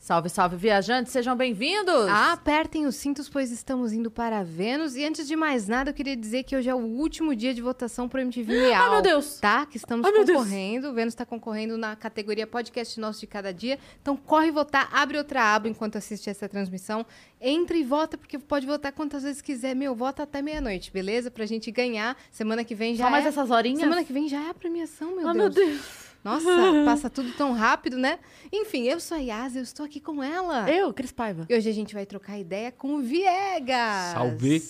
Salve, salve, viajantes, sejam bem-vindos! Apertem os cintos, pois estamos indo para Vênus. E antes de mais nada, eu queria dizer que hoje é o último dia de votação pro MTV Real. Ai, meu Deus! Tá? Que estamos Ai, concorrendo. O Vênus está concorrendo na categoria Podcast Nosso de Cada Dia. Então corre votar, abre outra aba enquanto assiste essa transmissão. Entra e vota, porque pode votar quantas vezes quiser. Meu, vota até meia-noite, beleza? Pra gente ganhar. Semana que vem já Só mais é... essas horinhas? Semana que vem já é a premiação, meu Ai, Deus. meu Deus! Nossa, passa tudo tão rápido, né? Enfim, eu sou a Yas, eu estou aqui com ela. Eu, Cris Paiva. E hoje a gente vai trocar ideia com o Viegas. Salve.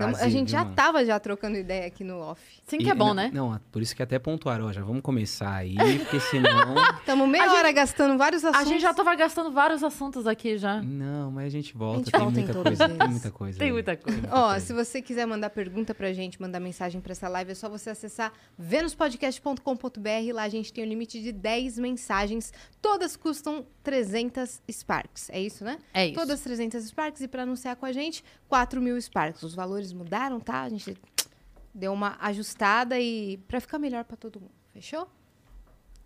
Então, a Prazer, gente viu, já mano? tava já trocando ideia aqui no off. Sim E- que é bom, não, né? Não, por isso que até pontuaram, ó, já vamos começar aí, porque senão... Estamos meia A hora gastando vários A assuntos. gente já tava gastando vários assuntos aqui já. não, mas a gente volta, A gente tem volta muita coisa, tem muita coisa. Tem aí. muita coisa. muita Ó, coisa. se você quiser mandar pergunta pra gente, mandar mensagem pra essa live, é só você acessar venuspodcast.com.br. Lá a gente tem o limite de 10 mensagens. Todas custam 300 Sparks. É isso, né? É isso. Todas 300 Sparks. E pra anunciar com a gente, 4 mil Sparks. Os valores mudaram, tá? A gente deu uma ajustada e pra ficar melhor pra todo mundo. Fechou?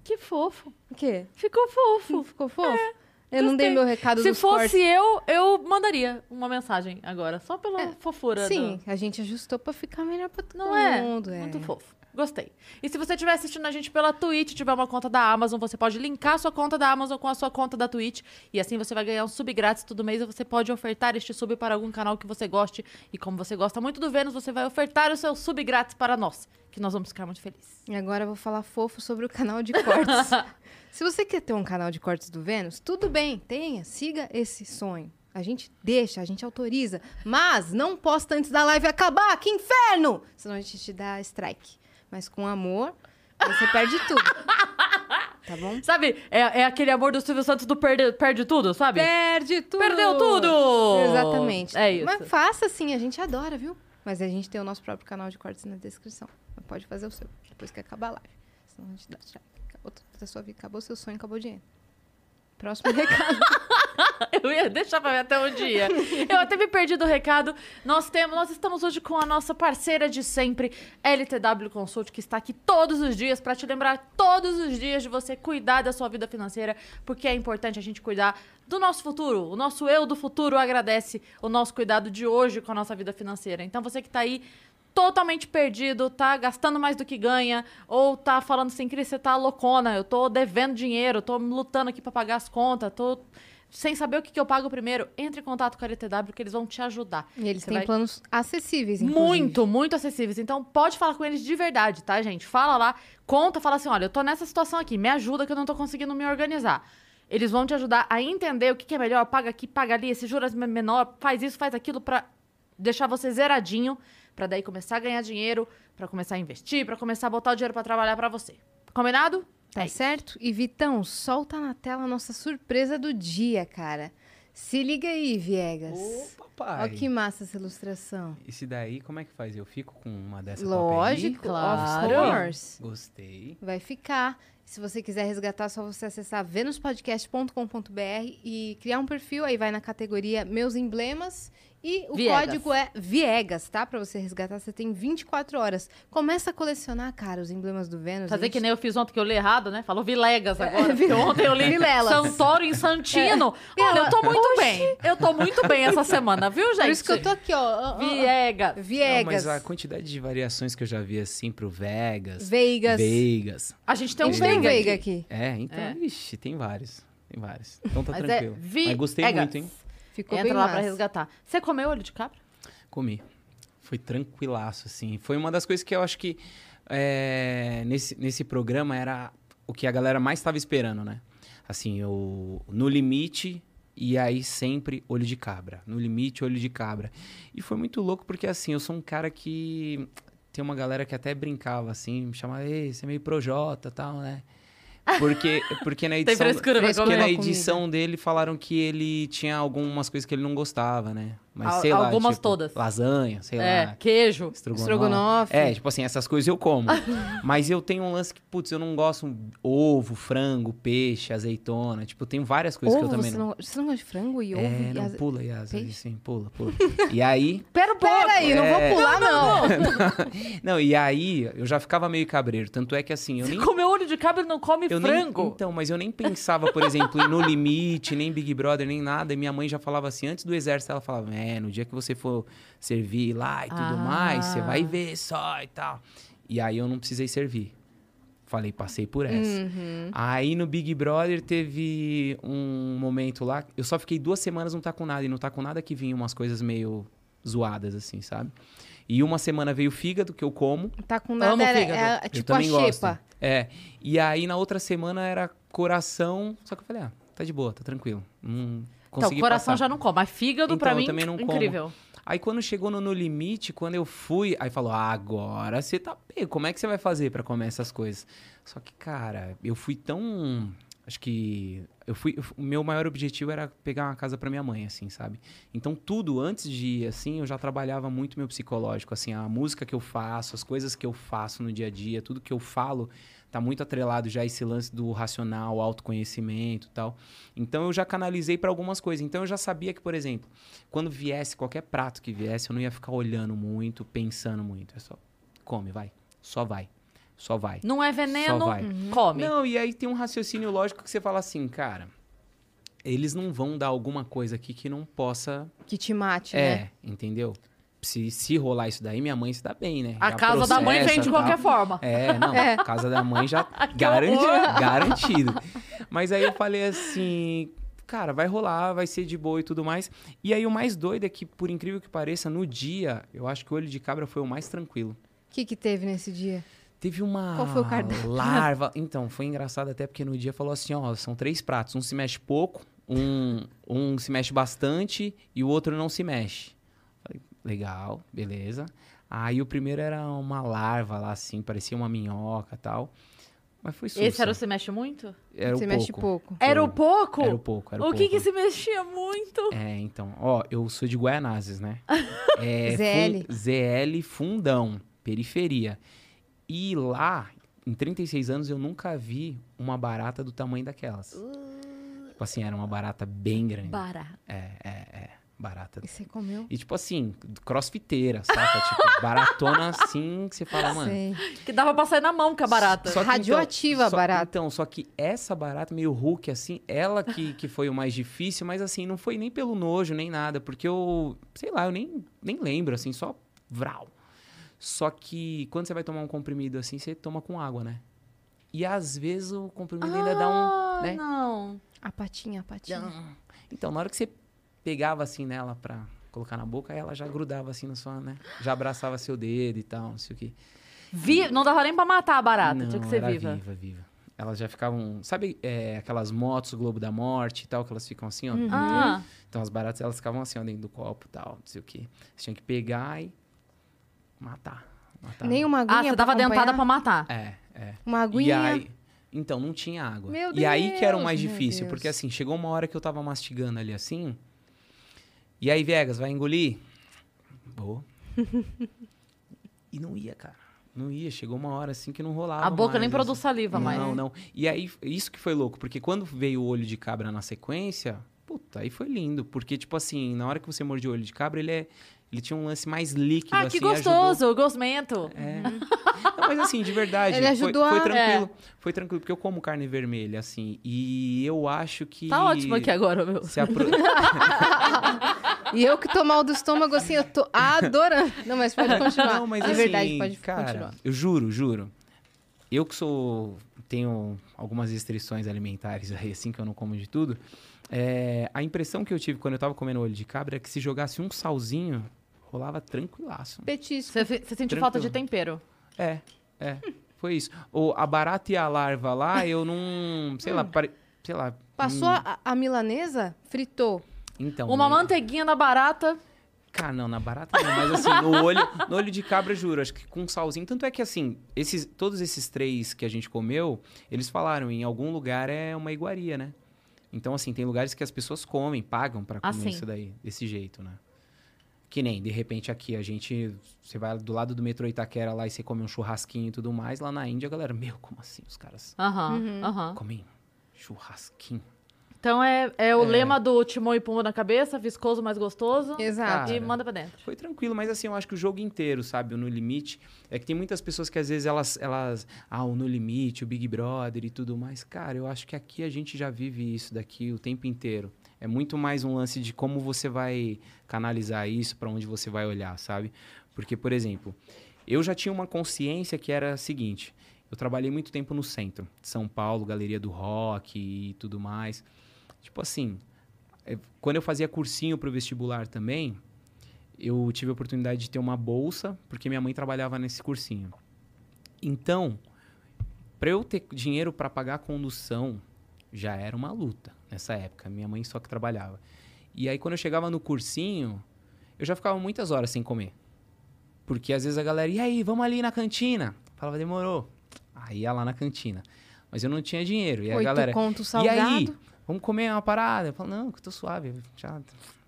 Que fofo. O quê? Ficou fofo. Ficou fofo? Eu não dei meu recado Se fosse cortes. eu, eu mandaria uma mensagem agora. Só pela É, fofura. Sim, do- a gente ajustou pra ficar melhor pra todo Não é? mundo. É. Muito fofo. Gostei. E se você estiver assistindo a gente pela Twitch, tiver uma conta da Amazon, você pode linkar a sua conta da Amazon com a sua conta da Twitch. E assim você vai ganhar um sub grátis todo mês e você pode ofertar este sub para algum canal que você goste. E como você gosta muito do Vênus, você vai ofertar o seu sub grátis para nós, que nós vamos ficar muito felizes. E agora eu vou falar fofo sobre o canal de cortes. Se você quer ter um canal de cortes do Vênus, tudo bem, tenha, siga esse sonho. A gente deixa, a gente autoriza, mas não posta antes da live acabar, que inferno! Senão a gente te dá strike. Mas com amor, você perde tudo. Tá bom? Sabe, é, é aquele amor do Silvio Santos do perde, perde tudo, sabe? Perde tudo! Perdeu tudo! Exatamente. É isso. Mas faça sim, a gente adora, viu? Mas a gente tem o nosso próprio canal de cortes na descrição. Pode fazer o seu, depois que acabar a live. Senão a gente dá strike. Da sua vida, acabou seu sonho, acabou o dinheiro. Próximo recado. Eu ia deixar pra ver até um dia. Eu até me perdi do recado. Nós temos, nós estamos hoje com a nossa parceira de sempre, LTW Consult, que está aqui todos os dias para te lembrar todos os dias de você cuidar da sua vida financeira, porque é importante a gente cuidar do nosso futuro. O nosso eu do futuro agradece o nosso cuidado de hoje com a nossa vida financeira. Então você que tá aí totalmente perdido, tá gastando mais do que ganha, ou tá falando assim, Cris, você tá loucona, eu tô devendo dinheiro, tô lutando aqui pra pagar as contas, tô sem saber o que, que eu pago primeiro, entre em contato com a LTW que eles vão te ajudar. E eles Você têm vai- planos acessíveis, inclusive. Muito, muito acessíveis. Então pode falar com eles de verdade, tá, gente? Fala lá, conta, fala assim: olha, eu tô nessa situação aqui, me ajuda que eu não tô conseguindo me organizar. Eles vão te ajudar a entender o que, que é melhor, paga aqui, paga ali, esse juros é menor, faz isso, faz aquilo pra deixar você zeradinho, pra daí começar a ganhar dinheiro, pra começar a investir, pra começar a botar o dinheiro pra trabalhar pra você. Combinado? Tá É certo? E Vitão, solta na tela a nossa surpresa do dia, cara. Se liga aí, Viegas. Ô, papai. Olha que massa essa ilustração. Esse daí, como é que faz? Eu fico com uma dessa Lógico, Claro. of course. Gostei. Vai ficar. Se você quiser resgatar, é só você acessar venuspodcast.com.br e criar um perfil. Aí vai na categoria Meus Emblemas. E o Viegas. código é Viegas, tá? Pra você resgatar, você tem 24 horas. Começa a colecionar, cara, os emblemas do Vênus. Fazer gente- que nem eu fiz ontem, que eu li errado, né? Falou Vilegas agora. Vi- porque ontem eu li Vilelas. Santoro em Santino. Olha, eu tô muito bem. Eu tô muito bem essa semana, viu, gente? Por isso que eu tô aqui, ó. ó. Viegas. Não, Viegas. mas a quantidade de variações que eu já vi assim pro Vegas, Vegas. Vegas. A gente tem um um Veiga Veiga aqui. aqui. É, então, É. ixi, tem vários. Tem vários. Então tá Mas é tranquilo. Vi- Mas gostei Egas. muito, hein? Ficou Entra bem lá massa. pra resgatar. Você comeu olho de cabra? Comi. Foi tranquilaço, assim. Foi uma das coisas que eu acho que é, nesse, nesse programa era o que a galera mais estava esperando, né? Assim, o No Limite e aí sempre olho de cabra. No limite, olho de cabra. E foi muito louco porque, assim, eu sou um cara que... Tem uma galera que até brincava, assim, me chamava, ei, você é meio projota e tal, né? Porque, porque na edição... Porque na edição dele falaram que ele tinha algumas coisas que ele não gostava, né? Mas Al- sei lá. algumas tipo, todas. Lasanha, sei É, lá. queijo. Estrogonofe. É, tipo assim, essas coisas eu como. Mas eu tenho um lance que, putz, eu não gosto ovo, frango, peixe, azeitona. Tipo, tem várias coisas Ovo, que eu também você não. não... você não gosta de frango e ovo? É, e não, aze- pula, Yas, peixe? assim, pula, pula. E aí, Pera um pouco. Peraí, não É. vou pular, não. não, e aí eu já ficava meio cabreiro. Tanto é que assim, eu nem. Comeu olho de cabra e não come Eu nem, frango. então, mas eu nem pensava, por exemplo, em No Limite, nem Big Brother, nem nada. E minha mãe já falava assim, antes do exército, ela falava, é, no dia que você for servir lá e tudo Ah. mais, você vai ver só e tal. E aí eu não precisei servir. Falei, passei por essa. Uhum. Aí no Big Brother teve um momento lá, eu só fiquei duas semanas no Tá Com Nada, e no Tá Com Nada que vinha umas coisas meio zoadas, assim, sabe? E uma semana veio fígado, que eu como. Tá com Amo nada, era, fígado. é, Eu tipo a gosto. xepa. É. E aí na outra semana era coração. Só que eu falei, ah, tá de boa, tá tranquilo. Não Então, consegui coração passar. já não come. Mas fígado, Então, pra mim, também não como. incrível. Aí quando chegou no No Limite, quando eu fui, aí falou: ah, agora você tá pego. Como é que você vai fazer pra comer essas coisas? Só que, cara, eu fui tão. Acho que. Eu fui. O meu maior objetivo era pegar uma casa pra minha mãe, assim, sabe? Então, tudo antes de ir, assim, eu já trabalhava muito meu psicológico. Assim, a música que eu faço, as coisas que eu faço no dia a dia, tudo que eu falo tá muito atrelado já esse lance do racional, autoconhecimento e tal. Então eu já canalizei pra algumas coisas. Então eu já sabia que, por exemplo, quando viesse qualquer prato que viesse, eu não ia ficar olhando muito, pensando muito. É só come, vai. Só vai. Só vai. Não é veneno, vai. come. Não, e aí tem um raciocínio lógico que você fala assim, cara, eles não vão dar alguma coisa aqui que não possa. Que te mate, É, né? entendeu? Se, se rolar isso daí, minha mãe se dá bem, né? A Já casa da mãe processa vem de e qualquer forma. É, não, É. a casa da mãe já garanti, garantido. Mas aí eu falei assim, cara, vai rolar, vai ser de boa e tudo mais. E aí o mais doido é que, por incrível que pareça, no dia, eu acho que o olho de cabra foi o mais tranquilo. O que que teve nesse dia? Teve uma Qual foi o cardápio? larva. Então, foi engraçado até porque no dia falou assim, ó, são três pratos, um se mexe pouco, um, um se mexe bastante e o outro não se mexe. Legal, beleza. Aí o primeiro era uma larva lá assim, parecia uma minhoca e tal. Mas foi sussa. Esse era o se mexe muito? Era o Você mexe pouco. pouco. Era o pouco? Era o pouco, era o, o que pouco. que se mexia muito? É, então, ó, eu sou de Guaianazes, né? É, ZL. fun- ZL Fundão, periferia. E lá, em 36 anos, eu nunca vi uma barata do tamanho daquelas. Tipo assim, era uma barata bem grande. Barata. É, é, é. Barata. E você comeu? E tipo assim, crossfiteira, saca? tipo, baratona assim, que você fala, mano. Sei. Que dava pra sair na mão com a barata. Só que, Radioativa a só- barata. Então, só que essa barata meio Hulk, assim, ela que, que foi o mais difícil, mas assim, não foi nem pelo nojo, nem nada, porque eu, sei lá, eu nem, nem lembro, assim, só vral. Só que quando você vai tomar um comprimido assim, você toma com água, né? E às vezes o comprimido ainda dá um. Ah, né? não. A patinha, a patinha. Então, na hora que você pegava assim nela pra colocar na boca, aí ela já grudava assim na sua, né? Já abraçava seu dedo e tal, não sei o quê. Vi... Não dava nem pra matar a barata, Não, tinha que ser era viva. viva, viva. Elas já ficavam. Sabe é, aquelas motos Globo da Morte e tal, que elas ficam assim, ó? Ah, Então as baratas elas ficavam assim, ó, dentro do copo e tal, não sei o quê. Você tinha que pegar e matar. matar. Nem uma aguinha ah você dava dentada pra matar. É, é. Uma E aguinha. aí. Então, não tinha água. Meu e aí que era o mais difícil, porque assim, chegou uma hora que eu tava mastigando ali assim. E aí, Vegas, vai engolir? Vou. e não ia, cara. Não ia. Chegou uma hora assim que não rolava. A boca nem mais, produz assim. saliva mais. Não, não. E aí, isso que foi louco, porque quando veio o olho de cabra na sequência, puta, aí foi lindo. Porque, tipo assim, na hora que você morde o olho de cabra, ele é. Ele tinha um lance mais líquido, Ah, assim. que ajudou- gostoso, gosmento. é. Não, mas assim, de verdade, Ele foi, ajudou foi a- tranquilo. Foi tranquilo, porque eu como carne vermelha, assim, e eu acho que... Tá ótimo aqui agora, meu. Se apro... E eu que tô mal do estômago, assim, eu tô adorando. Não, mas pode continuar. Não, mas é assim, verdade, pode cara, continuar. eu juro, juro. Eu que sou... Tenho algumas restrições alimentares aí, assim, que eu não como de tudo. é, a impressão que eu tive quando eu tava comendo olho de cabra é que se jogasse um salzinho, rolava tranquilaço. Petisco. Você, sentiu falta de Tranquilo. tempero. É, é. Foi isso. O, a barata e a larva lá, eu não... Sei lá, pare... sei lá... Passou hum, a, a milanesa, fritou. Então, Uma eu- manteiguinha na barata. Cara, não, na barata não, mas assim, no olho, no olho de cabra, juro, acho que com salzinho. Tanto é que, assim, esses, todos esses três que a gente comeu, eles falaram, em algum lugar é uma iguaria, né? Então, assim, tem lugares que as pessoas comem, pagam pra Ah, comer sim. isso daí, desse jeito, né? Que nem, de repente, aqui a gente. Você vai do lado do metrô Itaquera lá e você come um churrasquinho e tudo mais. Lá na Índia, a galera, meu, como assim? Os caras Aham, Uhum. aham. comem churrasquinho. Então é, é o É. lema do Timão e Pumba na cabeça, viscoso mais gostoso. Exato. E manda pra dentro. Foi tranquilo, mas assim, eu acho que o jogo inteiro, sabe? O No Limite. É que tem muitas pessoas que às vezes elas. elas ah, o No Limite, o Big Brother e tudo mais. Cara, eu acho que aqui a gente já vive isso daqui o tempo inteiro. É muito mais um lance de como você vai canalizar isso, pra onde você vai olhar, sabe? Porque, por exemplo, eu já tinha uma consciência que era a seguinte: eu trabalhei muito tempo no centro, de São Paulo, Galeria do Rock e tudo mais. Tipo assim, é, quando eu fazia cursinho pro vestibular também, eu tive a oportunidade de ter uma bolsa, porque minha mãe trabalhava nesse cursinho. Então, para eu ter dinheiro para pagar a condução, já era uma luta nessa época. Minha mãe só que trabalhava. E aí, quando eu chegava no cursinho, eu já ficava muitas horas sem comer. Porque às vezes a galera, e aí, vamos ali na cantina? Falava, demorou. Aí ia lá na cantina. Mas eu não tinha dinheiro. E a Oito galera, conto e salgado. aí, vamos comer uma parada? Eu falo, não, que eu tô suave, eu já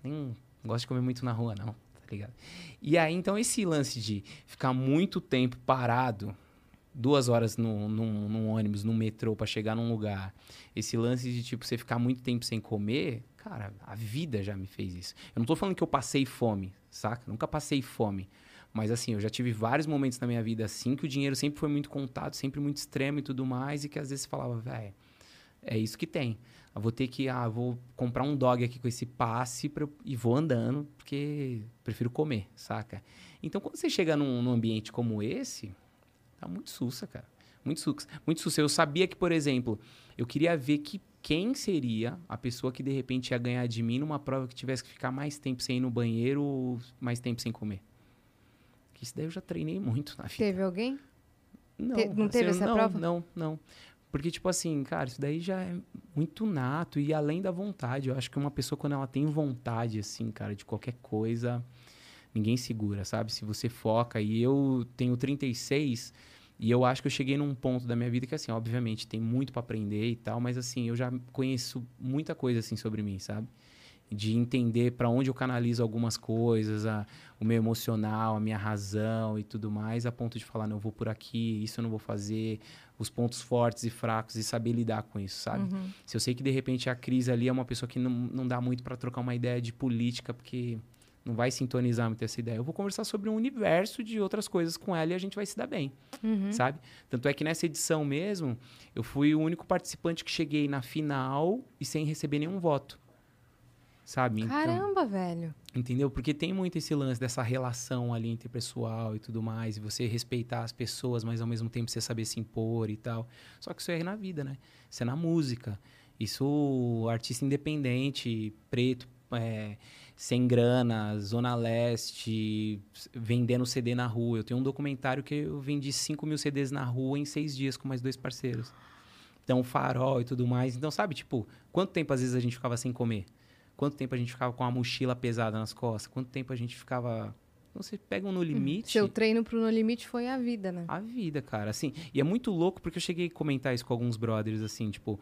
nem gosto de comer muito na rua, não, tá ligado? E aí, então, esse lance de ficar muito tempo parado, duas horas no, num, num ônibus, num metrô pra chegar num lugar, esse lance de, tipo, você ficar muito tempo sem comer, cara, a vida já me fez isso. Eu não tô falando que eu passei fome, saca? Nunca passei fome. Mas assim, eu já tive vários momentos na minha vida assim que o dinheiro sempre foi muito contado, sempre muito extremo e tudo mais, e que às vezes você falava, velho, é isso que tem. Eu vou ter que, ah, vou comprar um dog aqui com esse passe pra e vou andando, porque prefiro comer, saca? Então, quando você chega num, num ambiente como esse, tá muito sussa, cara. Muito sussa. Muito sussa. Eu sabia que, por exemplo, eu queria ver que quem seria a pessoa que de repente ia ganhar de mim numa prova que tivesse que ficar mais tempo sem ir no banheiro ou mais tempo sem comer. Que isso daí eu já treinei muito na vida. Teve alguém? Não, Te- não teve essa não, prova? Não, não. Porque, tipo assim, cara, isso daí já é muito nato e além da vontade. Eu acho que uma pessoa, quando ela tem vontade, assim, cara, de qualquer coisa, ninguém segura, sabe? Se você foca. E eu tenho 36 e eu acho que eu cheguei num ponto da minha vida que, assim, obviamente, tem muito pra aprender e tal, mas, assim, eu já conheço muita coisa, assim, sobre mim, sabe? De entender pra onde eu canalizo algumas coisas, a, o meu emocional, a minha razão e tudo mais, a ponto de falar, não, eu vou por aqui, isso eu não vou fazer, os pontos fortes e fracos e saber lidar com isso, sabe? Uhum. Se eu sei que de repente a Cris ali é uma pessoa que não, não dá muito pra trocar uma ideia de política, porque não vai sintonizar muito essa ideia, eu vou conversar sobre um universo de outras coisas com ela e a gente vai se dar bem, Uhum. sabe? Tanto é que nessa edição mesmo, eu fui o único participante que cheguei na final e sem receber nenhum voto. Sabe? Então- Caramba, velho. Entendeu? Porque tem muito esse lance dessa relação ali interpessoal e tudo mais, e você respeitar as pessoas, mas ao mesmo tempo você saber se impor e tal. Só que isso é na vida, né? Isso é na música. Isso, artista independente, preto, é, sem grana, Zona Leste, vendendo CD na rua. Eu tenho um documentário que eu vendi 5 mil CDs na rua em seis dias com mais dois parceiros. Então, farol e tudo mais. Então, sabe, tipo, quanto tempo às vezes a gente ficava sem comer? Quanto tempo a gente ficava com a mochila pesada nas costas? Quanto tempo a gente ficava. Então, você pega um no limite. Seu treino pro No Limite foi a vida, né? A vida, cara, assim. E é muito louco porque eu cheguei a comentar isso com alguns brothers, assim, tipo,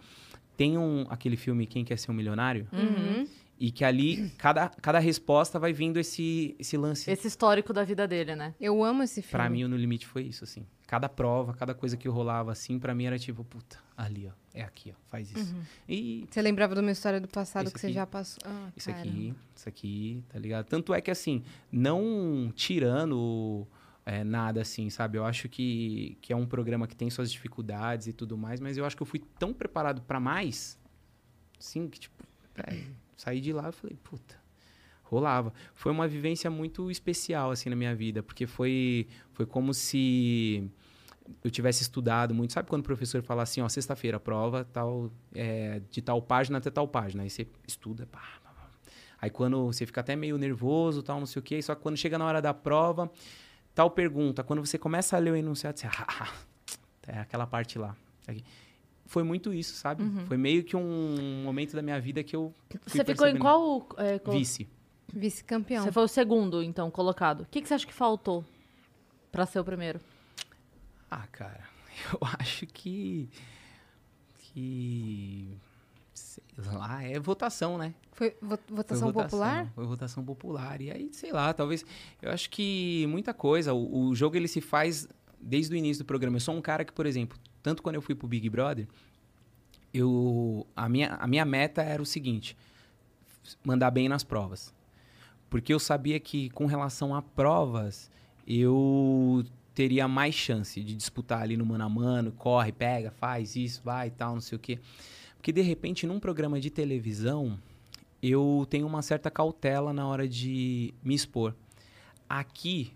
tem um, aquele filme Quem Quer Ser um Milionário? Uhum. E que ali, cada, cada resposta vai vindo esse, esse lance. Esse histórico da vida dele, né? Eu amo esse filme. Pra mim, o No Limite foi isso, assim. Cada prova, cada coisa que rolava, assim, pra mim era tipo, puta, ali, ó, é aqui, ó, faz isso. E Você lembrava de uma história do passado que você já passou? Ah, isso caramba. aqui, isso aqui, tá ligado? Tanto é que, assim, não tirando é, nada, assim, sabe? Eu acho que, que é um programa que tem suas dificuldades e tudo mais, mas eu acho que eu fui tão preparado pra mais, assim, que, tipo, é, saí de lá e falei, puta, rolava. Foi uma vivência muito especial, assim, na minha vida, porque foi, foi como se eu tivesse estudado muito. Sabe quando o professor fala assim, ó, sexta-feira, prova tal, é, de tal página até tal página. Aí você estuda, pá, pá, pá. Aí quando você fica até meio nervoso, tal, não sei o quê, só que quando chega na hora da prova, tal pergunta, quando você começa a ler o enunciado, você, ah, é aquela parte lá. Aqui. Foi muito isso, sabe? Foi meio que um momento da minha vida que eu fui Você ficou em qual. é, qual- Vice. Vice-campeão. Você foi o segundo, então, colocado. O que, que você acha que faltou pra ser o primeiro? Ah, cara, eu acho que. que. sei lá, é votação, né? Foi vo- votação Foi popular? Foi votação popular. E aí, sei lá, talvez. Eu acho que muita coisa. O, o jogo ele se faz desde o início do programa. Eu sou um cara que, por exemplo, tanto quando eu fui pro Big Brother, eu a minha, a minha meta era o seguinte: mandar bem nas provas. Porque eu sabia que com relação a provas, eu teria mais chance de disputar ali no mano a mano, corre, pega, faz isso, vai e tal, não sei o quê. Porque de repente, num programa de televisão, eu tenho uma certa cautela na hora de me expor. Aqui,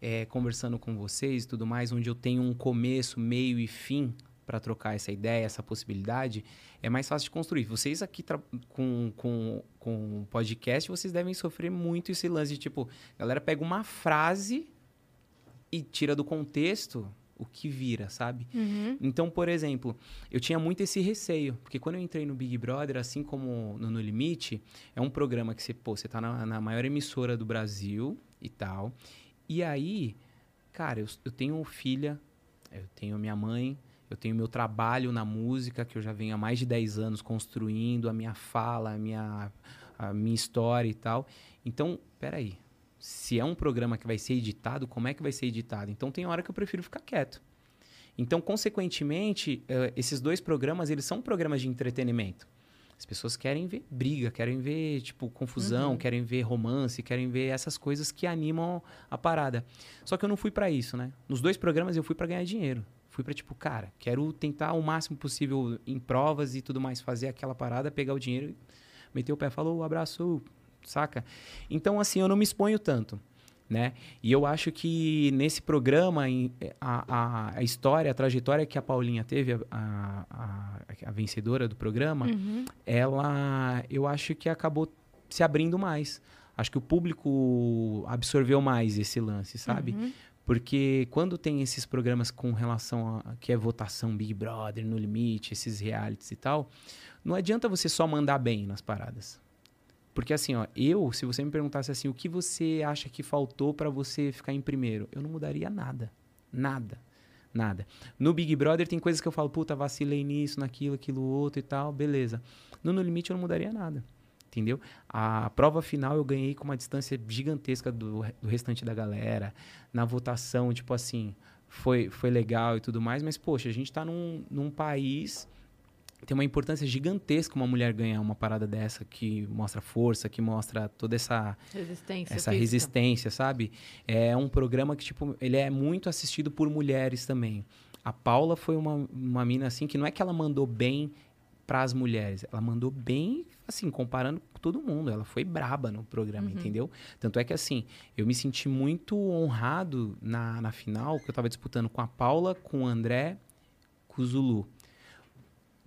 é, conversando com vocês e tudo mais, onde eu tenho um começo, meio e fim para trocar essa ideia, essa possibilidade, é mais fácil de construir. Vocês aqui com, com, com podcast, vocês devem sofrer muito esse lance de tipo, a galera pega uma frase e tira do contexto o que vira, sabe? Uhum. Então, por exemplo, eu tinha muito esse receio, porque quando eu entrei no Big Brother, assim como no No Limite, é um programa que você, pô, você tá na, na maior emissora do Brasil e tal. E aí, cara, eu, eu tenho filha, eu tenho minha mãe, eu tenho meu trabalho na música, que eu já venho há mais de 10 anos construindo, a minha fala, a minha, a minha história e tal. Então, peraí. Se é um programa que vai ser editado, como é que vai ser editado? Então, tem hora que eu prefiro ficar quieto. Então, consequentemente, eh, esses dois programas, eles são programas de entretenimento. As pessoas querem ver briga, querem ver, tipo, confusão, querem ver romance, querem ver essas coisas que animam a parada. Só que eu não fui pra isso, né? Nos dois programas eu fui pra ganhar dinheiro. Fui pra, tipo, cara, quero tentar o máximo possível em provas e tudo mais, fazer aquela parada, pegar o dinheiro, meter o pé, falou, abraço, saca? Então, assim, eu não me exponho tanto né? E eu acho que nesse programa, a, a, a história, a trajetória que a Paulinha teve, a, a, a- a vencedora do programa, Uhum. ela, eu acho que acabou se abrindo mais. Acho que o público absorveu mais esse lance, sabe? Uhum. Porque quando tem esses programas com relação a que é votação Big Brother, No Limite, esses realities e tal, não adianta você só mandar bem nas paradas. Porque assim, ó, eu, se você me perguntasse assim, o que você acha que faltou pra você ficar em primeiro, eu não mudaria nada. Nada. Nada. No Big Brother tem coisas que eu falo, puta, vacilei nisso, naquilo, aquilo outro e tal, beleza. No No Limite eu não mudaria nada. Entendeu? A prova final eu ganhei com uma distância gigantesca do, do restante da galera. Na votação, tipo assim, foi, foi legal e tudo mais, mas, poxa, a gente tá num, num país. Tem uma importância gigantesca uma mulher ganhar uma parada dessa que mostra força, que mostra toda essa, Resistência. essa física. resistência, sabe? É um programa que, tipo, ele é muito assistido por mulheres também. A Paula foi uma, uma mina, assim, que não é que ela mandou bem para as mulheres, ela mandou bem, assim, comparando com todo mundo. Ela foi braba no programa, entendeu? Tanto é que, assim, eu me senti muito honrado na, na final, que eu tava disputando com a Paula, com o André, com o Zulu.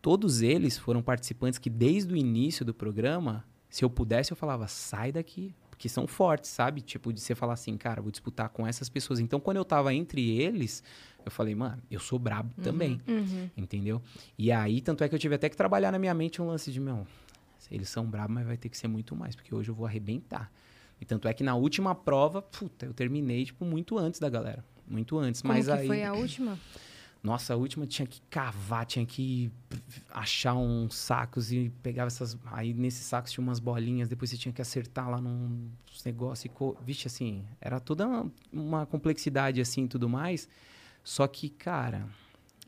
Todos eles foram participantes que, desde o início do programa, se eu pudesse, eu falava, sai daqui. Porque são fortes, sabe? Tipo, de você falar assim, cara, vou disputar com essas pessoas. Então, quando eu tava entre eles, eu falei, mano, eu sou brabo também. Uhum. Entendeu? E aí, tanto é que eu tive até que trabalhar na minha mente um lance de, meu, eles são bravos, mas vai ter que ser muito mais, porque hoje eu vou arrebentar. E tanto é que na última prova, puta, eu terminei, tipo, muito antes da galera. Muito antes. Como mas que aí. foi a última? Nossa, a última tinha que cavar, tinha que achar uns sacos e pegava essas. Aí nesses sacos tinha umas bolinhas, depois você tinha que acertar lá num negócio e. Co... Vixe, assim, era toda uma, complexidade assim e tudo mais. Só que, cara,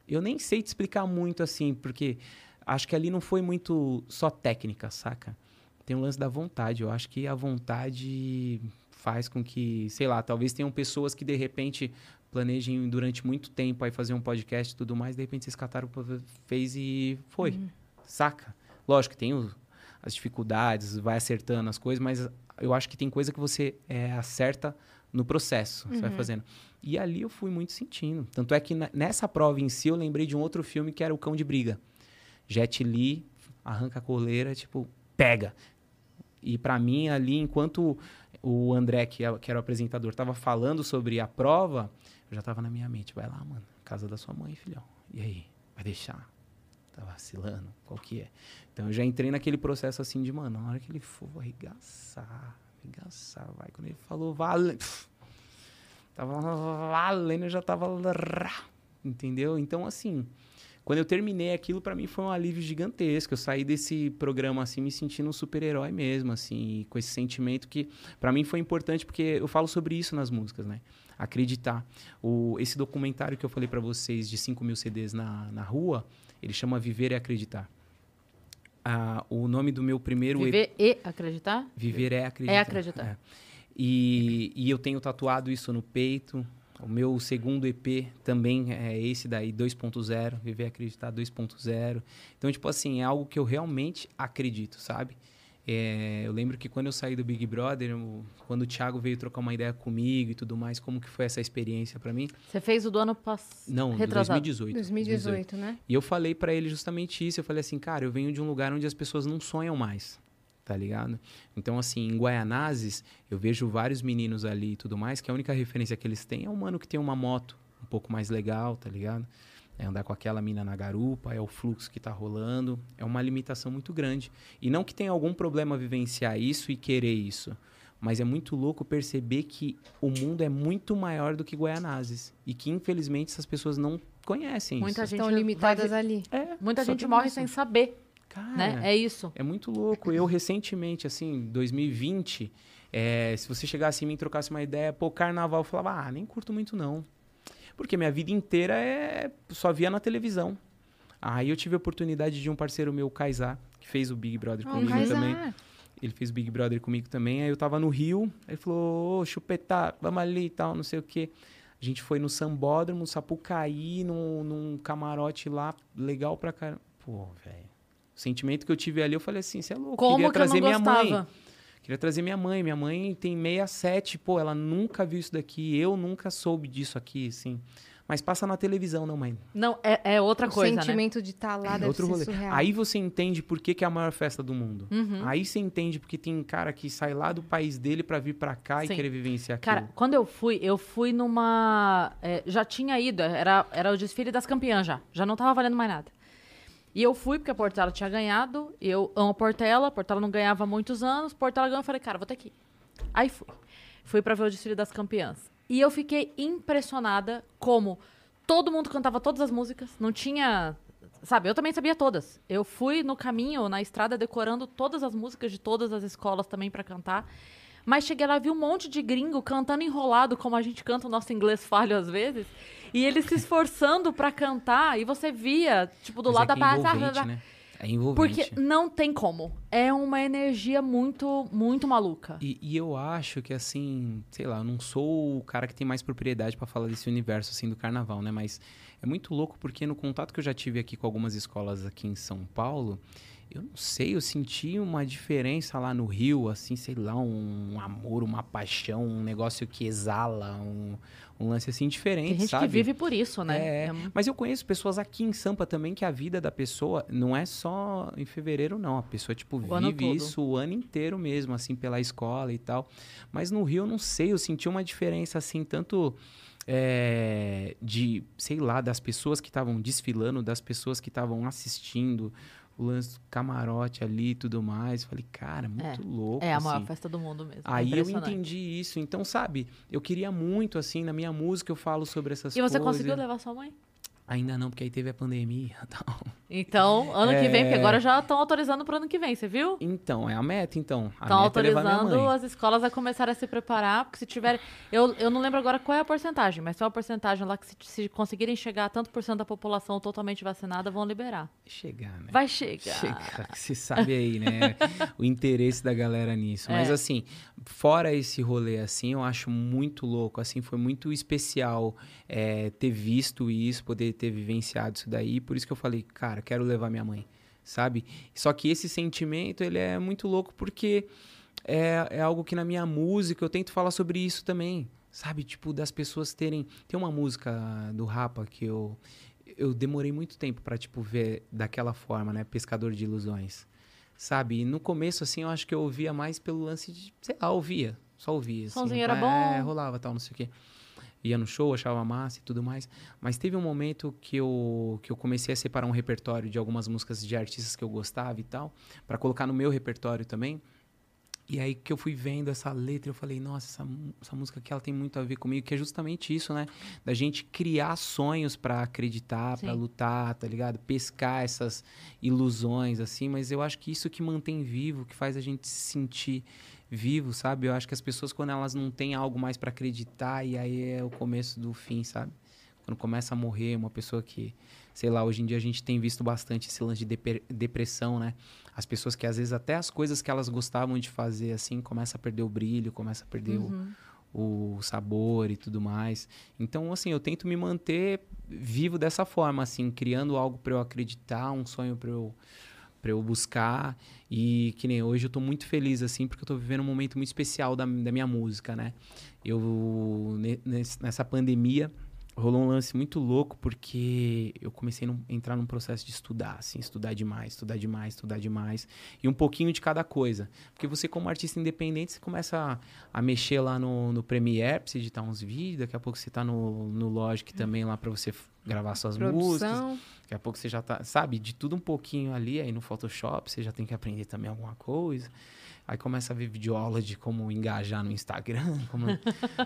eu nem sei te explicar muito assim, porque acho que ali não foi muito só técnica, saca? Tem um lance da vontade. Eu acho que a vontade faz com que, sei lá, talvez tenham pessoas que de repente planejem durante muito tempo aí fazer um podcast e tudo mais, de repente vocês cataram, fez e foi. Saca? Lógico que tem o- as dificuldades, vai acertando as coisas, mas eu acho que tem coisa que você é, acerta no processo, você vai fazendo. E ali eu fui muito sentindo. Tanto é que na- nessa prova em si eu lembrei de um outro filme que era O Cão de Briga. Jet Li arranca a coleira, tipo, pega. E pra mim ali, enquanto o André, que, é- que era o apresentador, tava falando sobre a prova, já tava na minha mente, vai lá, mano, casa da sua mãe, filhão. E aí, vai deixar? Tá vacilando? Qual que é? Então eu já entrei naquele processo assim de, mano, na hora que ele for, vou arregaçar, arregaçar, vai. Quando ele falou, vale. Tava valendo, eu já tava. Entendeu? Então, assim, quando eu terminei aquilo, para mim foi um alívio gigantesco. Eu saí desse programa assim me sentindo um super-herói mesmo, assim, com esse sentimento que para mim foi importante porque eu falo sobre isso nas músicas, né? Acreditar. O, esse documentário que eu falei para vocês de 5 mil CDs na, na rua, ele chama Viver e Acreditar. Ah, o nome do meu primeiro Viver e acreditar? Viver é acreditar. É acreditar. É. E, e eu tenho tatuado isso no peito. O meu segundo EP também é esse daí, 2.0, Viver Acreditar 2.0. Então, tipo assim, é algo que eu realmente acredito, sabe? É, eu lembro que quando eu saí do Big Brother, eu, quando o Thiago veio trocar uma ideia comigo e tudo mais, como que foi essa experiência para mim? Você fez o do ano passado? Não, Retrasado. 2018, 2018. 2018, né? E eu falei para ele justamente isso. Eu falei assim, cara, eu venho de um lugar onde as pessoas não sonham mais, tá ligado? Então, assim, em Guaianazes, eu vejo vários meninos ali e tudo mais, que a única referência que eles têm é um mano que tem uma moto um pouco mais legal, tá ligado? É andar com aquela mina na garupa, é o fluxo que está rolando, é uma limitação muito grande. E não que tenha algum problema vivenciar isso e querer isso, mas é muito louco perceber que o mundo é muito maior do que Guaianazes e que infelizmente essas pessoas não conhecem Muita isso. gente estão limitadas vai... ali. É, Muita gente morre isso. sem saber. Cara, né? É isso. É muito louco. Eu recentemente, assim, 2020, é, se você chegasse em mim e trocasse uma ideia, pô, carnaval, eu falava, ah, nem curto muito não. Porque minha vida inteira é só via na televisão. Aí eu tive a oportunidade de um parceiro meu, Kaysar, que fez o Big Brother oh, comigo também. Ele fez o Big Brother comigo também. Aí eu tava no Rio, ele falou, ô, chupetar, vamos ali e tal, não sei o quê. A gente foi no Sambódromo, Sapucaí, num, num camarote lá, legal pra caramba. Pô, velho. O sentimento que eu tive ali, eu falei assim, você é louco, Como queria que trazer minha mãe. Queria trazer minha mãe. Minha mãe tem 67, pô, ela nunca viu isso daqui. Eu nunca soube disso aqui, assim. Mas passa na televisão, não, mãe. Não, é, é outra o coisa, né? O sentimento de estar tá lá é deve outro rolê. surreal. Aí você entende por que, que é a maior festa do mundo. Uhum. Aí você entende porque tem cara que sai lá do país dele para vir para cá Sim. e querer vivenciar aquilo. Cara, quando eu fui, eu fui numa... É, já tinha ido, era, era o desfile das campeãs já. Já não tava valendo mais nada. E eu fui, porque a Portela tinha ganhado. Eu amo a Portela. A Portela não ganhava há muitos anos. Portela ganhou. Eu falei, cara, vou ter que ir. Aí fui. Fui para ver o desfile das campeãs. E eu fiquei impressionada como todo mundo cantava todas as músicas. Não tinha. Sabe, eu também sabia todas. Eu fui no caminho, na estrada, decorando todas as músicas de todas as escolas também para cantar. Mas cheguei lá, vi um monte de gringo cantando enrolado, como a gente canta o nosso inglês falho às vezes. E eles se esforçando para cantar. E você via, tipo, do Mas lado é da barra. Né? É envolvente. Porque não tem como. É uma energia muito, muito maluca. E, e, eu acho que, assim, sei lá, eu não sou o cara que tem mais propriedade para falar desse universo, assim, do carnaval, né? Mas é muito louco porque no contato que eu já tive aqui com algumas escolas aqui em São Paulo, eu não sei, eu senti uma diferença lá no Rio, assim, sei lá, um amor, uma paixão, um negócio que exala, um, um lance assim diferente, Tem gente sabe? que vive por isso, né? É, é, mas eu conheço pessoas aqui em Sampa também que a vida da pessoa não é só em fevereiro, não. A pessoa, tipo, o vive isso o ano inteiro mesmo, assim, pela escola e tal. Mas no Rio, eu não sei, eu senti uma diferença, assim, tanto... É, de, sei lá, das pessoas que estavam desfilando, das pessoas que estavam assistindo, o lance do camarote ali e tudo mais. Falei, cara, muito é, louco. É a assim. maior festa do mundo mesmo. Aí eu entendi isso. Então, sabe, eu queria muito, assim, na minha música eu falo sobre essas coisas. E você coisas. conseguiu levar sua mãe? Ainda não, porque aí teve a pandemia tal. Então, ano é... que vem, porque agora já estão autorizando para ano que vem, você viu? Então, é a meta, então. Estão é autorizando é as escolas a começar a se preparar, porque se tiver. Eu, eu não lembro agora qual é a porcentagem, mas tem uma porcentagem lá que se, se conseguirem chegar a tanto por cento da população totalmente vacinada, vão liberar. Chegar, né? Vai chegar. Chegar, você sabe aí, né? o interesse da galera nisso. Mas é. assim, fora esse rolê assim, eu acho muito louco, assim, foi muito especial é, ter visto isso, poder ter vivenciado isso daí. Por isso que eu falei, cara, quero levar minha mãe, sabe? Só que esse sentimento, ele é muito louco porque é, é algo que na minha música eu tento falar sobre isso também, sabe? Tipo, das pessoas terem... Tem uma música do Rapa que eu... Eu demorei muito tempo para tipo, ver daquela forma, né? Pescador de Ilusões sabe? E no começo, assim, eu acho que eu ouvia mais pelo lance de, sei lá, ouvia, só ouvia. Assim, era é, bom. rolava tal, não sei o quê. Ia no show, achava massa e tudo mais. Mas teve um momento que eu, que eu comecei a separar um repertório de algumas músicas de artistas que eu gostava e tal, para colocar no meu repertório também. E aí que eu fui vendo essa letra, eu falei, nossa, essa, essa música aqui ela tem muito a ver comigo, que é justamente isso, né? Da gente criar sonhos para acreditar, para lutar, tá ligado? Pescar essas ilusões, assim, mas eu acho que isso que mantém vivo, que faz a gente se sentir vivo, sabe? Eu acho que as pessoas, quando elas não têm algo mais para acreditar, e aí é o começo do fim, sabe? Quando começa a morrer uma pessoa que, sei lá, hoje em dia a gente tem visto bastante esse lance de depressão, né? As pessoas que às vezes até as coisas que elas gostavam de fazer assim, começa a perder o brilho, começa a perder uhum. o, o sabor e tudo mais. Então, assim, eu tento me manter vivo dessa forma, assim, criando algo para eu acreditar, um sonho para eu para eu buscar e que nem hoje eu tô muito feliz assim porque eu tô vivendo um momento muito especial da, da minha música, né? Eu nessa pandemia rolou um lance muito louco porque eu comecei a entrar num processo de estudar, assim, estudar demais, estudar demais, estudar demais e um pouquinho de cada coisa. Porque você como artista independente, você começa a, a mexer lá no, no Premiere, pra você editar uns vídeos, daqui a pouco você tá no, no Logic também lá para você gravar suas Produção. músicas. Daqui a pouco você já tá, sabe, de tudo um pouquinho ali, aí no Photoshop você já tem que aprender também alguma coisa. Aí começa a ver videoaula de como engajar no Instagram, como...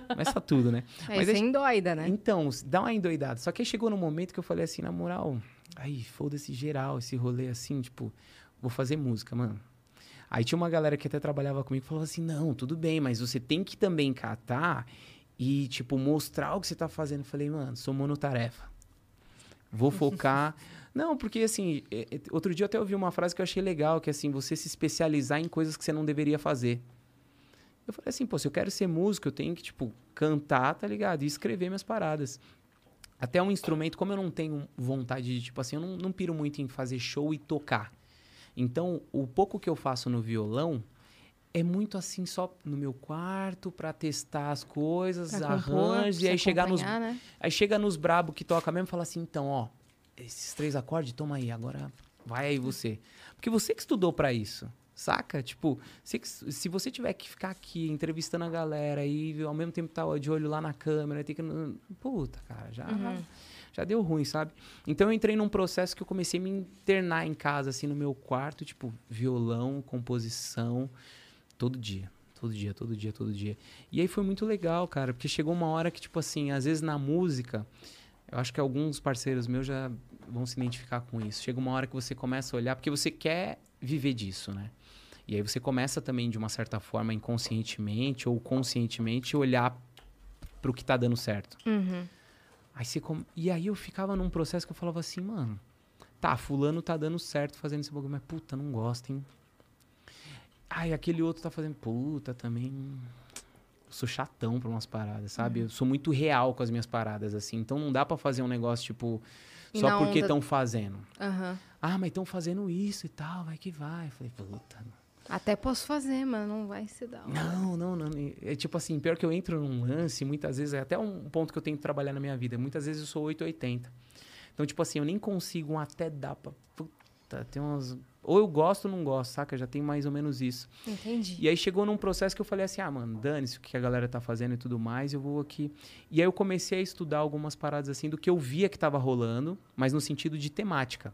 começa tudo, né? É, Mas sem doida, né? Então, dá uma endoidada. Só que aí chegou no momento que eu falei assim, na moral, aí foda-se geral, esse rolê assim, tipo, vou fazer música, mano. Aí tinha uma galera que até trabalhava comigo e falou assim: não, tudo bem, mas você tem que também catar e, tipo, mostrar o que você tá fazendo. Eu falei, mano, sou monotarefa. Vou focar. Não, porque assim, é, é, outro dia eu até ouvi uma frase que eu achei legal, que é assim, você se especializar em coisas que você não deveria fazer. Eu falei assim, pô, se eu quero ser músico, eu tenho que, tipo, cantar, tá ligado? E escrever minhas paradas. Até um instrumento, como eu não tenho vontade de, tipo assim, eu não, não piro muito em fazer show e tocar. Então, o pouco que eu faço no violão é muito assim, só no meu quarto, para testar as coisas, arranjos, e aí chegar nos. Né? Aí chega nos brabo que toca mesmo e fala assim, então, ó, esses três acordes, toma aí, agora vai aí você. Porque você que estudou para isso, saca? Tipo, se, se você tiver que ficar aqui entrevistando a galera e ao mesmo tempo tá de olho lá na câmera, tem que. Puta, cara, já. Uhum. Já deu ruim, sabe? Então eu entrei num processo que eu comecei a me internar em casa, assim, no meu quarto, tipo, violão, composição, todo dia. Todo dia, todo dia, todo dia. E aí foi muito legal, cara, porque chegou uma hora que, tipo assim, às vezes na música, eu acho que alguns parceiros meus já vão se identificar com isso. Chega uma hora que você começa a olhar, porque você quer viver disso, né? E aí você começa também, de uma certa forma, inconscientemente ou conscientemente, olhar para o que está dando certo. Uhum. Aí você com... E aí eu ficava num processo que eu falava assim, mano, tá, fulano tá dando certo fazendo esse bagulho, mas puta, não gosta, hein? Ai, aquele outro tá fazendo, puta, também eu sou chatão pra umas paradas, sabe? Uhum. Eu sou muito real com as minhas paradas, assim. Então não dá para fazer um negócio, tipo, só porque estão fazendo. Uhum. Ah, mas estão fazendo isso e tal, vai que vai. Eu falei, puta. Até posso fazer, mas não vai ser da hora. Não, não, não. É tipo assim, pior que eu entro num lance, muitas vezes, é até um ponto que eu tenho que trabalhar na minha vida. Muitas vezes eu sou 880. Então, tipo assim, eu nem consigo um até dar pra. Puta, tem umas. Ou eu gosto ou não gosto, saca? Já tem mais ou menos isso. Entendi. E aí chegou num processo que eu falei assim: ah, mano, dane-se o que a galera tá fazendo e tudo mais, eu vou aqui. E aí eu comecei a estudar algumas paradas assim do que eu via que tava rolando, mas no sentido de temática.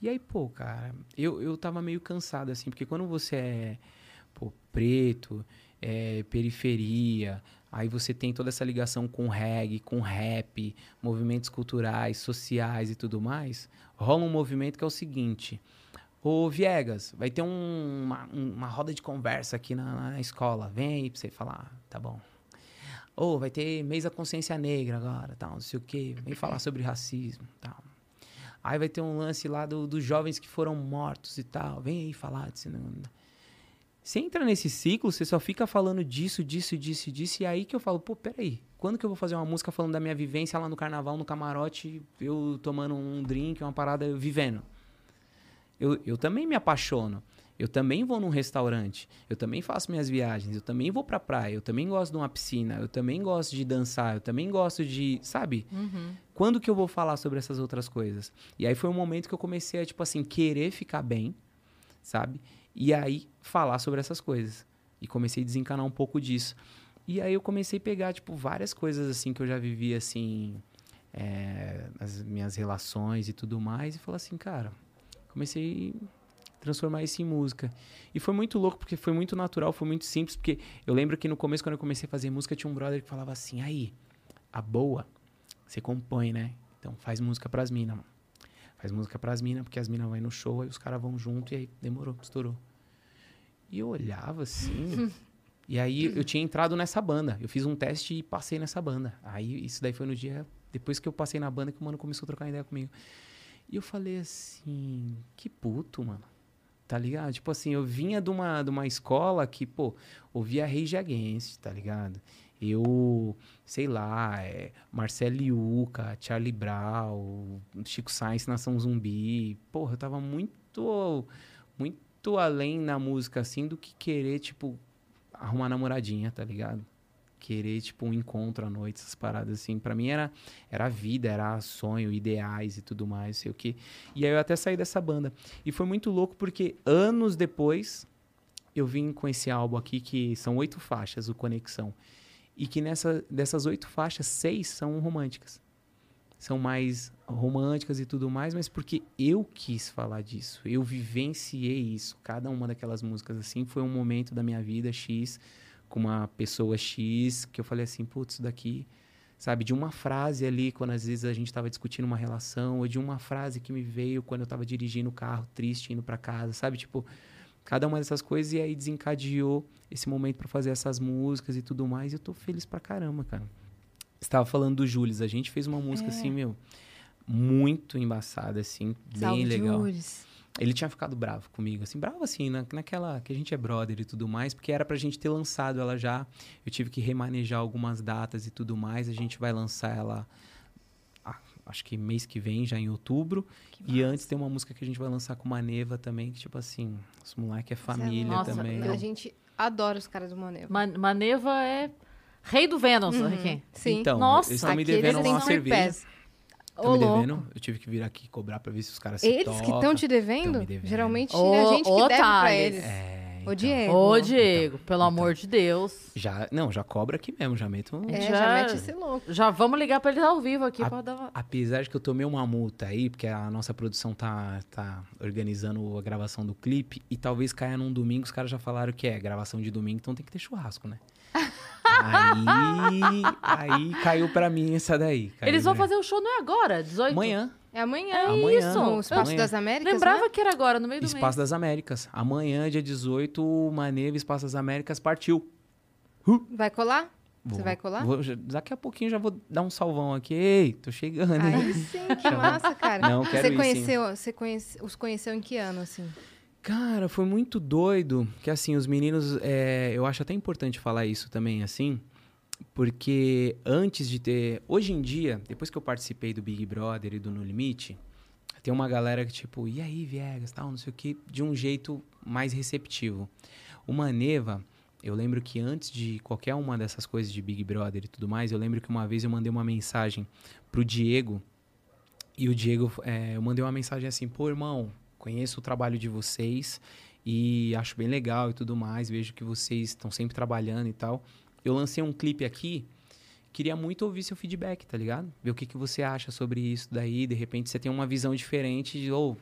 E aí, pô, cara, eu, eu tava meio cansado, assim, porque quando você é pô, preto, é, periferia, aí você tem toda essa ligação com reggae, com rap, movimentos culturais, sociais e tudo mais, rola um movimento que é o seguinte. Ô, Viegas, vai ter um, uma, uma roda de conversa aqui na, na escola. Vem aí pra você falar, tá bom. Ou vai ter mês da consciência negra agora, tal, não sei o quê. Vem falar sobre racismo, tal. Aí vai ter um lance lá do, dos jovens que foram mortos e tal. Vem aí falar disso. Você entra nesse ciclo, você só fica falando disso, disso, disso, disso. E aí que eu falo, pô, peraí. Quando que eu vou fazer uma música falando da minha vivência lá no carnaval, no camarote, eu tomando um drink, uma parada, vivendo? Eu, eu também me apaixono. Eu também vou num restaurante, eu também faço minhas viagens, eu também vou pra praia, eu também gosto de uma piscina, eu também gosto de dançar, eu também gosto de, sabe? Uhum. Quando que eu vou falar sobre essas outras coisas? E aí foi um momento que eu comecei a, tipo assim, querer ficar bem, sabe? E aí falar sobre essas coisas. E comecei a desencanar um pouco disso. E aí eu comecei a pegar, tipo, várias coisas, assim, que eu já vivi, assim, é, as minhas relações e tudo mais, e falar assim, cara, comecei transformar isso em música. E foi muito louco, porque foi muito natural, foi muito simples, porque eu lembro que no começo, quando eu comecei a fazer música, tinha um brother que falava assim, aí, a boa, você compõe, né? Então faz música pras minas, mano. Faz música pras minas, porque as minas vão no show, aí os caras vão junto, e aí demorou, estourou. E eu olhava assim... e aí eu tinha entrado nessa banda. Eu fiz um teste e passei nessa banda. Aí isso daí foi no dia... Depois que eu passei na banda, que o mano começou a trocar ideia comigo. E eu falei assim, que puto, mano. Tá ligado? Tipo assim, eu vinha de uma, de uma escola que, pô, ouvia Rage Against, tá ligado? Eu, sei lá, é, Marcelo Liuca, Charlie Brown, Chico Sainz, Nação Zumbi. Porra, eu tava muito, muito além na música, assim, do que querer, tipo, arrumar namoradinha, tá ligado? Querer, tipo, um encontro à noite, essas paradas assim. para mim era, era vida, era sonho, ideais e tudo mais, sei o quê. E aí eu até saí dessa banda. E foi muito louco porque anos depois eu vim com esse álbum aqui, que são oito faixas, o Conexão. E que nessa, dessas oito faixas, seis são românticas. São mais românticas e tudo mais, mas porque eu quis falar disso. Eu vivenciei isso. Cada uma daquelas músicas, assim, foi um momento da minha vida X com uma pessoa X, que eu falei assim, putz, isso daqui, sabe, de uma frase ali, quando às vezes a gente estava discutindo uma relação, ou de uma frase que me veio quando eu estava dirigindo o carro, triste, indo para casa, sabe, tipo, cada uma dessas coisas, e aí desencadeou esse momento para fazer essas músicas e tudo mais, e eu tô feliz pra caramba, cara. Estava falando do Jules, a gente fez uma música É. assim, meu, muito embaçada, assim, bem Salve, legal. Jules. Ele tinha ficado bravo comigo, assim, bravo assim, na, naquela que a gente é brother e tudo mais, porque era pra gente ter lançado ela já. Eu tive que remanejar algumas datas e tudo mais. A gente vai lançar ela, ah, acho que mês que vem, já em outubro. Que E massa. antes tem uma música que a gente vai lançar com uma Neva também, que tipo assim, os moleque é família Nossa, também. A gente adora os caras do Maneva. Man- Maneva é rei do Vênus, Uhum. Sim. Então, Nossa, eles estão me devendo uma cerveja. pass. Estão Ô, me louco. devendo. Eu tive que vir aqui cobrar pra ver se os caras se Eles que estão te devendo? Devendo. Geralmente Ô, é a gente que ô, deve pra Thales. eles. É, Ô, então. Diego. Ô, Diego, pelo amor de Deus. Já, não, já cobra aqui mesmo, já meto um... É, Já- já... mete esse louco. Já vamos ligar pra eles ao vivo aqui A- pra dar uma... Apesar de que eu tomei uma multa aí, porque a nossa produção tá, tá organizando a gravação do clipe, e talvez caia num domingo, os caras já falaram que é gravação de domingo, então tem que ter churrasco, né? Aí, aí caiu pra mim essa daí. caiu Eles vão pra- fazer o show, não é agora? 18? Amanhã, É amanhã. É Amanhã. isso. No Espaço Amanhã. das Américas, Lembrava né? que era agora, no meio do Espaço mês. das Américas. Amanhã, dia 18, o Maneva Espaço das Américas partiu. Vai colar? Você Vou- vai colar? vou- daqui a pouquinho já vou dar um salvão aqui. Ei, tô chegando, hein? Aí sim, que massa, cara. Não, quero você ir, sim. conheceu, você conhece, os conheceu em que ano, assim? Cara, foi muito doido. Que assim, os meninos. é, eu acho até importante falar isso também, assim. Porque antes de ter. Hoje em dia, depois que eu participei do Big Brother e do No Limite, tem uma galera que, tipo, e aí, Viegas, tal, não sei o que, de um jeito mais receptivo. O Maneva, eu lembro que antes de qualquer uma dessas coisas de Big Brother e tudo mais, eu lembro que uma vez eu mandei uma mensagem pro Diego. E o Diego, é, eu mandei uma mensagem assim, pô, irmão, conheço o trabalho de vocês e acho bem legal e tudo mais. Vejo que vocês estão sempre trabalhando e tal. Eu lancei um clipe aqui, queria muito ouvir seu feedback, tá ligado? Ver o que, que você acha sobre isso daí. De repente você tem uma visão diferente de, ou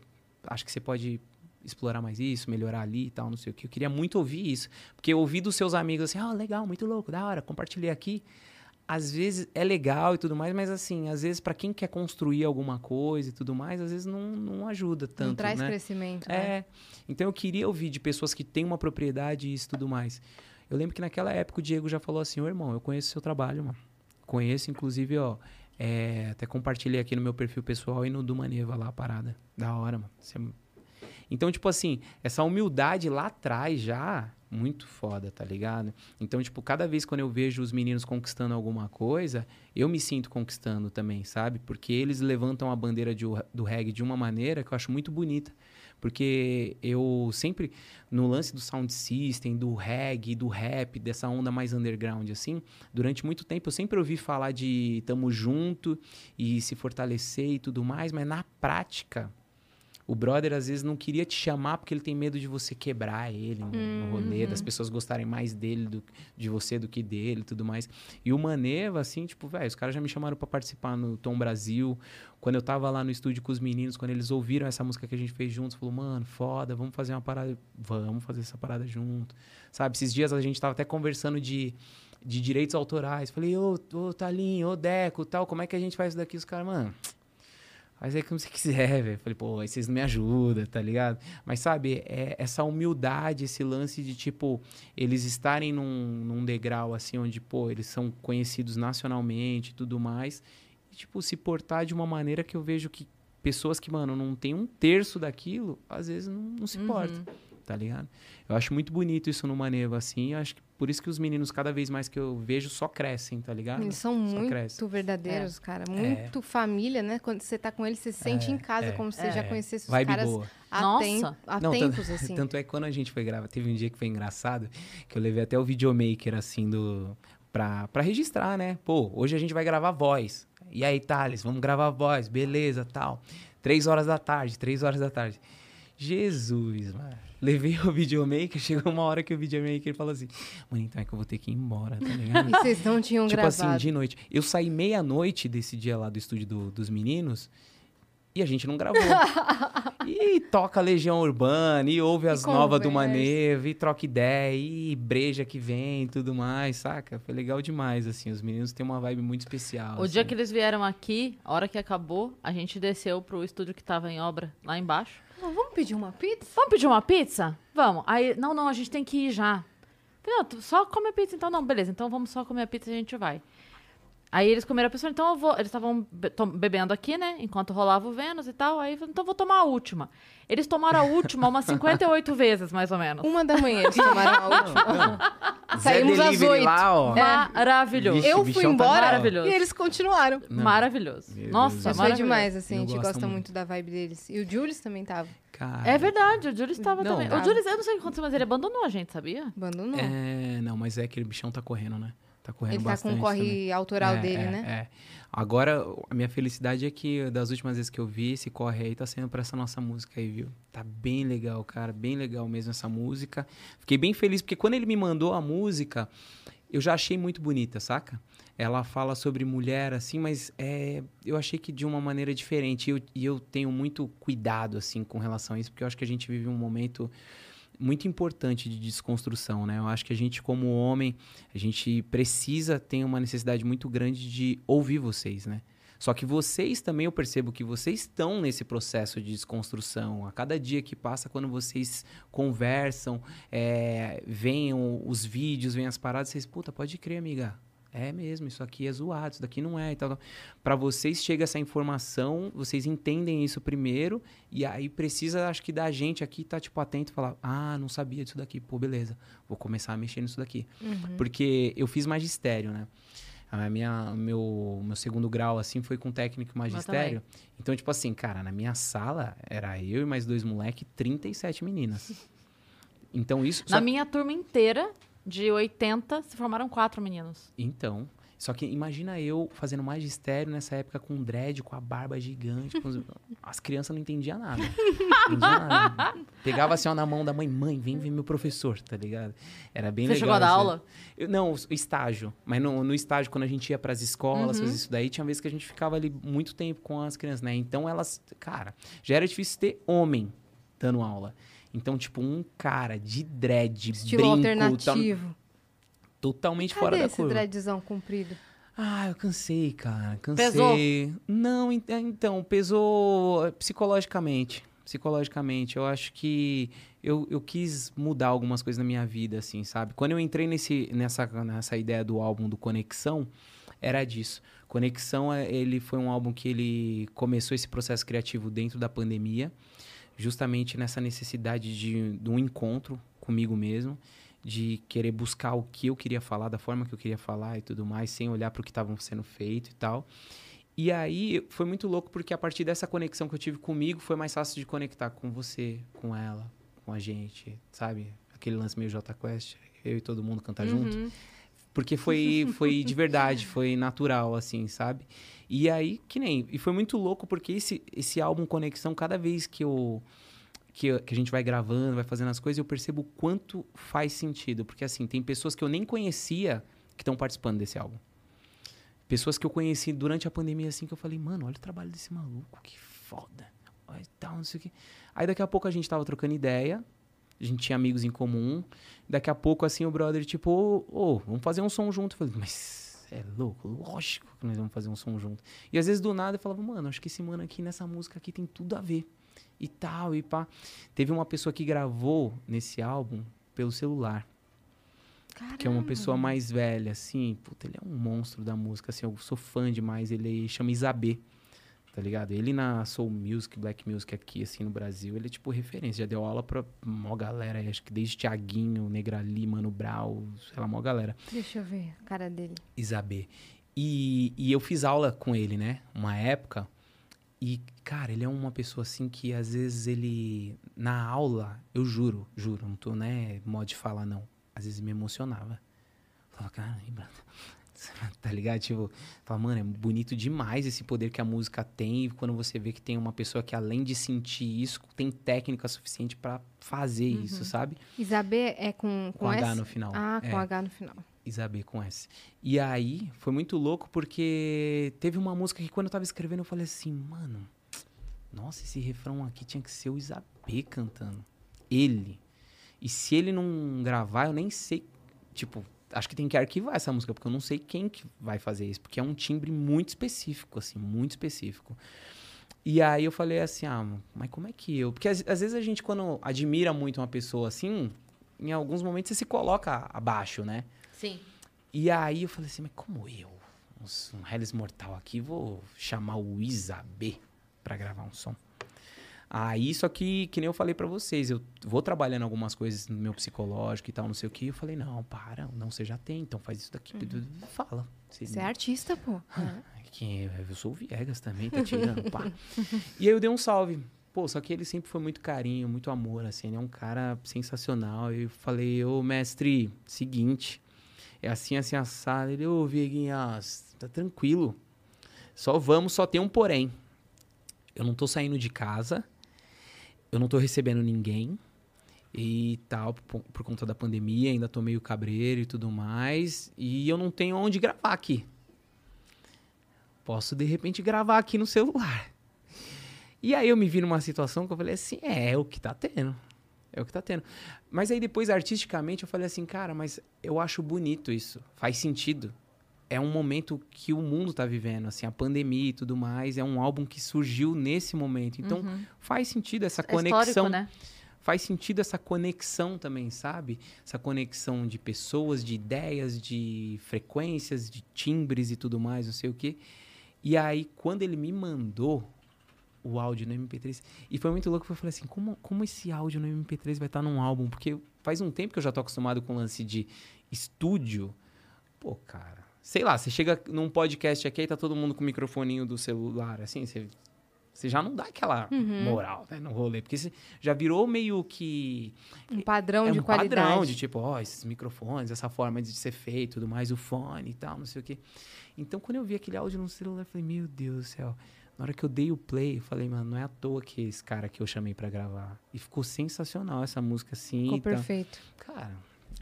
acho que você pode explorar mais isso, melhorar ali e tal, não sei o que. Eu queria muito ouvir isso. Porque eu ouvi dos seus amigos assim, ah, legal, muito louco, da hora, compartilhei aqui. Às vezes é legal e tudo mais, mas assim, às vezes para quem quer construir alguma coisa e tudo mais, às vezes não, não ajuda tanto, Não traz né? crescimento, né? É. Então eu queria ouvir de pessoas que têm uma propriedade e isso e tudo mais. Eu lembro que naquela época o Diego já falou assim, ô irmão, eu conheço o seu trabalho, mano. Conheço, inclusive, ó. é, até compartilhei aqui no meu perfil pessoal e no do Maneva lá a parada. Da hora, mano. Você- Então, tipo assim, essa humildade lá atrás já, muito foda, tá ligado? Então, tipo, cada vez quando eu vejo os meninos conquistando alguma coisa, eu me sinto conquistando também, sabe? Porque eles levantam a bandeira de, do reggae de uma maneira que eu acho muito bonita. Porque eu sempre, no lance do sound system, do reggae, do rap, dessa onda mais underground, assim, durante muito tempo eu sempre ouvi falar de tamo junto e se fortalecer e tudo mais, mas na prática, o brother às vezes não queria te chamar porque ele tem medo de você quebrar ele no, no rolê, Uhum. das pessoas gostarem mais dele, do, de você do que dele e tudo mais. E o Maneva, assim, tipo, velho, os caras já me chamaram pra participar no Tom Brasil. Quando eu tava lá no estúdio com os meninos, quando eles ouviram essa música que a gente fez juntos, falou, mano, foda, vamos fazer uma parada, vamos fazer essa parada junto. Sabe, esses dias a gente tava até conversando de, de direitos autorais. Falei, ô, ô, Talinho, ô, Deco, tal, como é que a gente faz isso daqui? Os caras, mano, faz aí como você quiser, velho. Falei, pô, aí vocês não me ajudam, tá ligado? Mas sabe, é essa humildade, esse lance de, tipo, eles estarem num, num degrau assim, onde, pô, eles são conhecidos nacionalmente e tudo mais. E, tipo, se portar de uma maneira que eu vejo que pessoas que, mano, não tem um terço daquilo, às vezes não, não se importam, tá ligado? Eu acho muito bonito isso no Maneva, assim. Eu acho que por isso que os meninos, cada vez mais que eu vejo, só crescem, tá ligado? Eles são Só muito cresce. verdadeiros, cara. Muito família, né? Quando você tá com eles, você se sente É, em casa, é, como se você é. já conhecesse os Vibe caras boa. há, Nossa. tempo, há Não, tempos, tanto, assim. tanto é que quando a gente foi gravar, teve um dia que foi engraçado, que eu levei até o videomaker, assim, do, pra, pra registrar, né? Pô, hoje a gente vai gravar voz. E aí, Thales, vamos gravar voz, beleza, tal. Três horas da tarde, três horas da tarde. Jesus, mano. Levei o videomaker, chegou uma hora que o videomaker falou assim, mano, então é que eu vou ter que ir embora, tá ligado? E vocês não tinham tipo gravado. assim, de noite. Eu saí meia-noite desse dia lá do estúdio do- dos meninos e a gente não gravou. e toca Legião Urbana, e ouve as novas do. Maneva, e troca ideia, e breja que vem e tudo mais, saca? Foi legal demais, assim. Os meninos têm uma vibe muito especial. O dia assim. que eles vieram aqui, a hora que acabou, a gente desceu pro estúdio que tava em obra, lá embaixo. Não, vamos pedir uma pizza? Vamos pedir uma pizza? Vamos. Aí, não, não, a gente tem que ir já. Não, só come a pizza, então não, beleza. Então vamos só comer a pizza e a gente vai. Aí eles comeram a pizza, então eu vou. Eles estavam be- bebendo aqui, né? Enquanto rolava o Vênus e tal. Aí então eu vou tomar a última. Eles tomaram a última umas 58 vezes, mais ou menos. Uma da manhã eles tomaram a última. Zé Saímos às oito. ó. Maravilhoso. Vixe, Eu o fui tá embora maravilhoso. e eles continuaram. Não. Maravilhoso. Meu Nossa, Deus. Mas foi maravilhoso. demais, assim. Eu a gente gosto gosta muito. muito da vibe deles. E o Julius também tava. Cara, É verdade, o Julius estava Não, também. tava. O Julius, eu não sei o que aconteceu, mas ele abandonou a gente, sabia? Abandonou. É, não, mas é aquele bichão tá correndo, né? Tá correndo Ele tá bastante com o corre também. autoral É, dele, é, né? É. Agora, a minha felicidade é que das últimas vezes que eu vi, esse corre aí tá sendo pra essa nossa música aí, viu? Tá bem legal, cara. Bem legal mesmo essa música. Fiquei bem feliz, porque quando ele me mandou a música, eu já achei muito bonita, saca? Ela fala sobre mulher, assim, mas é, eu achei que de uma maneira diferente. E eu, e eu tenho muito cuidado, assim, com relação a isso, porque eu acho que a gente vive um momento muito importante de desconstrução, né? Eu acho que a gente, como homem, a gente precisa ter uma necessidade muito grande de ouvir vocês, né? Só que vocês também, eu percebo que vocês estão nesse processo de desconstrução. A cada dia que passa, quando vocês conversam, é, veem os vídeos, veem as paradas, vocês, puta, pode crer, amiga. É mesmo, isso aqui é zoado, isso daqui não é e tal. Para vocês chega essa informação, vocês entendem isso primeiro, e aí precisa, acho que, da gente aqui estar, tipo, atento e falar: ah, não sabia disso daqui, pô, beleza, vou começar a mexer nisso daqui. Uhum. Porque eu fiz magistério, né? A minha, meu, meu segundo grau, assim, foi com técnico magistério. Então, tipo assim, cara, na minha sala era eu e mais dois moleques, 37 meninas. Então, isso. Na só- minha turma inteira, de 80, se formaram quatro meninos. Então. Só que imagina eu fazendo magistério nessa época com dread, com a barba gigante. com os- As crianças não entendiam nada. Não entendiam nada. Pegava assim ó, na mão da mãe, mãe, vem ver meu professor, tá ligado? Era bem Você legal. chegou a dar assim. aula? Eu- não, o estágio. Mas no, no estágio, quando a gente ia pras escolas, Uhum. fazer isso daí, tinha vezes que a gente ficava ali muito tempo com as crianças, né? Então elas, cara, já era difícil ter homem dando aula. Então, tipo, um cara de dread, Estilo brinco, alternativo. tal- totalmente fora Cadê da esse curva. dreadzão comprido? Ah, eu cansei, cara. Cansei. Pesou? Não, ent- então, pesou psicologicamente. Psicologicamente. Eu acho que eu, eu quis mudar algumas coisas na minha vida, assim, sabe? Quando eu entrei nesse, nessa, nessa ideia do álbum do Conexão, era disso. Conexão, eh, ele foi um álbum que ele começou esse processo criativo dentro da pandemia, justamente nessa necessidade de, de um encontro comigo mesmo, de querer buscar o que eu queria falar, da forma que eu queria falar e tudo mais, sem olhar para o que estava sendo feito e tal. E aí foi muito louco porque a partir dessa conexão que eu tive comigo foi mais fácil de conectar com você, com ela, com a gente, sabe? Aquele lance meio J Quest, eu e todo mundo cantar junto. Porque foi, foi de verdade, foi natural, assim, sabe? E aí, que nem. E foi muito louco porque esse, esse álbum Conexão, cada vez que eu. Que, que a gente vai gravando, vai fazendo as coisas, eu percebo quanto faz sentido. Porque, assim, tem pessoas que eu nem conhecia que estão participando desse álbum. Pessoas que eu conheci durante a pandemia, assim, que eu falei, mano, olha o trabalho desse maluco, que foda. Olha tal, não sei o quê. Aí daqui a pouco a gente tava trocando ideia, a gente tinha amigos em comum. Daqui a pouco, assim, o brother, tipo, ô, ô, vamos fazer um som junto. Eu falei, mas é louco, lógico que nós vamos fazer um som junto. E às vezes do nada eu falava, mano, acho que esse mano aqui nessa música aqui tem tudo a ver. E tal, e pá. Teve uma pessoa que gravou nesse álbum pelo celular que é uma pessoa mais velha, assim, puta, ele é um monstro da música, assim, eu sou fã demais, ele chama Isabê, tá ligado? Ele na Soul Music, Black Music aqui, assim, no Brasil, ele é, tipo, referência, já deu aula pra mó galera, aí, acho que desde Tiaguinho, Negrali, Mano Brau, sei lá, mó galera. Deixa eu ver a cara dele. Isabê. E, e eu fiz aula com ele, né? Uma época. E, cara, ele é uma pessoa assim que às vezes ele. Na aula, eu juro, juro, não tô, né, modo de falar, não. Às vezes me emocionava. Falava, caramba. Tá ligado? Tipo, fala, mano, é bonito demais esse poder que a música tem. E quando você vê que tem uma pessoa que, além de sentir isso, tem técnica suficiente pra fazer isso, sabe? Isabê é com, com, Com H S? no final. Ah, com É. H no final. Isabê com S. E aí, foi muito louco porque teve uma música que quando eu tava escrevendo eu falei assim, mano, nossa, esse refrão aqui tinha que ser o Isabê cantando. Ele. E se ele não gravar, eu nem sei, tipo, acho que tem que arquivar essa música, porque eu não sei quem que vai fazer isso, porque é um timbre muito específico, assim, muito específico. E aí eu falei assim, ah, mas como é que eu... Porque às, às vezes a gente, quando admira muito uma pessoa assim, em alguns momentos você se coloca abaixo, né? Sim. E aí eu falei assim, mas como eu, um, Hellis Mortal aqui, vou chamar o Isabê pra gravar um som. Aí, só que, que nem eu falei pra vocês, eu vou trabalhando algumas coisas no meu psicológico e tal, não sei o que. Eu falei, não, para, não, você já tem, então faz isso daqui. Fala. Você, Você é artista, pô. que eu sou o Viegas também, tá tirando, pá. E aí eu dei um salve. Pô, só que ele sempre foi muito carinho, muito amor, assim, ele é um cara sensacional. E eu falei, ô mestre, seguinte, é assim, assim, assado. Ele, ô Vieguinhas, tá tranquilo. Só vamos, só tem um porém. Eu não tô saindo de casa, eu não tô recebendo ninguém e tal, por, por conta da pandemia, ainda tô meio cabreiro e tudo mais, e eu não tenho onde gravar aqui. Posso, de repente, gravar aqui no celular. E aí eu me vi numa situação que eu falei assim, é, é o que tá tendo. É o que tá tendo. Mas aí depois, artisticamente, eu falei assim, cara, mas eu acho bonito isso. Faz sentido. É um momento que o mundo tá vivendo, assim, a pandemia e tudo mais. É um álbum que surgiu nesse momento. Então, faz sentido essa É conexão histórico, né? faz sentido essa conexão também, sabe? Essa conexão de pessoas, de ideias, de frequências, de timbres e tudo mais, não sei o quê. E aí, quando ele me mandou o áudio no MP3, e foi muito louco, porque eu falei assim, como, como esse áudio no MP3 vai estar num álbum? Porque faz um tempo que eu já tô acostumado com o lance de estúdio. Pô, cara, sei lá, você chega num podcast aqui e tá todo mundo com o microfoninho do celular, assim, você você já não dá aquela moral né, no rolê, porque você já virou meio que Um padrão é de um qualidade. padrão de tipo, ó, esses microfones, essa forma de ser feito, tudo mais, o fone e tal, não sei o quê. Então, quando eu vi aquele áudio no celular, eu falei, meu Deus do céu. Na hora que eu dei o play, eu falei, mano, não é à toa que esse cara que eu chamei pra gravar. E ficou sensacional essa música assim. Ficou perfeito. Cara,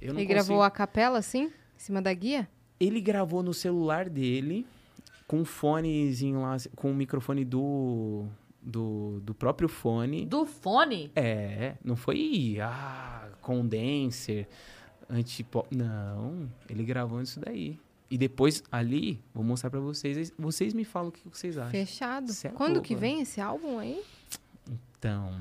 eu não Ele consigo... gravou a capela, assim? Em cima da guia? Ele gravou no celular dele, com um fonezinho lá, com o microfone do, do, do próprio fone. Do fone? É, não foi ah, condenser, antipop. Não, ele gravou isso daí. E depois ali, vou mostrar pra vocês. Vocês me falam o que vocês acham. Fechado. É Quando que vem esse álbum aí? Então,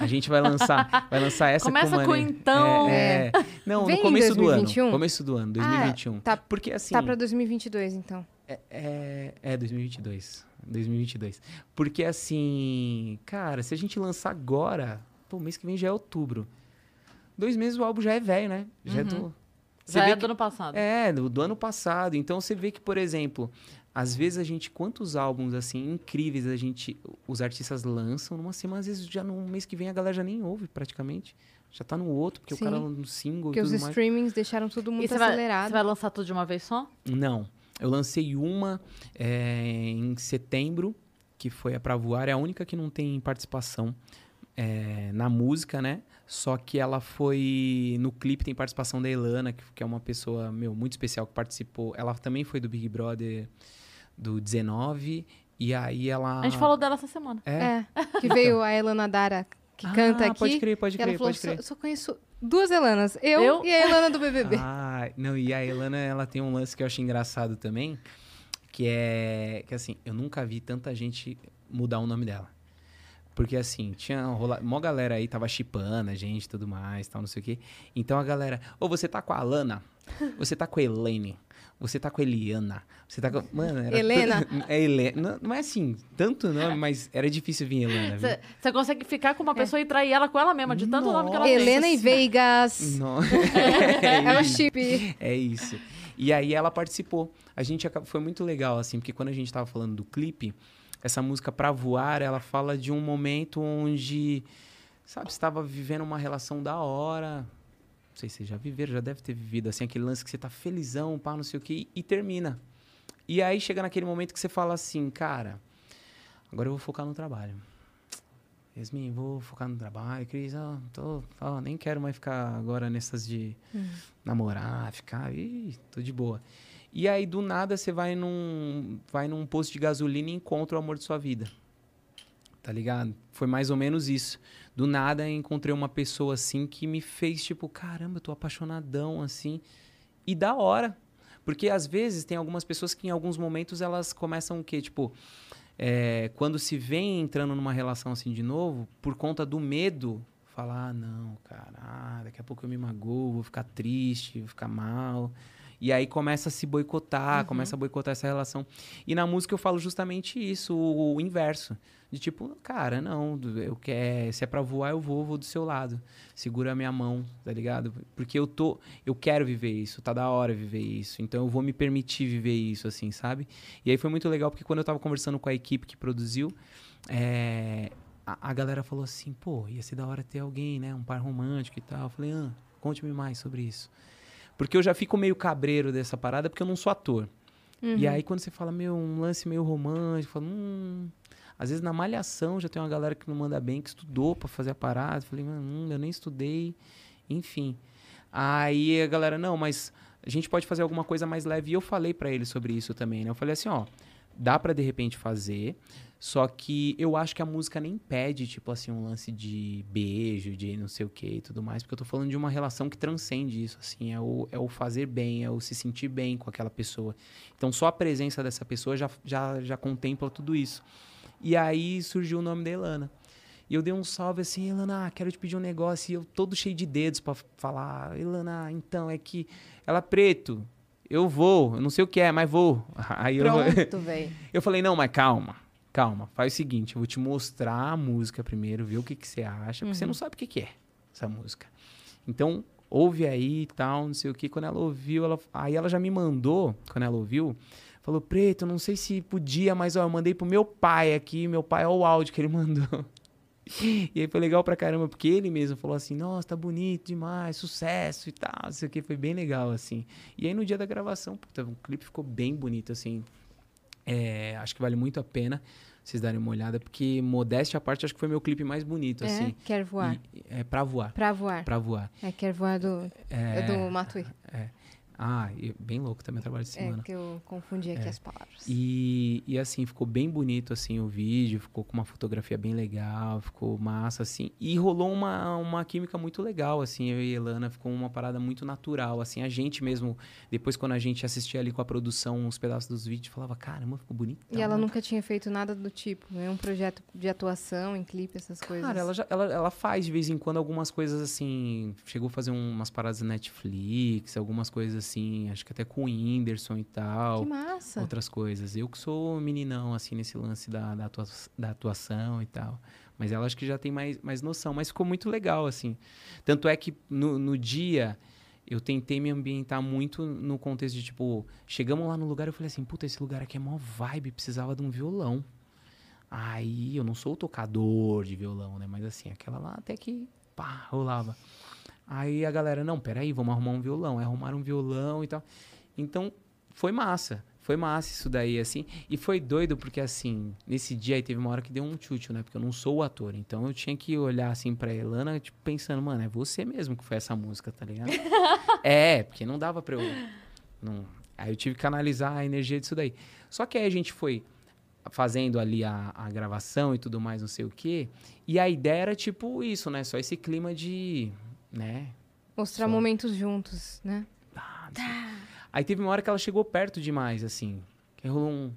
a gente vai lançar, vai lançar essa Começa com, com então. É, é. Não, Vem no começo do 2021? ano. Começo do ano, 2021. tá- Porque assim, Tá pra 2022, então. É, é, é 2022. 2022. Porque assim, cara, se a gente lançar agora, pô, mês que vem já é outubro. Dois meses o álbum já é velho, né? Já é do. Você Já vê é que- do ano passado. É, do, do ano passado. Então você vê que, por exemplo, às vezes a gente, quantos álbuns assim incríveis a gente, os artistas lançam numa semana, às vezes já no mês que vem a galera já nem ouve praticamente. Já tá no outro, porque Sim. o cara no single Porque e os mais. streamings deixaram tudo E muito você vai, acelerado. você vai lançar tudo de uma vez só? Não. Eu lancei uma é, em setembro, que foi a Pra Voar. É a única que não tem participação é, na música, né? Só que ela foi. No clipe tem participação da Elana, que, que é uma pessoa, meu, muito especial que participou. Ela também foi do Big Brother do 19. E aí ela. A gente falou dela essa semana. É. É, que veio a Elana Dara, que Ah, canta aqui. Pode crer, pode e ela crer, falou, pode crer. só, só conheço duas Elanas. Eu, Eu? e a Elana do BBB. Ah, não, e a Elana, ela tem um lance que eu achei engraçado também, que é que assim, eu nunca vi tanta gente mudar o nome dela. Porque assim, tinha rola... mó galera aí, tava chipando a gente e tudo mais, tal, não sei o quê. Então a galera, ou você tá com a Alana, você tá com a Elaine, você tá com a Eliana, você tá com. Mano, era. Helena? É Helena. Não, não é assim, tanto nome, mas era difícil vir Helena, viu? Você consegue ficar com uma pessoa e trair ela com ela mesma, de tanto nome que ela tem. Helena e Vegas. Não. É o isso. chip. É isso. E aí ela participou. A gente foi muito legal assim, porque quando a gente tava falando do clipe, essa música Pra Voar, ela fala de um momento onde, sabe, você tava vivendo uma relação da hora. Não sei se vocês já viveram, já deve ter vivido assim, aquele lance que você tá felizão, pá, não sei o quê, e termina. E aí chega naquele momento que você fala assim, cara, agora eu vou focar no trabalho. Yasmin, vou focar no trabalho. Cris, ó, tô, ó, nem quero mais ficar agora nessas de namorar, ficar, ih, tô de boa. E aí, do nada, você vai num, vai num posto de gasolina e encontra o amor de sua vida. Tá ligado? Foi mais ou menos isso. Do nada, encontrei uma pessoa assim que me fez, tipo, caramba, eu tô apaixonadão, assim. E da hora. Porque às vezes tem algumas pessoas que em alguns momentos elas começam o quê? Tipo, é, quando se vem entrando numa relação assim de novo, por conta do medo, falar, ah, não, cara, ah, daqui a pouco eu me magoo, vou ficar triste, vou ficar mal. E aí começa a se boicotar, começa a boicotar essa relação. E na música eu falo justamente isso, o, o inverso. De tipo, cara, não, eu quero, se é pra voar, eu vou, vou do seu lado. Segura a minha mão, tá ligado? Porque eu tô, eu quero viver isso, tá da hora viver isso. Então eu vou me permitir viver isso, assim, sabe? E aí foi muito legal, porque quando eu tava conversando com a equipe que produziu, é, a, a galera falou assim, pô, ia ser da hora ter alguém, né? Um par romântico e tal. Eu falei, ah, conte-me mais sobre isso. Porque eu já fico meio cabreiro dessa parada, porque eu não sou ator. E aí, quando você fala, meu, um lance meio romântico, fala, hum. Às vezes na malhação já tem uma galera que não manda bem, que estudou pra fazer a parada. Eu falei, hum, eu nem estudei. Enfim. Aí a galera, não, mas a gente pode fazer alguma coisa mais leve. E eu falei pra ele sobre isso também, né? Eu falei assim, ó, dá pra de repente fazer, só que eu acho que a música nem pede, tipo assim, um lance de beijo, de não sei o que e tudo mais, porque eu tô falando de uma relação que transcende isso, assim, é o, é o fazer bem, é o se sentir bem com aquela pessoa. Então só a presença dessa pessoa já, já, já contempla tudo isso. E aí surgiu o nome da Elana. E eu dei um salve assim, Elana, quero te pedir um negócio. E eu todo cheio de dedos pra falar, Elana, então, é que ela é preto. Eu vou, eu não sei o que é, mas vou. Aí eu, Pronto, velho. eu falei, não, mas calma, calma. Faz o seguinte, eu vou te mostrar a música primeiro, ver o que, que você acha, porque você não sabe o que, que é essa música. Então, ouve aí e tal, não sei o que. Quando ela ouviu, ela, aí ela já me mandou, quando ela ouviu, falou, Preto, não sei se podia, mas ó, eu mandei pro meu pai aqui, meu pai, ó o áudio que ele mandou. E aí foi legal pra caramba, porque ele mesmo falou assim, nossa, tá bonito demais, sucesso e tal, não sei o que, foi bem legal, assim. E aí no dia da gravação, puta, o clipe ficou bem bonito, assim. É, acho que vale muito a pena vocês darem uma olhada, porque modéstia à parte, acho que foi meu clipe mais bonito, É, assim. quer voar. E- é pra voar, Pra voar. pra voar. É, quer voar do, é. É, do Matui. Ah, bem louco também o trabalho de É, semana. que eu confundi aqui as palavras. E, e assim, ficou bem bonito assim o vídeo, ficou com uma fotografia bem legal, ficou massa assim. E rolou uma, uma química muito legal assim, eu e a Elana, ficou uma parada muito natural assim. A gente mesmo, depois quando a gente assistia ali com a produção uns pedaços dos vídeos, falava, caramba, ficou bonito. E ela nunca tinha feito nada do tipo, nenhum projeto de atuação em clipe, essas coisas. Cara, ela, já, ela, ela faz de vez em quando algumas coisas assim. Chegou a fazer umas paradas na Netflix, algumas coisas assim, acho que até com o Whindersson e tal. Que massa. outras coisas. Eu que sou meninão, assim, nesse lance da, da, atua- da atuação e tal. Mas ela acho que já tem mais, mais noção. Mas ficou muito legal, assim. Tanto é que no, no dia eu tentei me ambientar muito no contexto de, tipo, chegamos lá no lugar eu falei assim, puta, esse lugar aqui é mó vibe, precisava de um violão. Aí eu não sou tocador de violão, né? Mas assim, aquela lá até que pá, rolava. Aí a galera, não, peraí, vamos arrumar um violão. Aí arrumaram um violão e tal. Então, foi massa. Foi massa isso daí, assim. E foi doido porque, assim, nesse dia aí teve uma hora que deu um chute, né? Porque eu não sou o ator. Então eu tinha que olhar, assim, pra Elana, tipo, pensando, mano, é você mesmo que foi essa música, tá ligado? é, porque não dava pra eu... Não... Aí eu tive que canalizar a energia disso daí. Só que aí a gente foi fazendo ali a, a gravação e tudo mais, não sei o quê. E a ideia era, tipo, isso, né? Só esse clima de... Né? Mostrar Só. momentos juntos, né? Ah, sei. Aí teve uma hora que ela chegou perto demais, assim. Que rolou um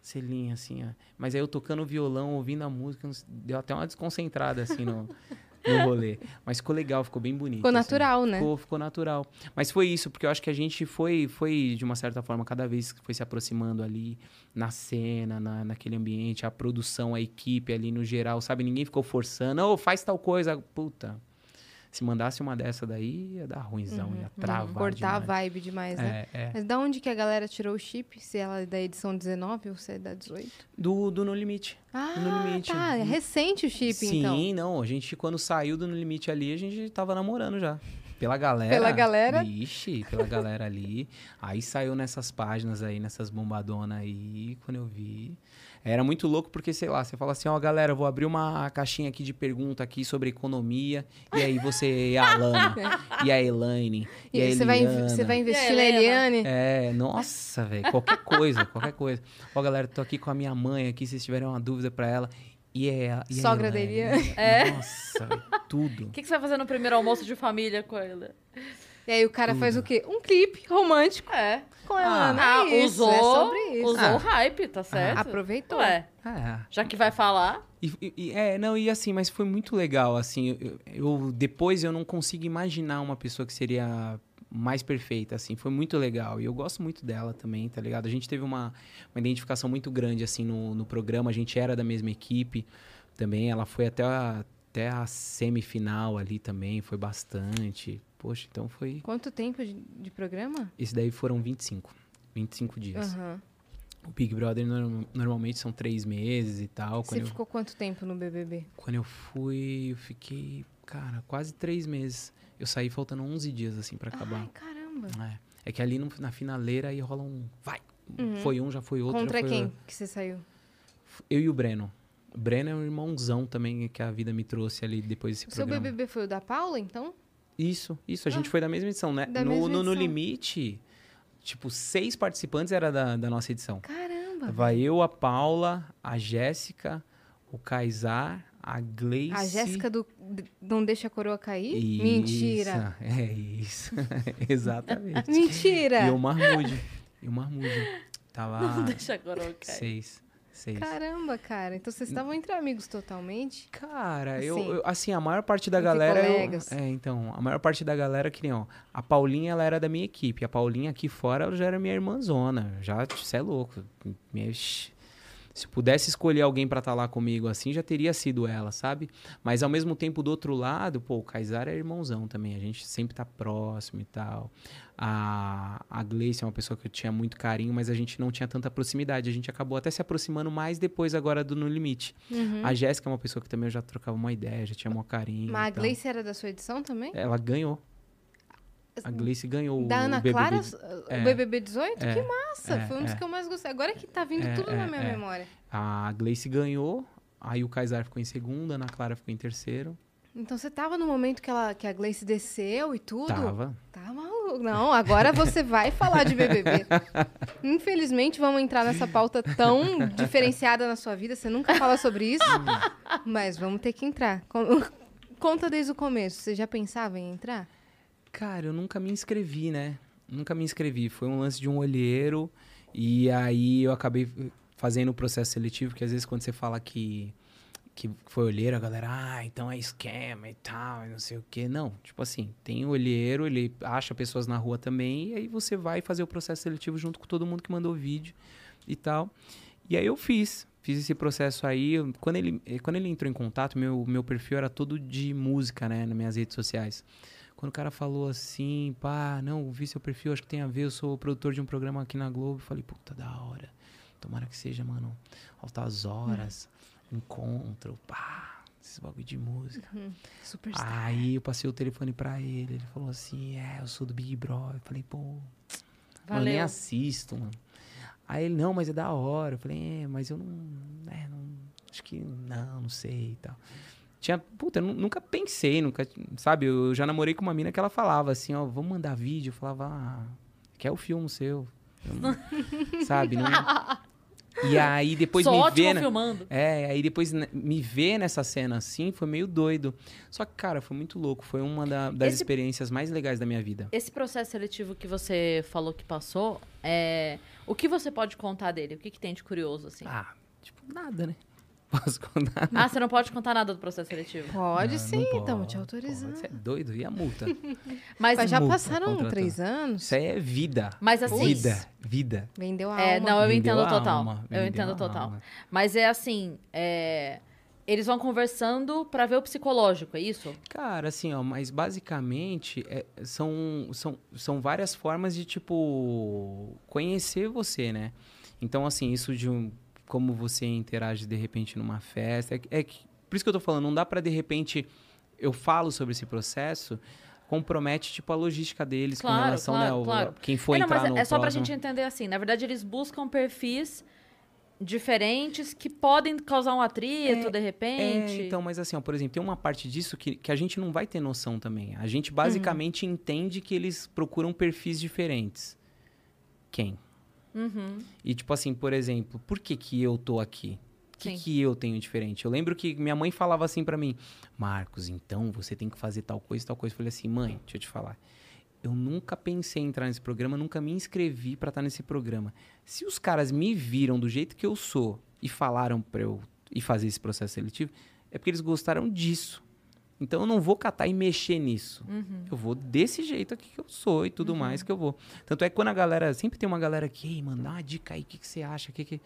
selinho, assim, ó. Mas aí eu tocando violão, ouvindo a música, deu até uma desconcentrada, assim, no, no rolê. Mas ficou legal, ficou bem bonito. Ficou assim. natural, né? Ficou, ficou natural. Mas foi isso, porque eu acho que a gente foi, foi de uma certa forma, cada vez que foi se aproximando ali, na cena, na, naquele ambiente, a produção, a equipe ali no geral, sabe? Ninguém ficou forçando, ô, faz tal coisa. Puta. Se mandasse uma dessa daí, ia dar ruimzão, ia travar. Cortar a vibe demais, né? É, é. Mas da onde que a galera tirou o chip? Se ela é da edição 19 ou se é da 18? Do, do No Limite. Ah, No Limite. tá. É recente o chip, Sim, então. não. A gente, quando saiu do No Limite ali, a gente tava namorando já. Pela galera. Pela galera? Ixi, pela galera ali. Aí saiu nessas páginas aí, nessas bombadonas aí, quando eu vi. Era muito louco porque, sei lá, você fala assim, ó, galera, eu vou abrir uma caixinha aqui de pergunta aqui sobre economia. E aí você e a Alana, e a Elaine, e, E a aí você vai, Eliana. você vai investir na? Eliane? É, nossa, velho. Qualquer coisa, qualquer coisa. Ó, galera, tô aqui com a minha mãe aqui, se vocês tiverem uma dúvida pra ela. E é e a Sogra da Elaine? É. Nossa, tudo. O que, que você vai fazer no primeiro almoço de família com ela? E aí o cara faz o quê? Um clipe romântico É. com ela, né? Ah, É isso, usou, é sobre isso. usou Ah. o hype, tá certo? Aproveitou. Ué, É. já que vai falar, E, e- e- é, não, e assim, mas foi muito legal, assim, eu, eu- depois eu não consigo imaginar uma pessoa que seria mais perfeita, assim, foi muito legal, e eu gosto muito dela também, tá ligado? A gente teve uma, uma identificação muito grande, assim, no, no programa, a gente era da mesma equipe também, ela foi até a, até a semifinal ali também, foi bastante, poxa, então foi, Quanto tempo de, de programa? esse daí foram 25, 25 dias. Aham. O Big Brother norm- normalmente são três meses e tal, Você quando eu... ficou quanto tempo no BBB? Quando eu fui, eu fiquei, cara, quase três meses. Eu saí faltando 11 dias, assim, pra acabar. Ai, caramba. É. É que ali no- na finaleira aí rola um. Vai! Uhum. Foi um, já foi outro. Contra foi quem outro. que você saiu? Eu e o Breno. O Breno é um irmãozão também que a vida me trouxe ali depois desse O seu programa. BBB foi o da Paula, então? Isso, isso. A gente foi da mesma edição, né? da no, mesma no, no limite, tipo, seis participantes era da, da nossa edição. Caramba. Tava eu, a Paula, a Jéssica, o Kaysar, a Gleice. A Jéssica do Não Deixa a Coroa Cair? Isso, Mentira. É isso. Exatamente. Mentira. E o Marmude. E o Marmude. Tava não deixa agora eu cair. seis. Seis. Caramba, cara. Então vocês estavam entre amigos totalmente? Cara, eu, Assim, eu- assim, a maior parte da galera. eu- colegas. é, então, a maior parte da galera que nem, ó. A Paulinha, ela era da minha equipe. A Paulinha aqui fora, ela já era minha irmãzona. Já, você é louco. Minha, se pudesse escolher alguém pra estar lá comigo assim, já teria sido ela, sabe? Mas ao mesmo tempo, do outro lado, pô, o Kaysar é irmãozão também. A gente sempre tá próximo e tal. A, a Gleice é uma pessoa que eu tinha muito carinho, mas a gente não tinha tanta proximidade. A gente acabou até se aproximando mais depois agora do No Limite. Uhum. A Jéssica é uma pessoa que também eu já trocava uma ideia, já tinha um carinho. Mas a. Gleice era da sua edição também? Ela ganhou. A Gleice ganhou Da o Ana BBB. Clara, É. o BBB 18? É. Que massa! É, Foi um dos é. que eu mais gostei. Agora que tá vindo É, tudo na é, minha memória. A Gleice ganhou, aí o Kaysar ficou em segundo, a Ana Clara ficou em terceiro. Então você tava no momento que, ela, que a Gleice desceu e tudo? Tava. Tá maluco. Não, agora você vai falar de BBB. Infelizmente, vamos entrar nessa pauta tão diferenciada na sua vida. Você nunca fala sobre isso. mas vamos ter que entrar. Con- Conta desde o começo. Você já pensava em entrar? Cara, eu nunca me inscrevi, né? Nunca me inscrevi. Foi um lance de um olheiro. E aí eu acabei fazendo o processo seletivo, porque às vezes quando você fala que, que foi olheiro, a galera, ah, então é esquema e tal, e não sei o quê. Não, tipo assim, tem olheiro, ele acha pessoas na rua também, e aí você vai fazer o processo seletivo junto com todo mundo que mandou vídeo e tal. E aí eu fiz. Fiz esse processo aí. Quando ele, eh, quando ele entrou em contato, meu, meu perfil era todo de música, né? Nas minhas redes sociais. Quando o cara falou assim, pá, não, vi seu perfil, acho que tem a ver, eu sou produtor de um programa aqui na Globo. Eu falei, puta, da hora. Tomara que seja, mano, altas horas, encontro, pá. esses bagulho de música. Superstar. Aí eu passei o telefone pra ele, ele falou assim, é, eu sou do Big Brother. Eu falei, pô, eu nem Valeu. assisto, mano. Aí ele, não, mas é da hora. Eu falei, é, mas eu não, é, não acho que não, não sei e tal. Tinha, puta, eu nu- nunca pensei, nunca, sabe, eu já namorei com uma mina que ela falava assim, ó, vamos mandar vídeo. Eu falava, ah, quer o filme seu. Não- sabe, não... E aí depois Sou me né? filmando. É, aí depois me ver nessa cena assim foi meio doido. Só que, cara, foi muito louco. Foi uma da- das Esse- experiências mais legais da minha vida. Esse processo seletivo que você falou que passou, é... o que você pode contar dele? O que, que tem de curioso, assim? Ah, tipo, nada, né? Posso contar? Ah, você não pode contar nada do processo seletivo. Pode Não, sim, estamos te autorizando. Você é doido? E a multa? Mas, Mas já multa, passaram três anos? Isso aí é vida. mas assim... Vida, vida. Vendeu a É, alma. não, eu Vendeu entendo total. alma, eu vendeu entendo total. alma. Mas é assim, é, eles vão conversando pra ver o psicológico, é isso? Cara, assim, ó, mas basicamente é, são, são, são várias formas de, tipo, conhecer você, né? Então, assim, isso de um, como você interage de repente numa festa. É, que- é que, por isso que eu tô falando, não dá pra de repente eu falo sobre esse processo, compromete, tipo, a logística deles com Claro, relação, claro, né? ao- claro. Quem for é, não, entrar mas é, no é só pra próximo- gente entender assim. Na verdade, eles buscam perfis diferentes que podem causar um atrito, É, de repente. É, então, mas assim, ó, por exemplo, tem uma parte disso que, que a gente não vai ter noção também. A gente basicamente Uhum. entende que eles procuram perfis diferentes. Quem? Uhum. E tipo assim, por exemplo, por que que eu tô aqui? O que que eu tenho diferente? Eu lembro que minha mãe falava assim pra mim, Marcos, então você tem que fazer tal coisa, tal coisa. Eu falei assim, mãe, deixa eu te falar. Eu nunca pensei em entrar nesse programa, nunca me inscrevi pra estar nesse programa. Se os caras me viram do jeito que eu sou e falaram pra eu ir fazer esse processo seletivo, é porque eles gostaram disso. Então eu não vou catar e mexer nisso. Uhum. Eu vou desse jeito aqui que eu sou e tudo mais que eu vou. Tanto é que quando a galera. Sempre tem uma galera que, ei, mano, dá uma dica aí, o que, que você acha? Que que,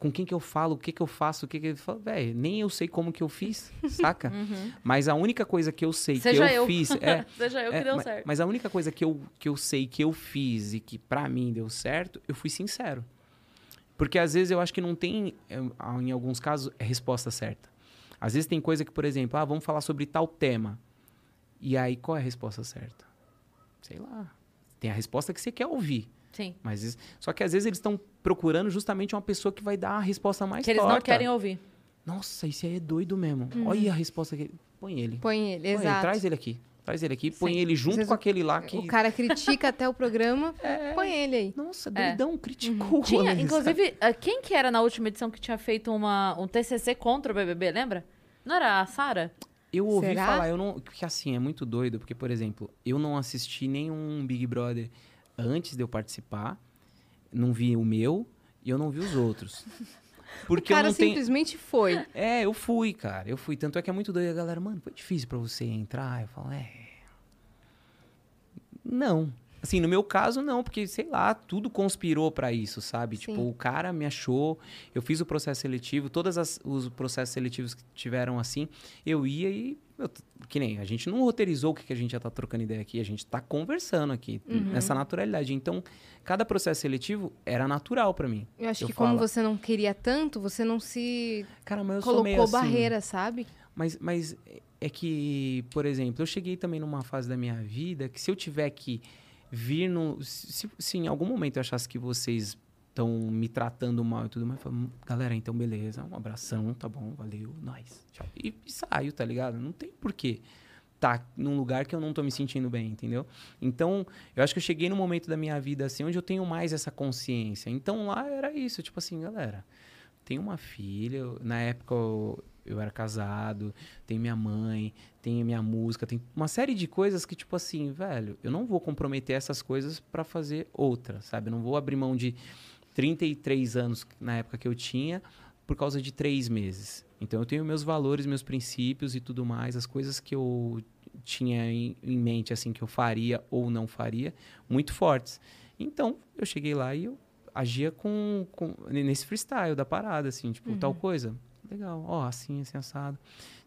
com quem que eu falo? O que que eu faço? O que que eu falo? Véi, nem eu sei como que eu fiz, saca? Uhum. Mas a única coisa que eu sei Seja que eu, eu. fiz. É, Seja eu que é, deu ma- certo. Mas a única coisa que eu, que eu sei que eu fiz e que pra mim deu certo, eu fui sincero. Porque às vezes eu acho que não tem, eh, em alguns casos, a resposta certa. Às vezes tem coisa que, por exemplo, ah, vamos falar sobre tal tema. E aí, qual é a resposta certa? Sei lá. Tem a resposta que você quer ouvir. Sim. Mas isso- só que às vezes eles estão procurando justamente uma pessoa que vai dar a resposta mais Que eles não querem ouvir. Nossa, esse aí é doido mesmo. Olha a resposta que Põe ele. Põe ele, Põe ele, exato. Traz ele aqui. Traz ele aqui. Põe Sim. ele junto com aquele lá que... O cara critica até o programa, É. põe ele aí. Nossa, É. doidão, criticou. Tinha, né? inclusive, ah, quem que era na última edição que tinha feito uma, um TCC contra o BBB, lembra? Não era a Sara? Eu ouvi Será? falar, eu não. Porque assim, é muito doido, porque, por exemplo, eu não assisti nenhum Big Brother antes de eu participar, não vi o meu e eu não vi os outros. Porque o cara eu não tenho. simplesmente foi. É, eu fui, cara. Eu fui. Tanto é que é muito doido. A galera, mano, foi difícil pra você entrar. Eu falo, é. Não. Assim, no meu caso, não, porque, sei lá, tudo conspirou pra isso, sabe? Sim. Tipo, o cara me achou, eu fiz o processo seletivo, todos os processos seletivos que tiveram assim, eu ia e. eu que nem, a gente não roteirizou o que, que a gente já tá trocando ideia aqui, a gente tá conversando aqui, Uhum. nessa naturalidade. Então, cada processo seletivo era natural pra mim. Eu acho Eu que como falo- você não queria tanto, você não se Cara, mas eu sou meio colocou assim. barreira, sabe? Mas, mas é que, por exemplo, eu cheguei também numa fase da minha vida que se eu tiver que vir no. Se, se em algum momento eu achasse que vocês estão me tratando mal e tudo mais, falo, "Hum, galera, então beleza, um abração, tá bom, valeu, nós. Tchau. E, e saio, tá ligado? Não tem porquê tá num lugar que eu não tô me sentindo bem, entendeu? Então, eu acho que eu cheguei num momento da minha vida assim onde eu tenho mais essa consciência. Então lá era isso, tipo assim, galera, tenho uma filha, eu- na época eu, eu era casado, tem minha mãe, tem minha música, tem uma série de coisas que, tipo assim, velho, eu não vou comprometer essas coisas pra fazer outra, sabe? Eu não vou abrir mão de 33 anos na época que eu tinha por causa de três meses. Então eu tenho meus valores, meus princípios e tudo mais, as coisas que eu tinha em, em mente, assim, que eu faria ou não faria, muito fortes. Então eu cheguei lá e eu agia com, com nesse freestyle da parada, assim, tipo, tal coisa. Legal, ó, assim, assim, assado.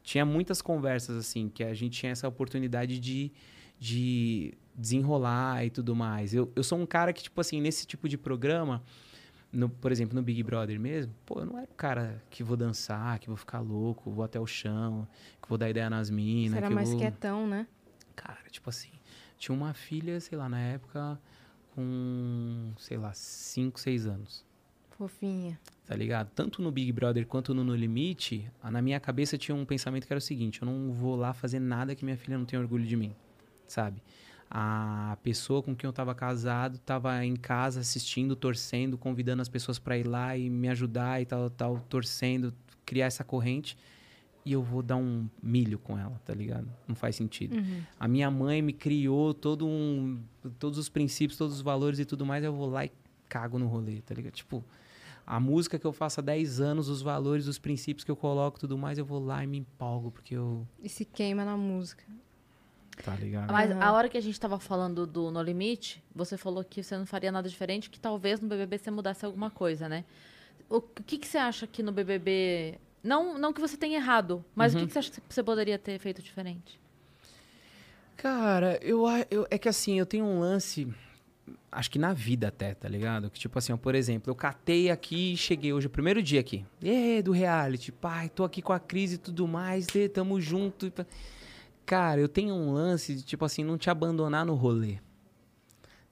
Tinha muitas conversas, assim, que a gente tinha essa oportunidade de, de desenrolar e tudo mais. Eu, eu sou um cara que, tipo assim, nesse tipo de programa, no, por exemplo, no Big Brother mesmo, pô, eu não era o cara que vou dançar, que vou ficar louco, vou até o chão, que vou dar ideia nas minas. Você era mais vou... quietão, né? Cara, tipo assim, tinha uma filha, sei lá, na época, com, sei lá, 5, 6 anos. Fofinha. Tá ligado? Tanto no Big Brother quanto no No Limite, na minha cabeça tinha um pensamento que era o seguinte: eu não vou lá fazer nada que minha filha não tenha orgulho de mim, sabe? A pessoa com quem eu tava casado tava em casa assistindo, torcendo, convidando as pessoas pra ir lá e me ajudar e tal, tal, torcendo, criar essa corrente. E eu vou dar um milho com ela, tá ligado? Não faz sentido. Uhum. A minha mãe me criou todo um, todos os princípios, todos os valores e tudo mais, eu vou lá e cago no rolê, tá ligado? Tipo, a música que eu faço há 10 anos, os valores, os princípios que eu coloco, tudo mais, eu vou lá e me empolgo, porque eu. E se queima na música. Tá ligado? Mas a hora que a gente tava falando do No Limite, você falou que você não faria nada diferente, que talvez no BBB você mudasse alguma coisa, né? O que, que você acha que no BBB... Não, não que você tenha errado, mas o que, que você acha que você poderia ter feito diferente? Cara, eu, eu. É que assim, eu tenho um lance. Acho que na vida até, tá ligado? Que tipo assim, ó, por exemplo, eu catei aqui e cheguei hoje, o primeiro dia aqui. Ê, do reality, pai, tô aqui com a crise e tudo mais, tamo junto. e. Cara, eu tenho um lance de, tipo assim, não te abandonar no rolê.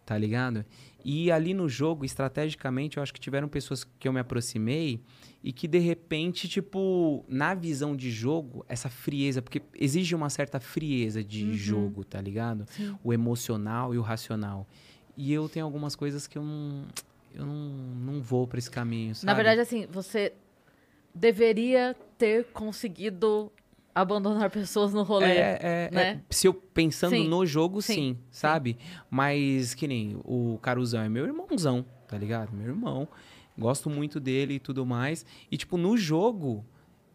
Tá ligado? E ali no jogo, estrategicamente, eu acho que tiveram pessoas que eu me aproximei e que de repente, tipo, na visão de jogo, essa frieza, porque exige uma certa frieza de jogo, tá ligado? Sim. O emocional e o racional. E eu tenho algumas coisas que eu não, eu não, não vou pra esse caminho, sabe? Na verdade, assim, você deveria ter conseguido abandonar pessoas no rolê. É, é, né? é, se eu pensando Sim. no jogo, Sim, sim, sim. sabe? Mas que nem o Caruzão é meu irmãozão, tá ligado? Meu irmão. Gosto muito dele e tudo mais. E, tipo, no jogo,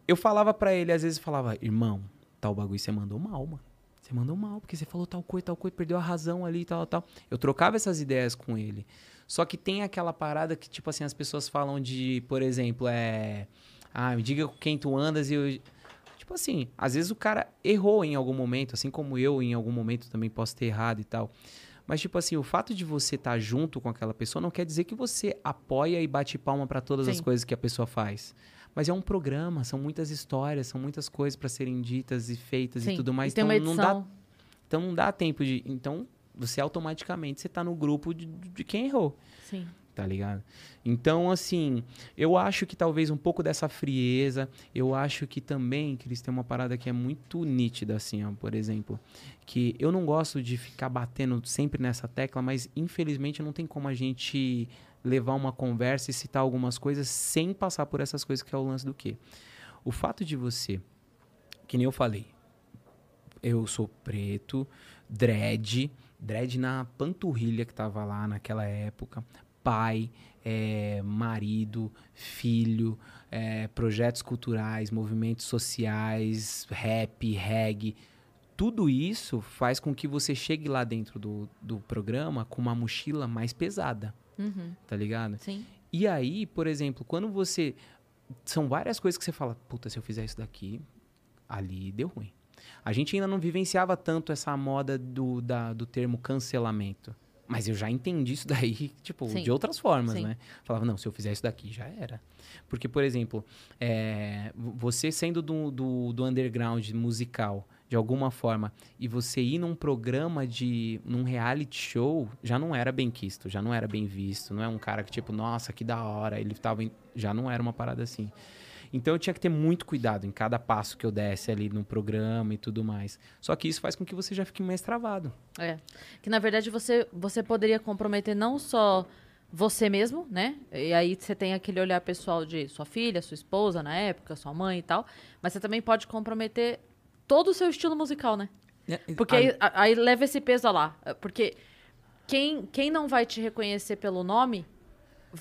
eu falava pra ele, às vezes falava, irmão, tal bagulho você mandou mal, mano. Você mandou mal, porque você falou tal coisa, tal coisa, perdeu a razão ali e tal, tal. Eu trocava essas ideias com ele. Só que tem aquela parada que, tipo assim, as pessoas falam de, por exemplo, é. Ah, me diga com quem tu andas e eu. Tipo assim, às vezes o cara errou em algum momento, assim como eu em algum momento também posso ter errado e tal. Mas, tipo assim, o fato de você estar junto com aquela pessoa não quer dizer que você apoia e bate palma pra todas as Sim. coisas que a pessoa faz. Mas é um programa, são muitas histórias, são muitas coisas pra serem ditas e feitas Sim. e tudo mais. E então, não dá, então não dá tempo de. Então, você automaticamente você tá no grupo de, de quem errou Sim. Tá ligado? Então, assim, eu acho que talvez um pouco dessa frieza, eu acho que também, eles têm uma parada que é muito nítida, assim, ó, por exemplo, que eu não gosto de ficar batendo sempre nessa tecla, mas infelizmente não tem como a gente levar uma conversa e citar algumas coisas sem passar por essas coisas que é o lance do quê? O fato de você, que nem eu falei, eu sou preto, dread, dread na panturrilha que tava lá naquela época, pai, é, marido, filho, é, projetos culturais, movimentos sociais, rap, reggae. Tudo isso faz com que você chegue lá dentro do, do programa com uma mochila mais pesada, Uhum. tá ligado? Sim. E aí, por exemplo, quando você. São várias coisas que você fala, puta, se eu fizer isso daqui, ali deu ruim. A gente ainda não vivenciava tanto essa moda do, da- do termo cancelamento. Mas eu já entendi isso daí, tipo, Sim. de outras formas, Sim. né? Falava, não, se eu fizer isso daqui, já era. Porque, por exemplo, é, você sendo do, do, do underground musical, de alguma forma, e você ir num programa de. num reality show, já não era bem quisto, já não era bem visto. Não é um cara que, tipo, nossa, que da hora. Ele tava. em- já não era uma parada assim. Então eu tinha que ter muito cuidado em cada passo que eu desse ali no programa e tudo mais. Só que isso faz com que você já fique mais travado. É. Que na verdade você, você poderia comprometer não só você mesmo, né? E aí você tem aquele olhar pessoal de sua filha, sua esposa na época, sua mãe e tal. Mas você também pode comprometer todo o seu estilo musical, né? Porque Ah, aí, aí leva esse peso lá. Porque quem, quem não vai te reconhecer pelo nome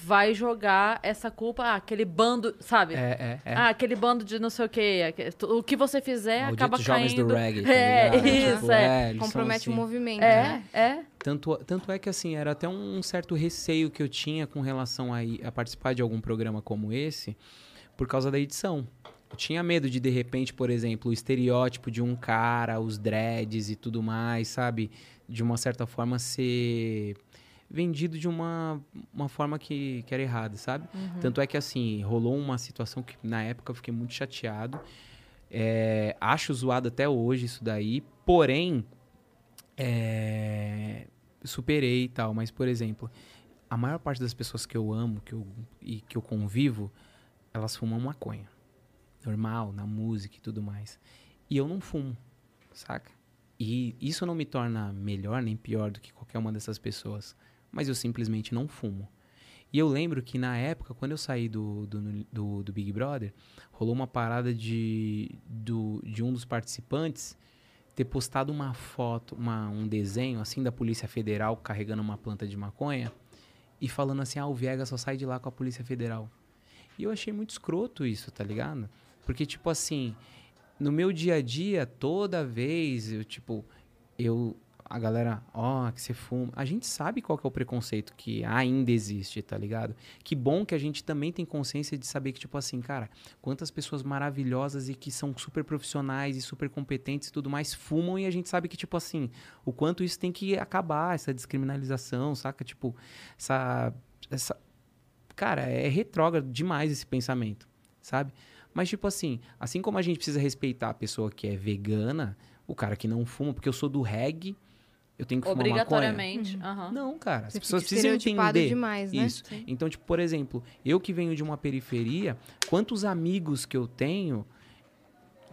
vai jogar essa culpa, ah, aquele bando, sabe? É, é, é. Ah, aquele bando de não sei o quê. O que você fizer Malditos acaba jovens caindo. do reggae, tá é, ligado? isso, Tipo, é. são Compromete o assim. movimento, É, né? é. Tanto, tanto é que, assim, era até um certo receio que eu tinha com relação a, a participar de algum programa como esse, por causa da edição. Eu tinha medo de, de repente, por exemplo, o estereótipo de um cara, os dreads e tudo mais, sabe? De uma certa forma ser vendido de uma, uma forma que, que era errada, sabe? Uhum. Tanto é que, assim, rolou uma situação que na época eu fiquei muito chateado. É, acho zoado até hoje isso daí, porém, é, superei e tal. Mas, por exemplo, a maior parte das pessoas que eu amo que eu, e que eu convivo, elas fumam maconha. Normal, na música e tudo mais. E eu não fumo, saca? E isso não me torna melhor nem pior do que qualquer uma dessas pessoas. Mas eu simplesmente não fumo. E eu lembro que na época, quando eu saí do, do, do, do Big Brother, rolou uma parada de, do, de um dos participantes ter postado uma foto, uma, um desenho assim da Polícia Federal carregando uma planta de maconha e falando assim: ah, o Viega só sai de lá com a Polícia Federal. E eu achei muito escroto isso, tá ligado? Porque, tipo assim, no meu dia a dia, toda vez, eu, tipo, eu. A galera, ó, que você fuma. A gente sabe qual é o preconceito que ainda existe, tá ligado? Que bom que a gente também tem consciência de saber que, tipo assim, cara, quantas pessoas maravilhosas e que são super profissionais e super competentes e tudo mais fumam e a gente sabe que, tipo assim, o quanto isso tem que acabar, essa descriminalização, saca? Tipo, essa. essa... Cara, é retrógrado demais esse pensamento, sabe? Mas, tipo assim, assim como a gente precisa respeitar a pessoa que é vegana, o cara que não fuma, porque eu sou do reggae, eu tenho que fumar maconha. Obrigatoriamente. aham. Não, cara, as Você pessoas precisam entender. demais, né? Isso. Então, tipo, por exemplo, eu que venho de uma periferia, quantos amigos que eu tenho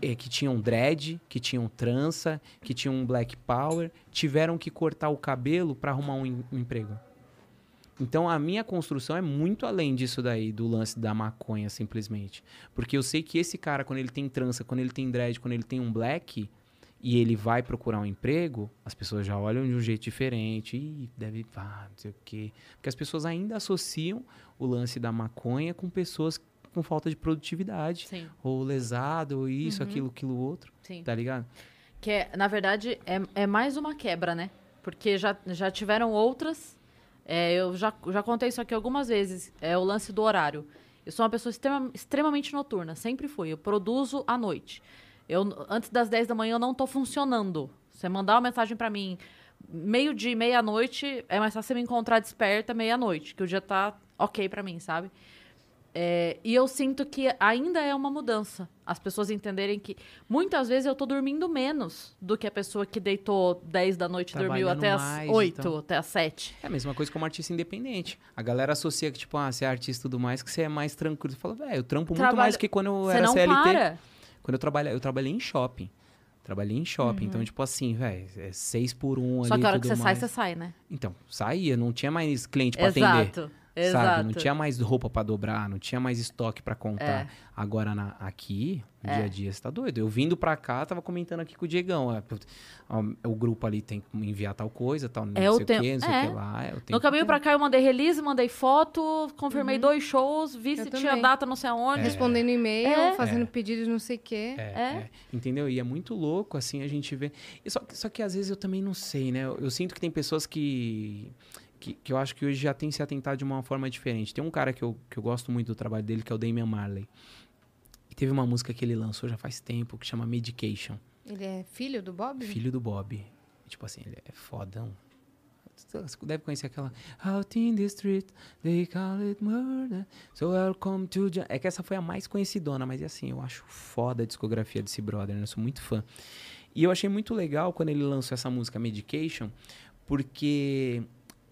é, que tinham dread, que tinham trança, que tinham um black power, tiveram que cortar o cabelo para arrumar um, em- um emprego. Então a minha construção é muito além disso daí, do lance da maconha, simplesmente. Porque eu sei que esse cara, quando ele tem trança, quando ele tem dread, quando ele tem um black, e ele vai procurar um emprego, as pessoas já olham de um jeito diferente. Ih, deve. Ah, não sei o quê. Porque as pessoas ainda associam o lance da maconha com pessoas com falta de produtividade. Sim, Ou lesado, ou isso, aquilo, aquilo outro. sim. Tá ligado? Que, é, na verdade, é, é mais uma quebra, né? Porque já, já tiveram outras. É, eu já, já contei isso aqui algumas vezes. É o lance do horário. Eu sou uma pessoa extrema- extremamente noturna. Sempre fui. Eu produzo à noite. Eu, antes das 10 da manhã eu não tô funcionando. Você mandar uma mensagem pra mim meio-dia, meia-noite, é mais fácil você me encontrar desperta meia-noite, que o dia tá ok pra mim, sabe? É, e eu sinto que ainda é uma mudança. As pessoas entenderem que muitas vezes eu tô dormindo menos do que a pessoa que deitou 10 da noite e dormiu até as mais, 8, então. até as 7. É a mesma coisa como artista independente. A galera associa que, tipo, ah, você é artista e tudo mais, que você é mais tranquilo. Você fala, velho, eu trampo muito Trabalha- mais que quando eu Você era não CLT. para. Quando eu trabalhei, eu trabalhei em shopping. Trabalhei em shopping. Uhum. Então, tipo assim, velho, é seis por um Só ali que a hora que você sai, mais. você sai, né? Então, saía, não tinha mais cliente pra atender. Exato. Exato. Sabe? Não tinha mais roupa pra dobrar, não tinha mais estoque pra contar. É. Agora, na- aqui, no É. dia a dia, você tá doido. Eu vindo pra cá, tava comentando aqui com o Diegão. ó, ó, o grupo ali tem que enviar tal coisa, tal, não É o sei o tempo- quê, não sei é. o que lá. É, o tempo No caminho pra cá eu mandei release, mandei foto, confirmei Uhum. dois shows, vi Eu se tinha também. data não sei aonde. Respondendo e-mail, É. fazendo pedidos não sei o quê. É, É. é. Entendeu? E é muito louco, assim, a gente vê. E só, que- só que às vezes eu também não sei, né? Eu, eu sinto que tem pessoas que, que. que eu acho que hoje já tem se atentado de uma forma diferente. Tem um cara que eu, que eu gosto muito do trabalho dele, que é o Damian Marley. E teve uma música que ele lançou já faz tempo, que chama Medication. Ele é filho do Bob? Filho do Bob. Tipo assim, ele é fodão. Você deve conhecer aquela Out in the street, they call it murder So welcome to... Ja-" É que essa foi a mais conhecidona Mas assim, eu acho foda a discografia desse brother né? Eu sou muito fã E eu achei muito legal quando ele lançou essa música Medication Porque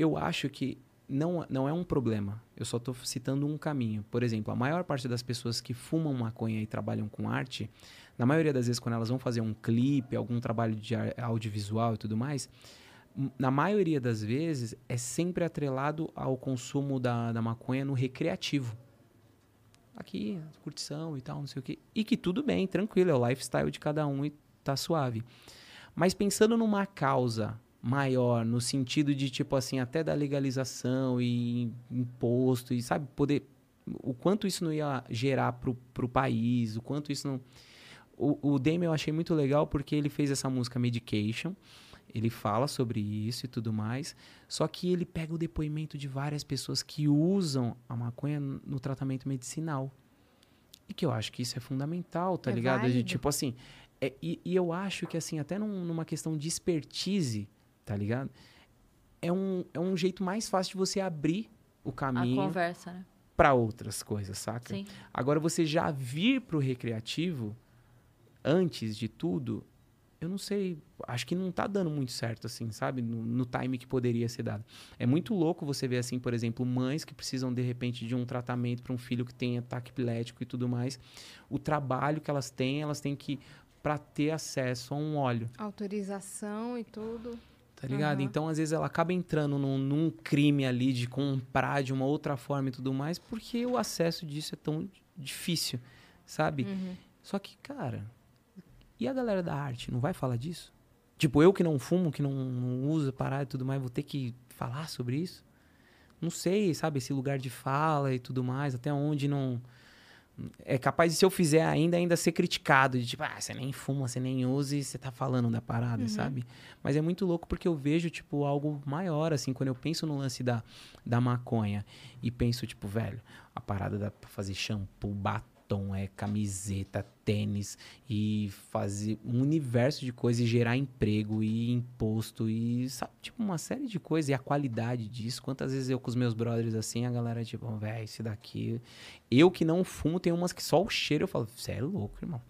eu acho que não, não é um problema Eu só tô citando um caminho Por exemplo, a maior parte das pessoas que fumam maconha e trabalham com arte na maioria das vezes, quando elas vão fazer um clipe, algum trabalho de audiovisual e tudo mais, na maioria das vezes é sempre atrelado ao consumo da, da maconha no recreativo. Aqui, curtição e tal, não sei o quê. E que tudo bem, tranquilo, é o lifestyle de cada um e tá suave. Mas pensando numa causa maior, no sentido de, tipo assim, até da legalização e imposto, e sabe, poder. O quanto isso não ia gerar pro, pro país, o quanto isso não. O, o Demi eu achei muito legal porque ele fez essa música Medication. Ele fala sobre isso e tudo mais. Só que ele pega o depoimento de várias pessoas que usam a maconha no tratamento medicinal. E que eu acho que isso é fundamental, tá É ligado? De, tipo assim. é- e, e eu acho que, assim, até num- numa questão de expertise, tá ligado? é um, é um jeito mais fácil de você abrir o A caminho conversa, né? para outras coisas, saca? Sim. Agora, você já vir pro recreativo, antes de tudo, eu não sei, acho que não tá dando muito certo, assim, sabe? No, no time que poderia ser dado. É muito louco você ver, assim, por exemplo, mães que precisam, de repente, de um tratamento para um filho que tem ataque epilético e tudo mais. O trabalho que elas têm, elas têm que, para ter acesso a um óleo. Autorização e tudo. Tá ligado? Aham. Então, às vezes, ela acaba entrando num, num crime ali de comprar de uma outra forma e tudo mais, porque o acesso disso é tão difícil, sabe? Uhum. Só que, cara, e a galera da arte não vai falar disso? Tipo, eu que não fumo, que não, não uso parada e tudo mais, vou ter que falar sobre isso? Não sei, sabe? Esse lugar de fala e tudo mais, até onde não. É capaz de, se eu fizer ainda, ainda ser criticado. De tipo, ah, você nem fuma, você nem usa e você tá falando da parada, sabe? Mas é muito louco porque eu vejo, tipo, algo maior, assim, quando eu penso no lance da, da maconha e penso, tipo, velho, a parada dá pra fazer shampoo, batom, é camiseta, tênis e fazer um universo de coisas e gerar emprego e imposto e, sabe, tipo, uma série de coisas e a qualidade disso. Quantas vezes eu com os meus brothers assim, a galera, tipo, velho, esse daqui. Eu que não fumo, tem umas que só o cheiro eu falo, você é louco, irmão.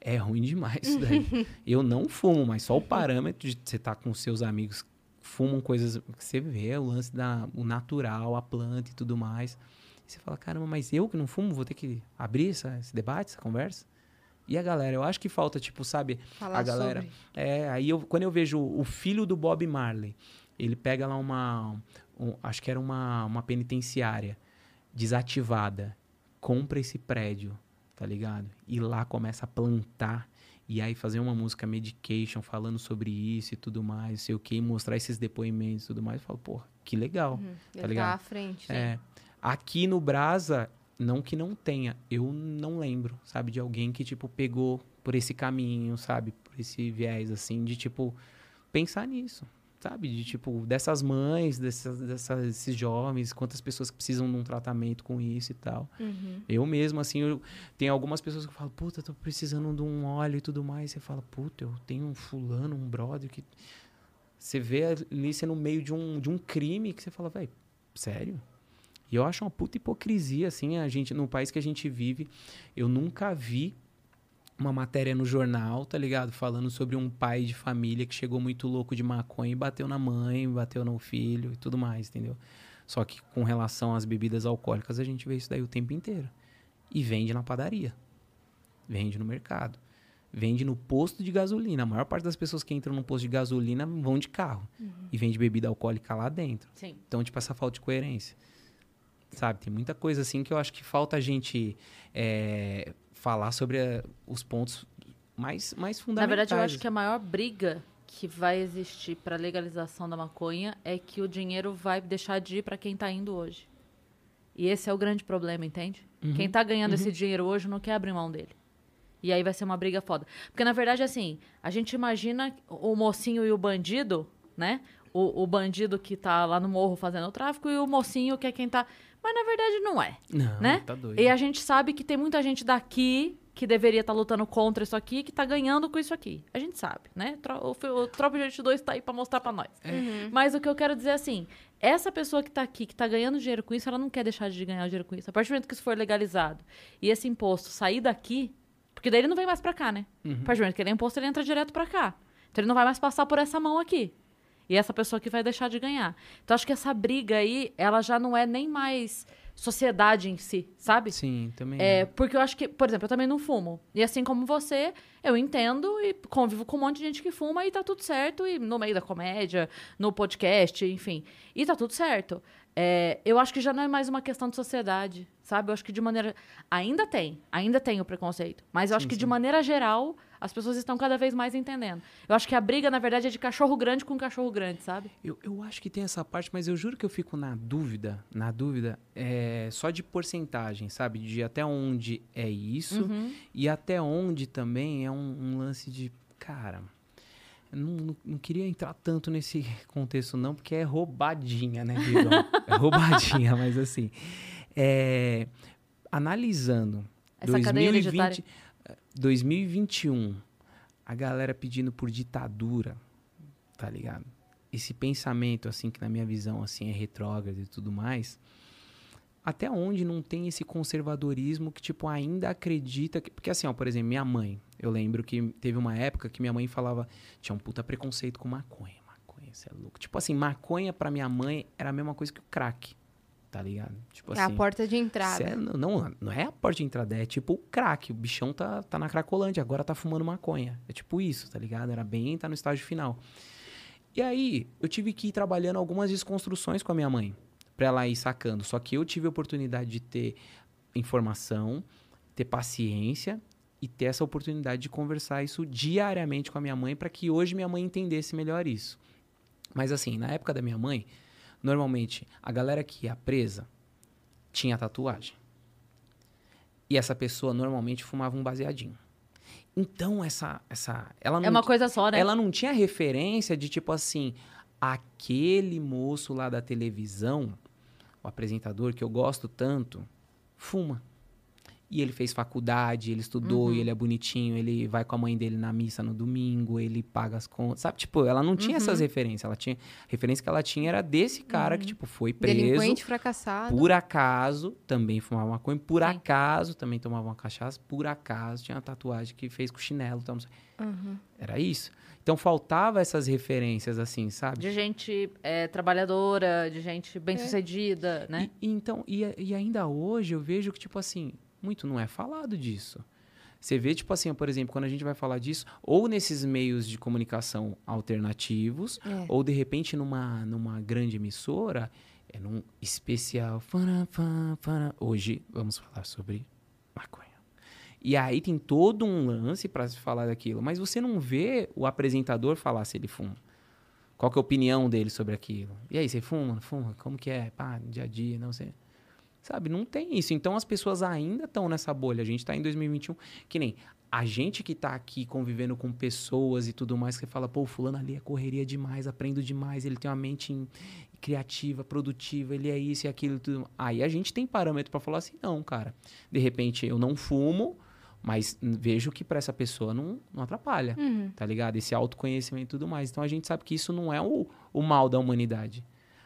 É ruim demais isso daí. eu não fumo, mas só o parâmetro de você estar com seus amigos que fumam coisas que você vê, o lance da o natural, a planta e tudo mais. E você fala, caramba, mas eu que não fumo vou ter que abrir essa, esse debate, essa conversa? E a galera, eu acho que falta, tipo, sabe, Falar a galera. sobre. É, aí eu, quando eu vejo o filho do Bob Marley, ele pega lá uma. um- acho que era uma, uma penitenciária desativada, compra esse prédio, tá ligado? E lá começa a plantar. E aí fazer uma música medication falando sobre isso e tudo mais, sei o que, e mostrar esses depoimentos e tudo mais. Eu falo, pô, que legal. Uhum. Ele tá ligado? à frente. É. Aqui no Brasa, não que não tenha, eu não lembro, sabe, de alguém que, tipo, pegou por esse caminho, sabe, por esse viés, assim, de, tipo, pensar nisso, sabe, de, tipo, dessas mães, dessas, dessas, desses jovens, quantas pessoas que precisam de um tratamento com isso e tal. Uhum. Eu mesmo, assim, eu, tem algumas pessoas que falam, puta, tô precisando de um óleo e tudo mais. Você fala, puta, eu tenho um fulano, um brother que. Você vê ali você no meio de um, de um crime que você fala, velho, sério? E eu acho uma puta hipocrisia, assim, a gente, no país que a gente vive, eu nunca vi uma matéria no jornal, tá ligado? Falando sobre um pai de família que chegou muito louco de maconha e bateu na mãe, bateu no filho e tudo mais, entendeu? Só que com relação às bebidas alcoólicas, a gente vê isso daí o tempo inteiro. E vende na padaria. Vende no mercado. Vende no posto de gasolina. A maior parte das pessoas que entram no posto de gasolina vão de carro. E vende bebida alcoólica lá dentro. Sim. Então, tipo, essa falta de coerência. Sabe? Tem muita coisa assim que eu acho que falta a gente é, falar sobre eh, os pontos mais, mais Na fundamentais. verdade, eu acho que a maior briga que vai existir para legalização da maconha é que o dinheiro vai deixar de ir para quem tá indo hoje. E esse é o grande problema, entende? Uhum. Quem tá ganhando esse dinheiro hoje não quer abrir mão dele. E aí vai ser uma briga foda. Porque, na verdade, assim, a gente imagina o mocinho e o bandido, né? O, o bandido que tá lá no morro fazendo o tráfico e o mocinho que é quem tá. Mas na verdade não é. Não, né? tá doido. E a gente sabe que tem muita gente daqui que deveria estar lutando contra isso aqui, que tá ganhando com isso aqui. A gente sabe, né? O, fi- o Tropa de Gente 2 tá aí pra mostrar pra nós. Mas o que eu quero dizer é assim, essa pessoa que tá aqui, que tá ganhando dinheiro com isso, ela não quer deixar de ganhar dinheiro com isso. A partir do momento que isso for legalizado e esse imposto sair daqui, porque daí ele não vem mais pra cá, né? Uhum. A partir do momento que ele é imposto, ele entra direto pra cá. Então ele não vai mais passar por essa mão aqui. E essa pessoa que vai deixar de ganhar. Então acho que essa briga aí, ela já não é nem mais sociedade em si, sabe? Sim, também. É, porque eu acho que, por exemplo, eu também não fumo. E assim como você, eu entendo e convivo com um monte de gente que fuma e tá tudo certo. E no meio da comédia, no podcast, enfim. E tá tudo certo. É, eu acho que já não é mais uma questão de sociedade, sabe? Eu acho que de maneira. Ainda tem, ainda tem o preconceito. Mas eu acho Sim, que de sim. maneira geral, as pessoas estão cada vez mais entendendo. Eu acho que a briga, na verdade, é de cachorro grande com cachorro grande, sabe? Eu, eu acho que tem essa parte, mas eu juro que eu fico na dúvida, na dúvida, é, só de porcentagem, sabe? De até onde é isso Uhum. e até onde também é um, um lance de, cara, não, não, queria entrar tanto nesse contexto não, porque é roubadinha, né, é roubadinha, mas assim, é, analisando Essa cadeia 2020, hereditária. 2021, a galera pedindo por ditadura, tá ligado? esse pensamento, assim, que na minha visão, assim, é retrógrado e tudo mais, até onde não tem esse conservadorismo que, tipo, ainda acredita... Que, porque, assim, ó, por exemplo, minha mãe, eu lembro que teve uma época que minha mãe falava, tinha um puta preconceito com maconha, maconha, você é louco. Tipo assim, maconha pra minha mãe era a mesma coisa que o crack, tá ligado? Tipo É a assim, porta de entrada. é- não, não é a porta de entrada, é tipo o crack. O bichão tá, tá na cracolândia, agora tá fumando maconha. É tipo isso, tá ligado? Era bem, tá no estágio final. E aí, eu tive que ir trabalhando algumas desconstruções com a minha mãe, pra ela ir sacando. Só que eu tive a oportunidade de ter informação, ter paciência e ter essa oportunidade de conversar isso diariamente com a minha mãe, para que hoje minha mãe entendesse melhor isso. Mas assim, na época da minha mãe, normalmente a galera que ia presa tinha tatuagem. E essa pessoa normalmente fumava um baseadinho. Então essa essa ela não É uma coisa só, né? ela não tinha referência de tipo assim, aquele moço lá da televisão, o apresentador que eu gosto tanto, fuma. E ele fez faculdade, ele estudou, Uhum. e ele é bonitinho, ele vai com a mãe dele na missa no domingo, ele paga as contas. Sabe, tipo, ela não tinha essas Uhum. referências. Ela tinha. A referência que ela tinha era desse cara que, tipo, foi preso. Delinquente fracassado. Por acaso, também fumava maconha. Por Sim. acaso, também tomava uma cachaça. Por acaso, tinha uma tatuagem que fez com chinelo. Então. Uhum. Era isso. Então, faltava essas referências, assim, sabe? De gente é, trabalhadora, de gente bem-sucedida, né? E, e então, e, e ainda hoje eu vejo que, tipo assim, muito não é falado disso. Você vê, tipo assim, por exemplo, quando a gente vai falar disso, ou nesses meios de comunicação alternativos, É. ou de repente numa, numa grande emissora, é num especial. Hoje vamos falar sobre maconha. E aí tem todo um lance para se falar daquilo, mas você não vê o apresentador falar se ele fuma. Qual que é a opinião dele sobre aquilo? E aí, você fuma? Fuma? Como que é? Pá, dia a dia, não sei. Sabe, não tem isso. Então as pessoas ainda estão nessa bolha. A gente está em 2021, que nem a gente que está aqui convivendo com pessoas e tudo mais, que fala, pô, o fulano ali é correria demais, aprendo demais, ele tem uma mente em- criativa, produtiva, ele é isso e aquilo, tudo. Aí a gente tem parâmetro para falar assim, não, cara. De repente eu não fumo, mas vejo que para essa pessoa não, não atrapalha, Uhum. tá ligado? Esse autoconhecimento e tudo mais. Então a gente sabe que isso não é o, o mal da humanidade.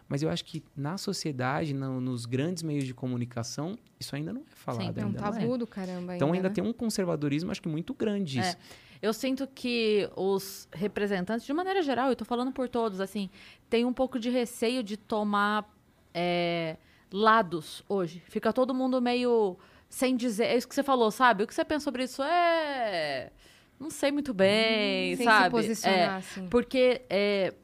Mas eu acho que na sociedade, no- nos grandes meios de comunicação, isso ainda não é falado. É um ainda não é. tabu do caramba Então ainda né? tem um conservadorismo, acho que muito grande É. isso. Eu sinto que os representantes, de maneira geral, eu tô falando por todos, assim, tem um pouco de receio de tomar é, lados hoje. Fica todo mundo meio sem dizer. É isso que você falou, sabe? O que você pensa sobre isso é. Não sei muito bem, Sem sabe? se posicionar, É, assim. porque é,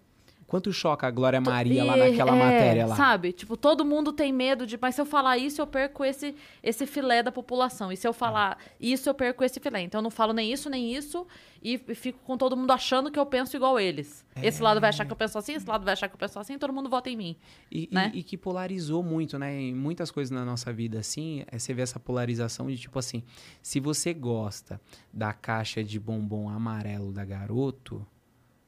Quanto choca a Glória Maria lá e- naquela é, matéria lá. Sabe? Tipo, todo mundo tem medo de, mas se eu falar isso, eu perco esse, esse filé da população. E se eu falar isso, eu perco esse filé. Então eu não falo nem isso, nem isso, e, e fico com todo mundo achando que eu penso igual eles. Esse lado vai achar que eu penso assim, esse lado vai achar que eu penso assim, todo mundo vota em mim. E, e- né? e que polarizou muito, né? Em muitas coisas na nossa vida, assim, é, você vê essa polarização de tipo assim: se você gosta da caixa de bombom amarelo da garoto,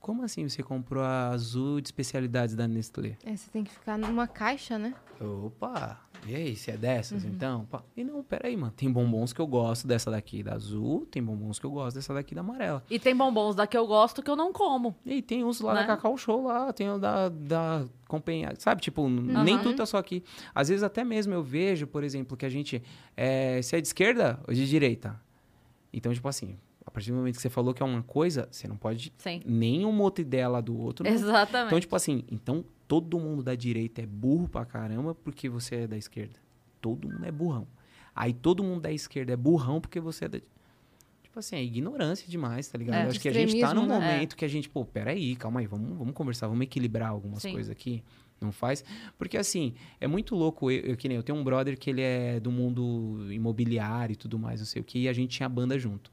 como assim você comprou a azul de especialidades da Nestlé? É, você tem que ficar numa caixa, né? Opa, e aí, você é dessas Uhum. então? Pá. E não, peraí, mano. Tem bombons que eu gosto dessa daqui da azul, tem bombons que eu gosto dessa daqui da amarela. E tem bombons da que eu gosto que eu não como. E tem uns lá Né? da Cacau Show lá, tem o da, da Companhia, sabe? Tipo, n- nem Uhum. tudo tá só aqui. Às vezes até mesmo eu vejo, por exemplo, que a gente, é, se é de esquerda ou de direita. Então, tipo assim, partir do momento que você falou que é uma coisa, você não pode Sim. nenhuma outra ideia lá do outro. não- Exatamente. Então, tipo assim, então todo mundo da direita é burro pra caramba porque você é da esquerda. Todo mundo é burrão. Aí todo mundo da esquerda é burrão porque você é da. Tipo assim, é ignorância demais, tá ligado? É. Eu acho que a gente tá num né? momento que a gente, pô, peraí, calma aí, vamos, vamos conversar, vamos equilibrar algumas Sim. coisas aqui. Não faz? Porque assim, é muito louco. Eu, eu, que nem eu tenho um brother que ele é do mundo imobiliário e tudo mais, não sei o que, e a gente tinha banda junto.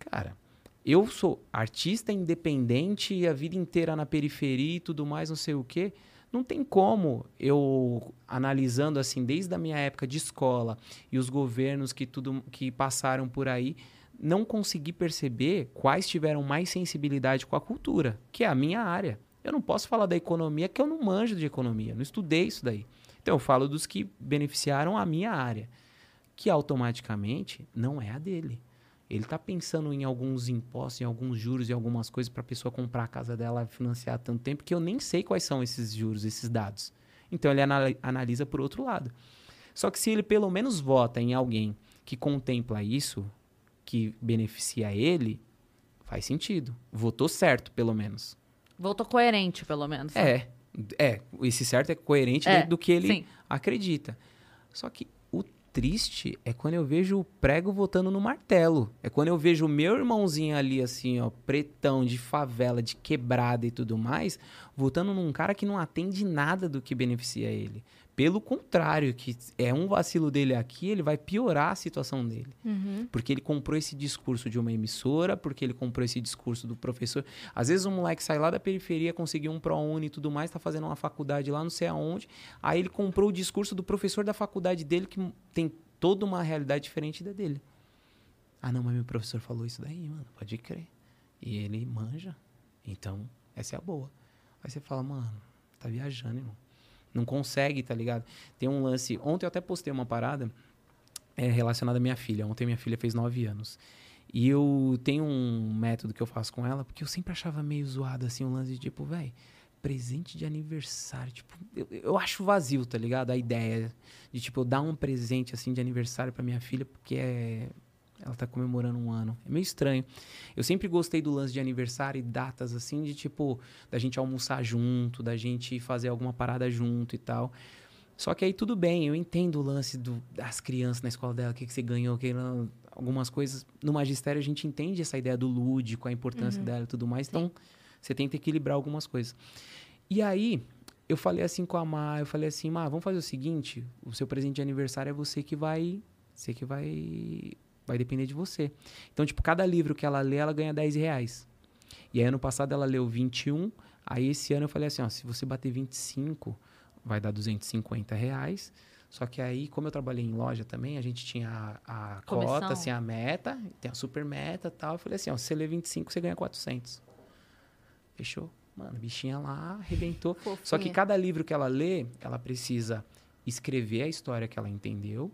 Cara, eu sou artista independente a vida inteira na periferia e tudo mais, não sei o quê. Não tem como eu, analisando assim, desde a minha época de escola e os governos que, tudo, que passaram por aí, não conseguir perceber quais tiveram mais sensibilidade com a cultura, que é a minha área. Eu não posso falar da economia que eu não manjo de economia, não estudei isso daí. Então eu falo dos que beneficiaram a minha área, que automaticamente não é a dele. Ele tá pensando em alguns impostos, em alguns juros e algumas coisas para a pessoa comprar a casa dela, financiar tanto tempo, que eu nem sei quais são esses juros, esses dados. Então ele anal analisa por outro lado. Só que se ele pelo menos vota em alguém que contempla isso, que beneficia ele, faz sentido. Votou certo, pelo menos. Votou coerente, pelo menos. né? É, é. Esse certo é coerente É, do, que ele sim. acredita. Só que triste é quando eu vejo o prego votando no martelo. É quando eu vejo o meu irmãozinho ali, assim, ó, pretão, de favela, de quebrada e tudo mais, votando num cara que não atende nada do que beneficia ele. Pelo contrário, que é um vacilo dele aqui, ele vai piorar a situação dele. Uhum. Porque ele comprou esse discurso de uma emissora, porque ele comprou esse discurso do professor. Às vezes um moleque sai lá da periferia, conseguiu um ProUni e tudo mais, tá fazendo uma faculdade lá não sei aonde. Aí ele comprou o discurso do professor da faculdade dele, que tem toda uma realidade diferente da dele. Ah, não, mas meu professor falou isso daí, mano, pode crer. E ele manja. Então, essa é a boa. Aí você fala, mano, tá viajando, irmão. Não consegue, tá ligado? Tem um lance. Ontem eu até postei uma parada é, relacionada à minha filha. Ontem minha filha fez nove anos. E eu tenho um método que eu faço com ela, porque eu sempre achava meio zoado assim, um lance de tipo, velho, presente de aniversário. Tipo, eu, eu acho vazio, tá ligado? A ideia de, tipo, eu dar um presente assim de aniversário pra minha filha, porque é. Ela tá comemorando um ano. É meio estranho. Eu sempre gostei do lance de aniversário e datas assim, de tipo, da gente almoçar junto, da gente fazer alguma parada junto e tal. Só que aí tudo bem, eu entendo o lance do- das crianças na escola dela, o que, que você ganhou, que não, algumas coisas. No magistério a gente entende essa ideia do lúdico, a importância dela e tudo mais. Então, você tenta equilibrar algumas coisas. E aí, eu falei assim com a Má, eu falei assim, Má, vamos fazer o seguinte, o seu presente de aniversário é você que vai. Você que vai. Vai depender de você. Então, tipo, cada livro que ela lê, ela ganha 10 reais. E aí, ano passado, ela leu 21. Aí, esse ano, eu falei assim: ó, se você bater 25, vai dar 250 reais. Só que aí, como eu trabalhei em loja também, a gente tinha a, a Comissão. cota, assim, a meta, tem a super meta e tal. Eu falei assim: ó, se você lê 25, você ganha 400. Fechou? Mano, a bichinha lá arrebentou. Só que Fofinha. cada livro que ela lê, ela precisa escrever a história que ela entendeu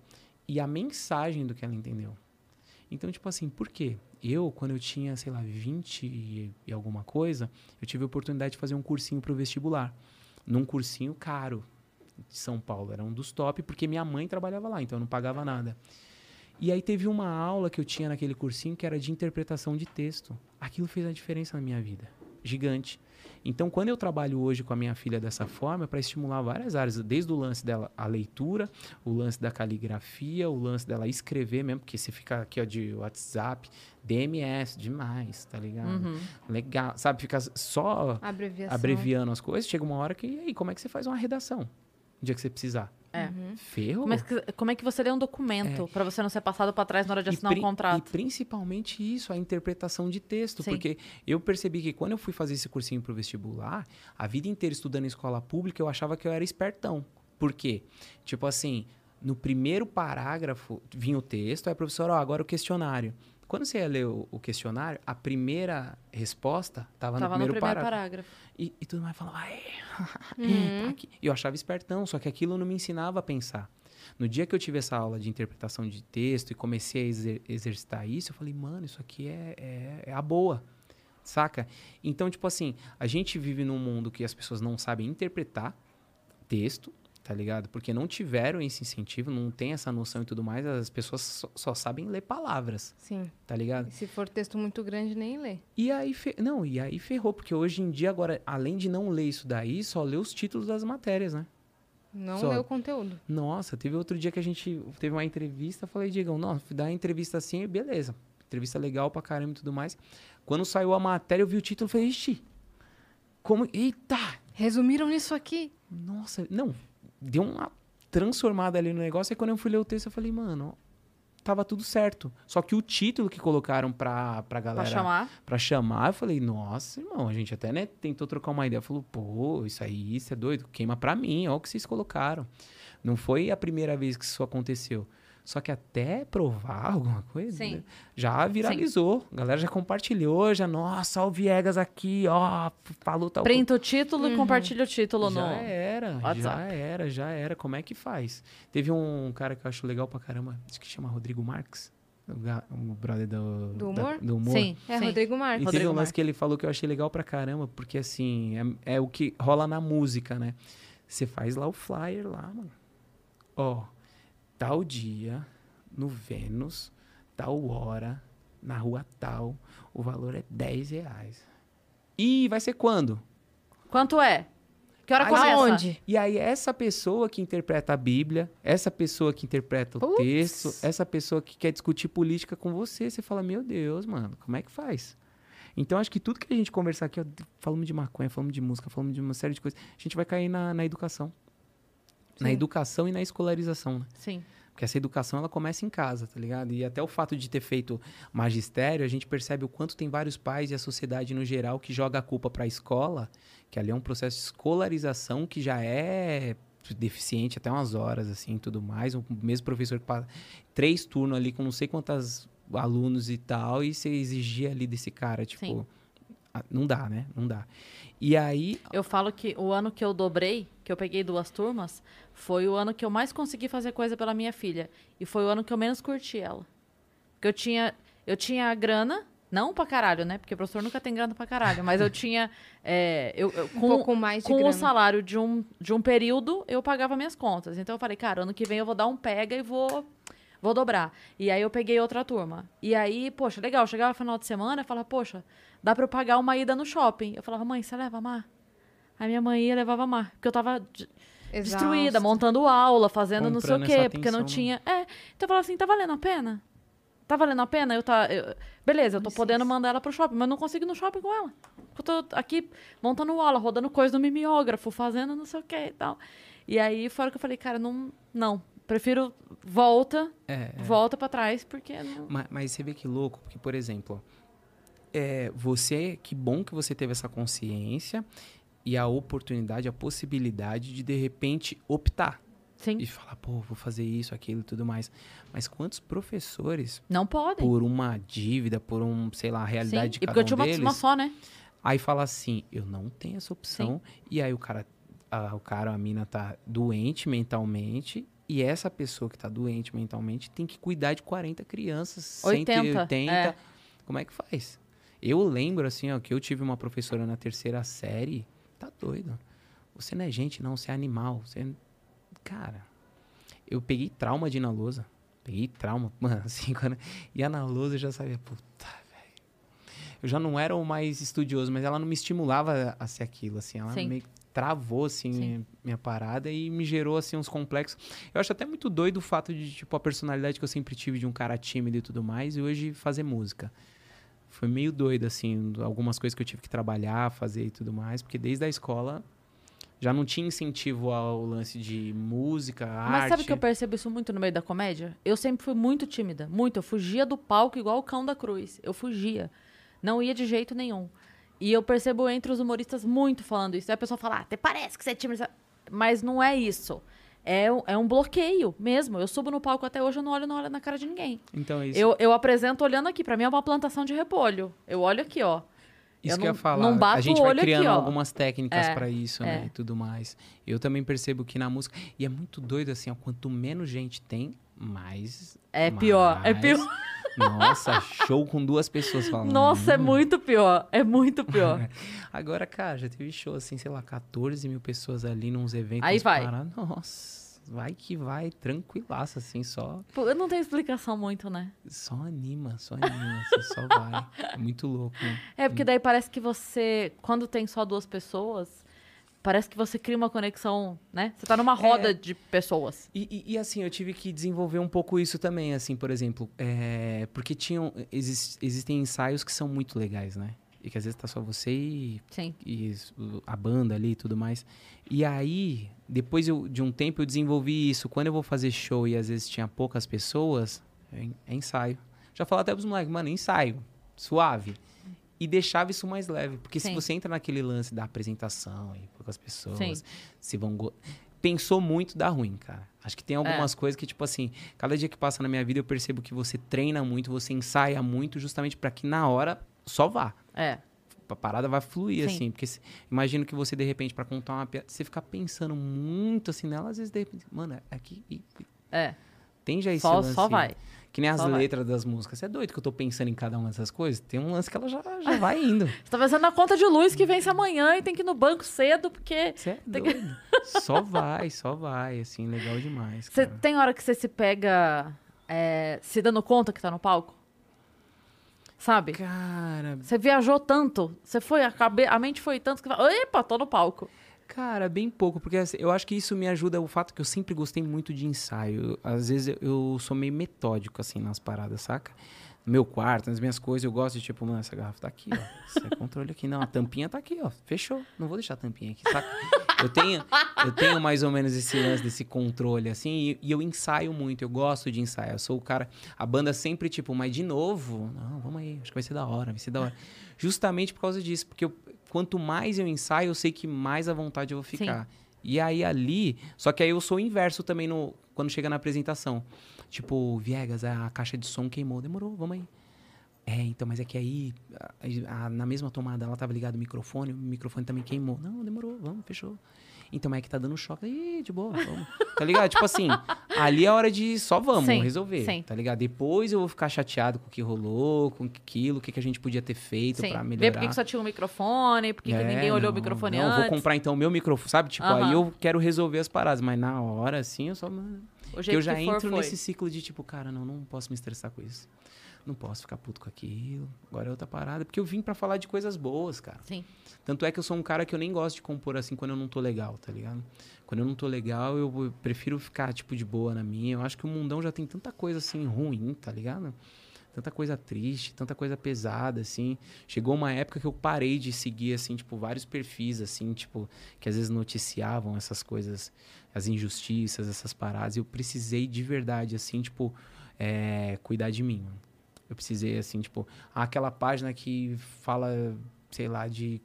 e a mensagem do que ela entendeu. Então, tipo assim, por quê? Eu, quando eu tinha, sei lá, 20 e, alguma coisa, eu tive a oportunidade de fazer um cursinho pro vestibular. Num cursinho caro de São Paulo. Era um dos top, porque minha mãe trabalhava lá, então eu não pagava nada. E aí teve uma aula que eu tinha naquele cursinho que era de interpretação de texto. Aquilo fez a diferença na minha vida. Gigante. Então, quando eu trabalho hoje com a minha filha dessa forma, é para estimular várias áreas, desde o lance dela, a leitura, o lance da caligrafia, o lance dela escrever mesmo, porque você fica aqui ó, de WhatsApp, DMS, demais, tá ligado? Uhum. Legal, sabe? Fica só abreviando as coisas, chega uma hora que, e aí, como é que você faz uma redação? No dia que você precisar. É. Ferrou. Como é, que, como é que você lê um documento pra você não ser passado pra trás na hora de assinar um contrato? E principalmente isso, a interpretação de texto. Sim. Porque eu percebi que quando eu fui fazer esse cursinho pro vestibular, a vida inteira estudando em escola pública, eu achava que eu era espertão. Por quê? Tipo assim, no primeiro parágrafo vinha o texto, aí a professora, ó, agora o questionário. Quando você ia ler o, o questionário, a primeira resposta estava Tava no primeiro, parágrafo. parágrafo. E, e tudo mais falava, "Aê, Uhum. tá aqui." Eu achava espertão, só que aquilo não me ensinava a pensar. No dia que eu tive essa aula de interpretação de texto e comecei a exer- exercitar isso, eu falei, mano, isso aqui é, é, é a boa, saca? Então, tipo assim, a gente vive num mundo que as pessoas não sabem interpretar texto, tá ligado? Porque não tiveram esse incentivo, não tem essa noção e tudo mais, as pessoas só, só sabem ler palavras, Sim. tá ligado? E se for texto muito grande, nem lê. E aí, não, e aí ferrou, porque hoje em dia, agora, além de não ler isso daí, só lê os títulos das matérias, né? Não Só. lê o conteúdo. Nossa, teve outro dia que a gente teve uma entrevista, falei, Diegão, não, dá entrevista assim, beleza. Entrevista legal pra caramba e tudo mais. Quando saiu a matéria, eu vi o título e falei, ixi, como. Eita! Resumiram nisso aqui. Nossa, não, deu uma transformada ali no negócio. Aí quando eu fui ler o texto, eu falei, mano, tava tudo certo. Só que o título que colocaram pra, pra Pra galera chamar. pra chamar, eu falei, nossa, irmão, a gente até né, tentou trocar uma ideia. Falou, pô, isso aí, isso é doido, queima pra mim, olha o que vocês colocaram. Não foi a primeira vez que isso aconteceu. Só que até provar alguma coisa, Sim. né, já viralizou. A galera já compartilhou, já, nossa, o Viegas aqui, ó, falou tal Printa o título e compartilha o título já no. era, já WhatsApp. era, já era. Como é que faz? Teve um cara que eu acho legal pra caramba, acho que chama Rodrigo Marques. O, brother do, Do da- humor? do humor. Sim, É, sim. Rodrigo E Marques. teve Rodrigo um lance que ele falou que eu achei legal pra caramba, porque assim, é, é o que rola na música, né? Você faz lá o flyer lá, mano. Ó, tal dia, no Vênus, tal hora, na rua tal, o valor é 10 reais. E vai ser quando? Quanto é? Que hora Aí- começa? Aonde? E aí, essa pessoa que interpreta a Bíblia, essa pessoa que interpreta o texto, essa pessoa que quer discutir política com você, você fala, meu Deus, mano, como é que faz? Então, acho que tudo que a gente conversar aqui, ó, falamos de maconha, falamos de música, falamos de uma série de coisas, a gente vai cair na, na educação. Na educação e na escolarização, né? Sim. Porque essa educação, ela começa em casa, tá ligado? E até o fato de ter feito magistério, a gente percebe o quanto tem vários pais e a sociedade no geral que joga a culpa para a escola, que ali é um processo de escolarização que já é deficiente até umas horas, assim, tudo mais. O mesmo professor que passa três turnos ali com não sei quantos alunos e tal, e você exigir ali desse cara, tipo... Sim. Não dá, né? Não dá. E aí, Eu falo que o ano que eu dobrei, que eu peguei duas turmas, foi o ano que eu mais consegui fazer coisa pela minha filha. E foi o ano que eu menos curti ela. Porque eu tinha, eu tinha grana, não pra caralho, né? Porque o professor nunca tem grana pra caralho. Mas eu tinha. é, eu, eu- Um com, pouco mais de com grana. o salário de um, de um período, eu pagava minhas contas. Então eu falei, cara, ano que vem eu vou dar um pega e vou. Vou dobrar. E aí eu peguei outra turma. E aí, poxa, legal, chegava final de semana e falava, poxa, dá pra eu pagar uma ida no shopping. Eu falava, mãe, você leva a Mar? Aí minha mãe ia levava a Mar. Porque eu tava destruída, montando aula, fazendo não sei o Comprando quê, porque não tinha. É. Então eu falava assim, tá valendo a pena? Tá valendo a pena? Eu tá. eu- Beleza, eu tô podendo mandar ela pro shopping, mas eu não consigo ir no shopping com ela. Eu tô aqui montando aula, rodando coisa no mimeógrafo, fazendo não sei o que e tal. E aí foi a hora que eu falei, cara, não. Não. Prefiro volta, é, volta pra trás, porque não. Ma- Mas, você vê que louco, porque, por exemplo, é, você, que bom que você teve essa consciência e a oportunidade, a possibilidade de, de repente, optar. Sim. E falar, pô, vou fazer isso, aquilo e tudo mais. Mas quantos professores, Não podem. por uma dívida, por um, sei lá, realidade Sim. de E cada porque eu um tinha uma, deles, uma só, né? aí fala assim, eu não tenho essa opção. E aí o cara, a, o cara, a mina tá doente mentalmente e essa pessoa que tá doente mentalmente tem que cuidar de 40 crianças, 80, 180. é. Como é que faz? Eu lembro, assim, ó, que eu tive uma professora na terceira série. Tá doido. Você não é gente, não. Você é animal. Você... Cara, eu peguei trauma de ir na lousa. Peguei trauma. Mano, assim, quando ia na lousa eu já sabia, puta, velho. Eu já não era o mais estudioso, mas ela não me estimulava a ser aquilo, assim. Ela Sim. meio travou, assim, Sim. minha, minha parada e me gerou, assim, uns complexos. Eu acho até muito doido o fato de, tipo, a personalidade que eu sempre tive de um cara tímido e tudo mais, e hoje fazer música. Foi meio doido, assim, algumas coisas que eu tive que trabalhar, fazer e tudo mais, porque desde a escola já não tinha incentivo ao lance de música, arte. Mas sabe que eu percebo isso muito no meio da comédia? Eu sempre fui muito tímida, muito. Eu fugia do palco igual o cão da cruz. Eu fugia. Não ia de jeito nenhum. E eu percebo entre os humoristas muito falando isso. Aí a pessoa fala, ah, até parece que você é tímida. Mas não é isso. É, um- é um bloqueio mesmo. Eu subo no palco até hoje, eu não olho, não olho na cara de ninguém. Então é isso. Eu, eu apresento olhando aqui. Pra mim é uma plantação de repolho. Eu olho aqui, ó. Isso eu que eu ia não- falar. não bato a gente vai aqui, criando ó. algumas técnicas É, pra isso, é. né? E tudo mais. Eu também percebo que na música. E é muito doido, assim, ó, quanto menos gente tem, mais. É pior, é mais- pior. Nossa, show com duas pessoas falando. Nossa, é muito pior. É muito pior. Agora, cara, já teve show assim, sei lá, 14 mil pessoas ali nos eventos. Aí vai. Nossa, vai que vai, tranquilaço, assim, só, Pô, não tem explicação muito, né? só anima, só anima, assim, só vai. É muito louco, né? É, porque daí parece que você, quando tem só duas pessoas, parece que você cria uma conexão, né? Você tá numa roda de pessoas. E, e- e, assim, eu tive que desenvolver um pouco isso também, assim, por exemplo, é, porque tinham, exis- existem ensaios que são muito legais, né? E que às vezes tá só você e, e a banda ali e tudo mais. E aí, depois eu- de um tempo, eu desenvolvi isso. Quando eu vou fazer show e às vezes tinha poucas pessoas, é, é ensaio. Já falava até pros moleques, mano, ensaio, suave. E deixava isso mais leve. Porque se Sim. você entra naquele lance da apresentação e poucas pessoas, Sim. se vão. go- Pensou muito, dá ruim, cara. Acho que tem algumas coisas que, tipo assim, cada dia que passa na minha vida eu percebo que você treina muito, você ensaia muito, justamente para que na hora só vá É. a parada vai fluir, Sim. assim. Porque se- imagino que você, de repente, pra contar uma piada, você ficar pensando muito assim nela, às vezes, de repente, mano, é aqui. É. Tem já esse Só, lance. só vai. Que nem as Só vai. letras das músicas. Você é doido que eu tô pensando em cada uma dessas coisas? Tem um lance que ela já, já vai indo. Você tá pensando na conta de luz que vence amanhã e tem que ir no banco cedo, porque. Você é Tem que- doido. Só vai, só vai, assim, legal demais. Você tem hora que você se pega é, se dando conta que tá no palco? Sabe? Cara, Você viajou tanto, você foi, a, cabe- a mente foi tanto que epa, tô no palco. Cara, bem pouco, porque assim, eu acho que isso me ajuda o fato que eu sempre gostei muito de ensaio. Às vezes eu, sou meio metódico, assim, nas paradas, saca? No meu quarto, nas minhas coisas, eu gosto de, tipo, mano, essa garrafa tá aqui, ó. Esse controle aqui, não, a tampinha tá aqui, ó. Fechou. Não vou deixar a tampinha aqui, saca? Eu tenho, eu tenho mais ou menos esse lance desse controle, assim, e, e eu ensaio muito, eu gosto de ensaiar. Eu sou o cara. A banda sempre, tipo, mas de novo? Não, vamos aí, acho que vai ser da hora, vai ser da hora. Justamente por causa disso, porque eu- quanto mais eu ensaio, eu sei que mais à vontade eu vou ficar. E aí ali, só que aí eu sou o inverso também no quando chega na apresentação. Tipo, Viegas, a caixa de som queimou, demorou, vamos aí. É, então, mas é que aí, a- a- na mesma tomada, ela tava ligado o microfone, o microfone também queimou. Não, demorou, vamos, fechou. Então, mas é que tá dando choque. Ih, de boa, vamos. Tá ligado? tipo assim, ali é hora de só vamos Sim, resolver, sim. tá ligado? Depois eu vou ficar chateado com o que rolou, com aquilo, o que, que a gente podia ter feito Sim. pra Ver melhorar. por que que só tinha um microfone, por que, que É, ninguém olhou o não, microfone não, antes. vou comprar então o meu microfone, sabe? Tipo, Aham. aí eu quero resolver as paradas, mas na hora, assim, eu só... O jeito eu já for, entro foi. nesse ciclo de tipo, cara, não, não posso me estressar com isso. Não posso ficar puto com aquilo. Agora é outra parada. Porque eu vim pra falar de coisas boas, cara. Sim. Tanto é que eu sou um cara que eu nem gosto de compor assim quando eu não tô legal, tá ligado? Quando eu não tô legal, eu, eu prefiro ficar, tipo, de boa na minha. Eu acho que o mundão já tem tanta coisa assim ruim, tá ligado? Tanta coisa triste, tanta coisa pesada, assim. Chegou uma época que eu parei de seguir, assim, tipo, vários perfis, assim, tipo, que às vezes noticiavam essas coisas, as injustiças, essas paradas. E eu precisei de verdade, assim, tipo, é, cuidar de mim. mano. Eu precisei, assim, tipo, aquela página que fala, sei lá, de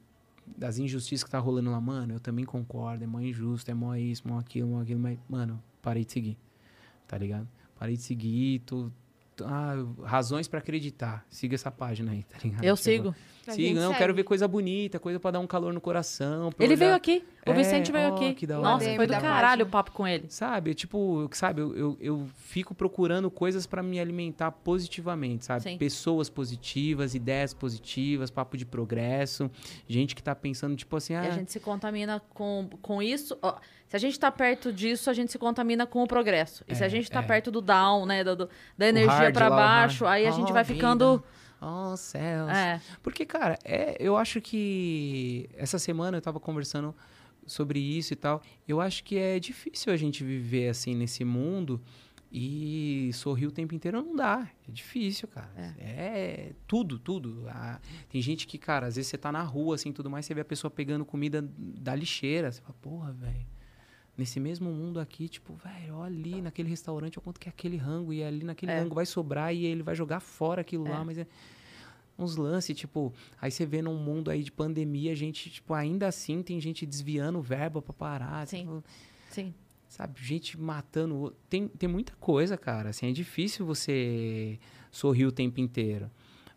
das injustiças que tá rolando lá, mano, eu também concordo, é mó injusto, é mó isso, mó aquilo, mó aquilo, mas, mano, parei de seguir, tá ligado? Parei de seguir, tô, tô- ah, razões pra acreditar, siga essa página aí, tá ligado? Eu Tipo, sigo. A Siga, não, segue. quero ver coisa bonita, coisa pra dar um calor no coração. pra Ele olhar- veio aqui. O É, Vicente veio ó, aqui. que da hora. Nossa, foi do caralho o papo com ele. Sabe, tipo, sabe, eu, eu, eu fico procurando coisas pra me alimentar positivamente, sabe? Sim. Pessoas positivas, ideias positivas, papo de progresso, gente que tá pensando, tipo assim, E ah, a gente se contamina com, com isso. ó, se a gente tá perto disso, a gente se contamina com o progresso. E se a É, gente tá é. perto do down, né? do- do- da energia pra o baixo, aí a gente Oh, vai vida. ficando. Oh, céus. É, Porque, cara, é, eu acho que essa semana eu tava conversando sobre isso e tal. Eu acho que é difícil a gente viver assim nesse mundo e sorrir o tempo inteiro não dá. É difícil, cara. É, tudo, tudo. Ah, tem gente que, cara, às vezes você tá na rua assim, tudo mais, você vê a pessoa pegando comida da lixeira, você fala, porra, velho. Nesse mesmo mundo aqui, tipo, velho, olha ali naquele restaurante, eu quanto que é aquele rango, e ali naquele É. rango vai sobrar e ele vai jogar fora aquilo lá, mas é uns lances, tipo, aí você vê num mundo aí de pandemia, a gente, tipo, ainda assim tem gente desviando verba pra parar, Sim. tipo, sim. sabe, gente matando, tem, tem muita coisa, cara, assim, é difícil você sorrir o tempo inteiro,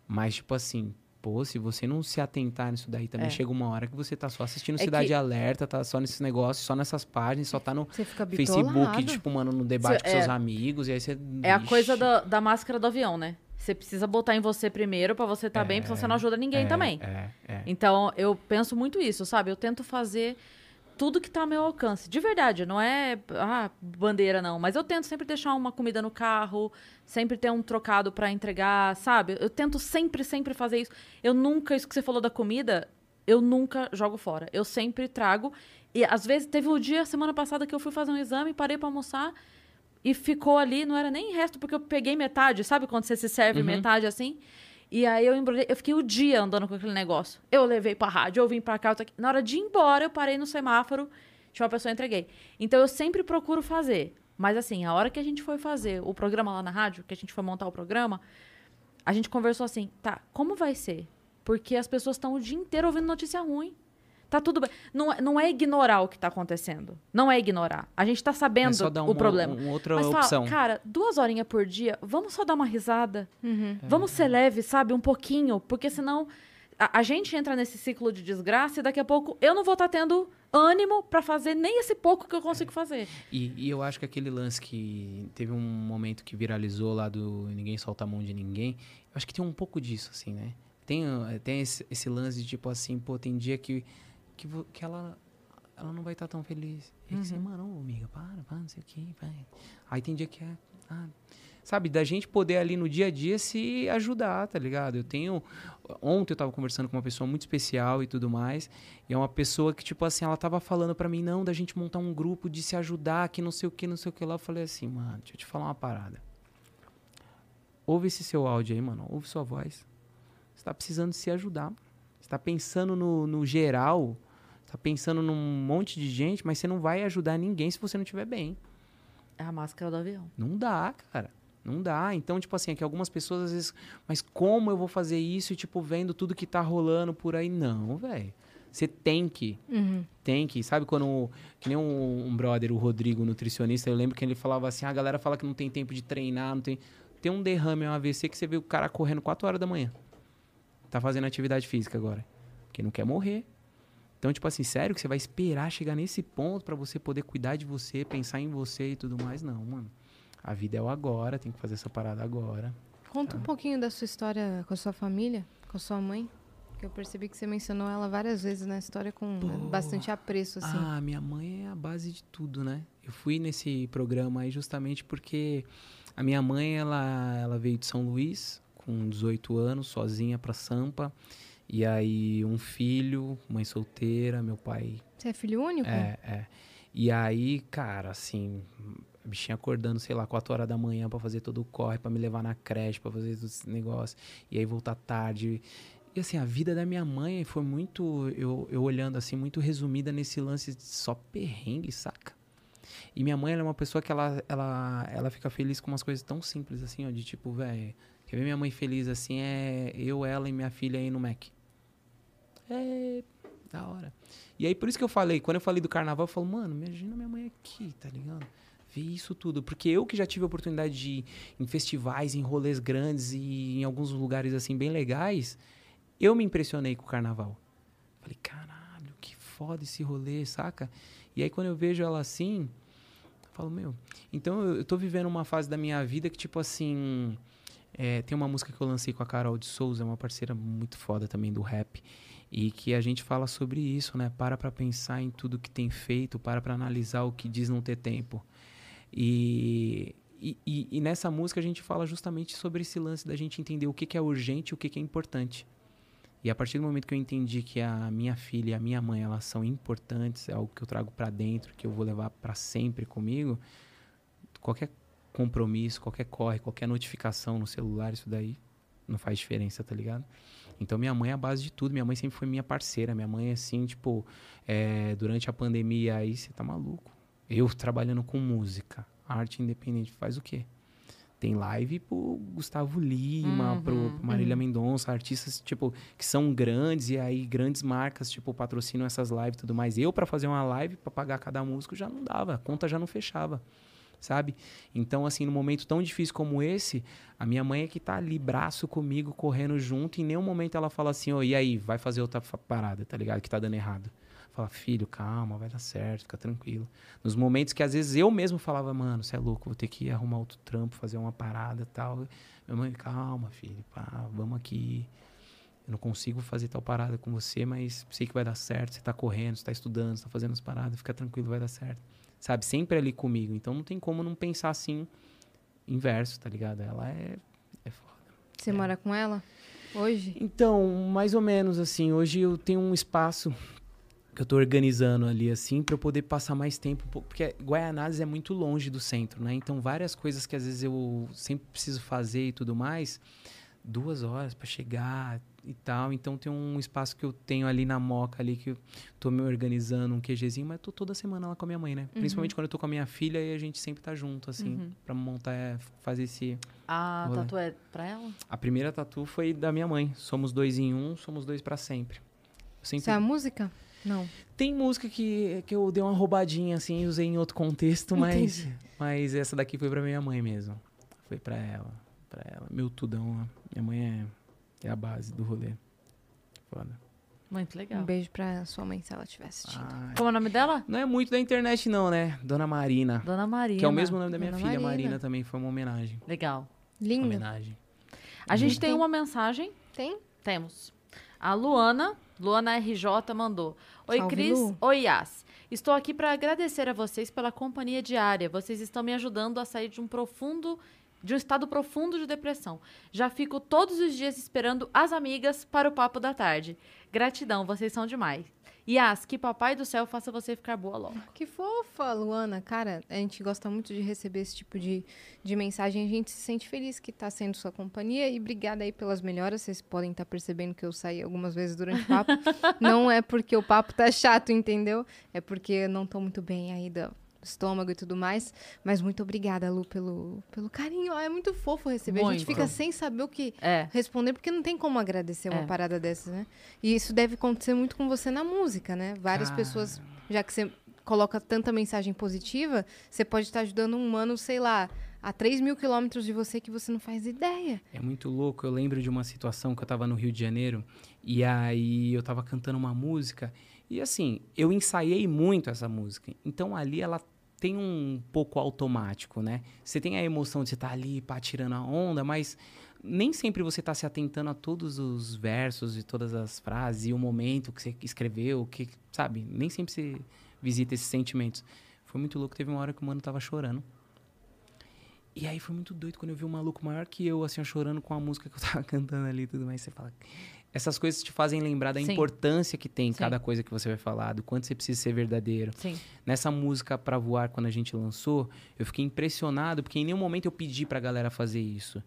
mas, tipo assim, pô, se você não se atentar nisso daí também, É. chega uma hora que você tá só assistindo É Cidade que- Alerta, tá só nesses negócios, só nessas páginas, só tá no Você Facebook, tipo, mano, no debate Cê- com seus é- amigos, e aí você... É a coisa da, da máscara do avião, né? Você precisa botar em você primeiro pra você estar bem, porque senão você não ajuda ninguém É, também. É, é. Então, eu penso muito isso, sabe? Eu tento fazer tudo que tá ao meu alcance. De verdade, não é ah, bandeira, não. Mas eu tento sempre deixar uma comida no carro, sempre ter um trocado pra entregar, sabe? Eu tento sempre, sempre fazer isso. Eu nunca, isso que você falou da comida, eu nunca jogo fora. Eu sempre trago. E às vezes, teve um dia, semana passada, que eu fui fazer um exame, parei pra almoçar e ficou ali, não era nem resto, porque eu peguei metade, sabe quando você se serve Uhum. metade assim? E aí eu embrulhei, eu fiquei o dia andando com aquele negócio. Eu levei pra rádio, eu vim pra cá, eu tô aqui. na hora de ir embora, eu parei no semáforo, tinha uma pessoa e entreguei. Então eu sempre procuro fazer. Mas assim, a hora que a gente foi fazer o programa lá na rádio, que a gente foi montar o programa, a gente conversou assim, tá, como vai ser? Porque as pessoas estão o dia inteiro ouvindo notícia ruim. Tá tudo bem. Não, é- não é ignorar o que tá acontecendo. Não é ignorar. A gente tá sabendo É só dar o uma, problema. uma outra Mas fala, opção. cara, duas horinhas por dia, vamos só dar uma risada. Uhum. Vamos ser leve, sabe? Um pouquinho. Porque senão a, a gente entra nesse ciclo de desgraça e daqui a pouco eu não vou estar tendo ânimo pra fazer nem esse pouco que eu consigo fazer. E, e eu acho que aquele lance que teve um momento que viralizou lá do Ninguém Solta a Mão de Ninguém, eu acho que tem um pouco disso, assim, né? Tem, eh, tem esse, esse lance de tipo assim, pô, tem dia que, que, que ela, ela não vai estar tão feliz. E que você, mano, amiga, para, para, não sei o que, vai. Aí tem dia que é. ah, sabe, da gente poder ali no dia a dia se ajudar, tá ligado? Eu tenho. Ontem eu tava conversando com uma pessoa muito especial e tudo mais. E é uma pessoa que, tipo assim, ela tava falando pra mim, não, da gente montar um grupo de se ajudar, que não sei o que, não sei o que lá. Eu falei assim, mano, deixa eu te falar uma parada. Ouve esse seu áudio aí, mano. Ouve sua voz. Você tá precisando se ajudar. Você tá pensando no, no geral. Tá pensando num monte de gente, mas você não vai ajudar ninguém se você não estiver bem. É a máscara do avião. Não dá, cara. Não dá. Então, tipo assim, é que algumas pessoas às vezes, mas como eu vou fazer isso e, tipo, vendo tudo que tá rolando por aí? Não, velho. Você tem que. Uhum. Tem que. Sabe quando. Que nem um, um brother, o Rodrigo, nutricionista, eu lembro que ele falava assim: "Ah, a galera fala que não tem tempo de treinar, não tem. Tem um derrame, um AVC que você vê o cara correndo 4 horas da manhã. Tá fazendo atividade física agora. Porque não quer morrer. Então, tipo assim, sério que você vai esperar chegar nesse ponto pra você poder cuidar de você, pensar em você e tudo mais? Não, mano. A vida é o agora, tem que fazer essa parada agora. Conta um pouquinho da sua história com a sua família, com a sua mãe. Que eu percebi que você mencionou ela várias vezes na história com Pô. bastante apreço, assim. Ah, minha mãe é a base de tudo, né? Eu fui nesse programa aí justamente porque a minha mãe, ela, ela veio de São Luís com 18 anos, sozinha pra Sampa. E aí um filho, mãe solteira, meu pai Você é filho único? é, é. E aí, cara, assim, a bichinha acordando, sei lá, 4 horas da manhã pra fazer todo o corre, pra me levar na creche, pra fazer esse negócio. E aí voltar tarde. E assim, a vida da minha mãe foi muito, eu, eu olhando assim, muito resumida nesse lance de só perrengue, saca? E minha mãe, ela é uma pessoa que ela, ela, ela fica feliz com umas coisas tão simples assim, ó, de tipo, velho, quer ver minha mãe feliz assim é eu, ela e minha filha aí no Mac. É, da hora. E aí, por isso que eu falei, quando eu falei do carnaval, eu falo, mano, imagina minha mãe aqui, tá ligado? Ver isso tudo. Porque eu que já tive a oportunidade de ir em festivais, em rolês grandes e em alguns lugares, assim, bem legais, eu me impressionei com o carnaval. Falei, caralho, que foda esse rolê, saca? E aí, quando eu vejo ela assim, eu falo, meu. Então, eu, tô vivendo uma fase da minha vida que, tipo assim. é, tem uma música que eu lancei com a Carol de Souza, uma parceira muito foda também do rap. E que a gente fala sobre isso, né? Para pra pensar em tudo que tem feito, para pra analisar o que diz não ter tempo. E, e, e- nessa música a gente fala justamente sobre esse lance da gente entender o que, que é urgente e o que, que é importante. E a partir do momento que eu entendi que a minha filha e a minha mãe elas são importantes, é algo que eu trago pra dentro, que eu vou levar pra sempre comigo, qualquer compromisso, qualquer corre, qualquer notificação no celular, isso daí não faz diferença, tá ligado? Então minha mãe é a base de tudo, minha mãe sempre foi minha parceira, minha mãe assim, tipo, é, durante a pandemia aí, você tá maluco. Eu trabalhando com música, arte independente, faz o quê? Tem live pro Gustavo Lima, Uhum, pro, pro Marília Mendonça, artistas, tipo, que são grandes e aí grandes marcas, tipo, patrocinam essas lives e tudo mais. Eu, pra fazer uma live, pra pagar cada músico, já não dava, a conta já não fechava, sabe? Então, assim, num momento tão difícil como esse, a minha mãe é que tá ali, braço comigo, correndo junto, e em nenhum momento ela fala assim, ô, e aí, vai fazer outra parada, tá ligado? Que tá dando errado. Fala, filho, calma, vai dar certo, fica tranquilo. Nos momentos que às vezes eu mesmo falava, mano, você é louco, vou ter que arrumar outro trampo, fazer uma parada tal. Minha mãe, calma, filho, pá, vamos aqui. Eu não consigo fazer tal parada com você, mas sei que vai dar certo. Você tá correndo, você tá estudando, você tá fazendo as paradas, fica tranquilo, vai dar certo. Sabe? Sempre ali comigo. Então não tem como não pensar assim, inverso, tá ligado? Ela é, é foda. Você mora com ela hoje? Então, mais ou menos assim. Hoje eu tenho um espaço que eu tô organizando ali, assim, para eu poder passar mais tempo. Porque Guaianazes é muito longe do centro, né? Então, várias coisas que às vezes eu sempre preciso fazer e tudo mais, duas horas para chegar e tal. Então, tem um espaço que eu tenho ali na Moca, ali, que eu tô me organizando, um QGzinho, mas tô toda semana lá com a minha mãe, né? Principalmente quando eu tô com a minha filha e a gente sempre tá junto, assim, Uhum. pra montar, é, fazer esse. A Rolê. tatu é pra ela? A primeira tatu foi da minha mãe. Somos dois em um, somos dois para sempre. Sempre Isso é a música? Não. tem música que, que eu dei uma roubadinha, assim, e usei em outro contexto, mas, mas essa daqui foi pra minha mãe mesmo. Foi pra ela. Pra ela. Meu tudão. ó. Minha mãe é, é a base do rolê. Foda. Muito legal. Um beijo pra sua mãe, se ela estiver assistindo. Ai. Como é o nome dela? Não é muito da internet, não, né? Dona Marina. Dona Maria. Que é o mesmo nome da minha Dona filha, Marina. Marina. também. Foi uma homenagem. Legal. Lindo. Homenagem. A gente Uhum. tem uma mensagem. Tem? Temos. A Luana, Luana RJ mandou. Oi, Salve, Cris. Lu. Oi, Yas. Estou aqui para agradecer a vocês pela companhia diária. Vocês estão me ajudando a sair de um profundo de um estado profundo de depressão. Já fico todos os dias esperando as amigas para o papo da tarde. Gratidão, vocês são demais. Yas, que papai do céu faça você ficar boa logo. Que fofa, Luana. Cara, a gente gosta muito de receber esse tipo de, de mensagem. A gente se sente feliz que tá sendo sua companhia. E obrigada aí pelas melhoras. Vocês podem estar percebendo que eu saí algumas vezes durante o papo. não é porque o papo tá chato, entendeu? É porque eu não tô muito bem aí do estômago e tudo mais. Mas muito obrigada, Lu, pelo, pelo carinho. Ah, é muito fofo receber. A gente Muito. fica sem saber o que É. responder, porque não tem como agradecer uma É. parada dessas, né? E isso deve acontecer muito com você na música, né? Várias Cara. pessoas, já que você coloca tanta mensagem positiva, você pode estar ajudando um humano, sei lá, a 3 mil quilômetros de você que você não faz ideia. É muito louco. Eu lembro de uma situação que eu tava no Rio de Janeiro e aí eu tava cantando uma música e assim, eu ensaiei muito essa música. Então ali ela tem um pouco automático, né? Você tem a emoção de você estar ali, pá, tirando a onda, mas nem sempre você tá se atentando a todos os versos e todas as frases e o momento que você escreveu, que, sabe? Nem sempre você visita esses sentimentos. Foi muito louco, teve uma hora que o mano tava chorando. E aí foi muito doido quando eu vi um maluco maior que eu, assim, chorando com a música que eu tava cantando ali e tudo mais. Você fala. Essas coisas te fazem lembrar da Sim. importância que tem Sim. cada coisa que você vai falar, do quanto você precisa ser verdadeiro. Sim. Nessa música Pra Voar, quando a gente lançou, eu fiquei impressionado, porque em nenhum momento eu pedi pra galera fazer isso.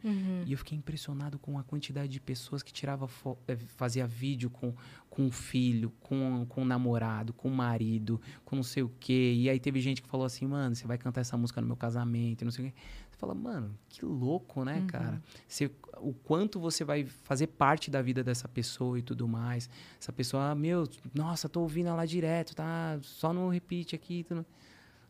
E eu fiquei impressionado com a quantidade de pessoas que tirava eh, fazia vídeo com, com o filho, com, com o namorado, com o marido, com não sei o quê. E aí teve gente que falou assim, mano, você vai cantar essa música no meu casamento, e não sei o quê. Fala, mano, que louco, né, cara? Você, o quanto você vai fazer parte da vida dessa pessoa e tudo mais. Essa pessoa, ah, meu, nossa, tô ouvindo ela direto, tá? Só no repeat aqui. Tudo.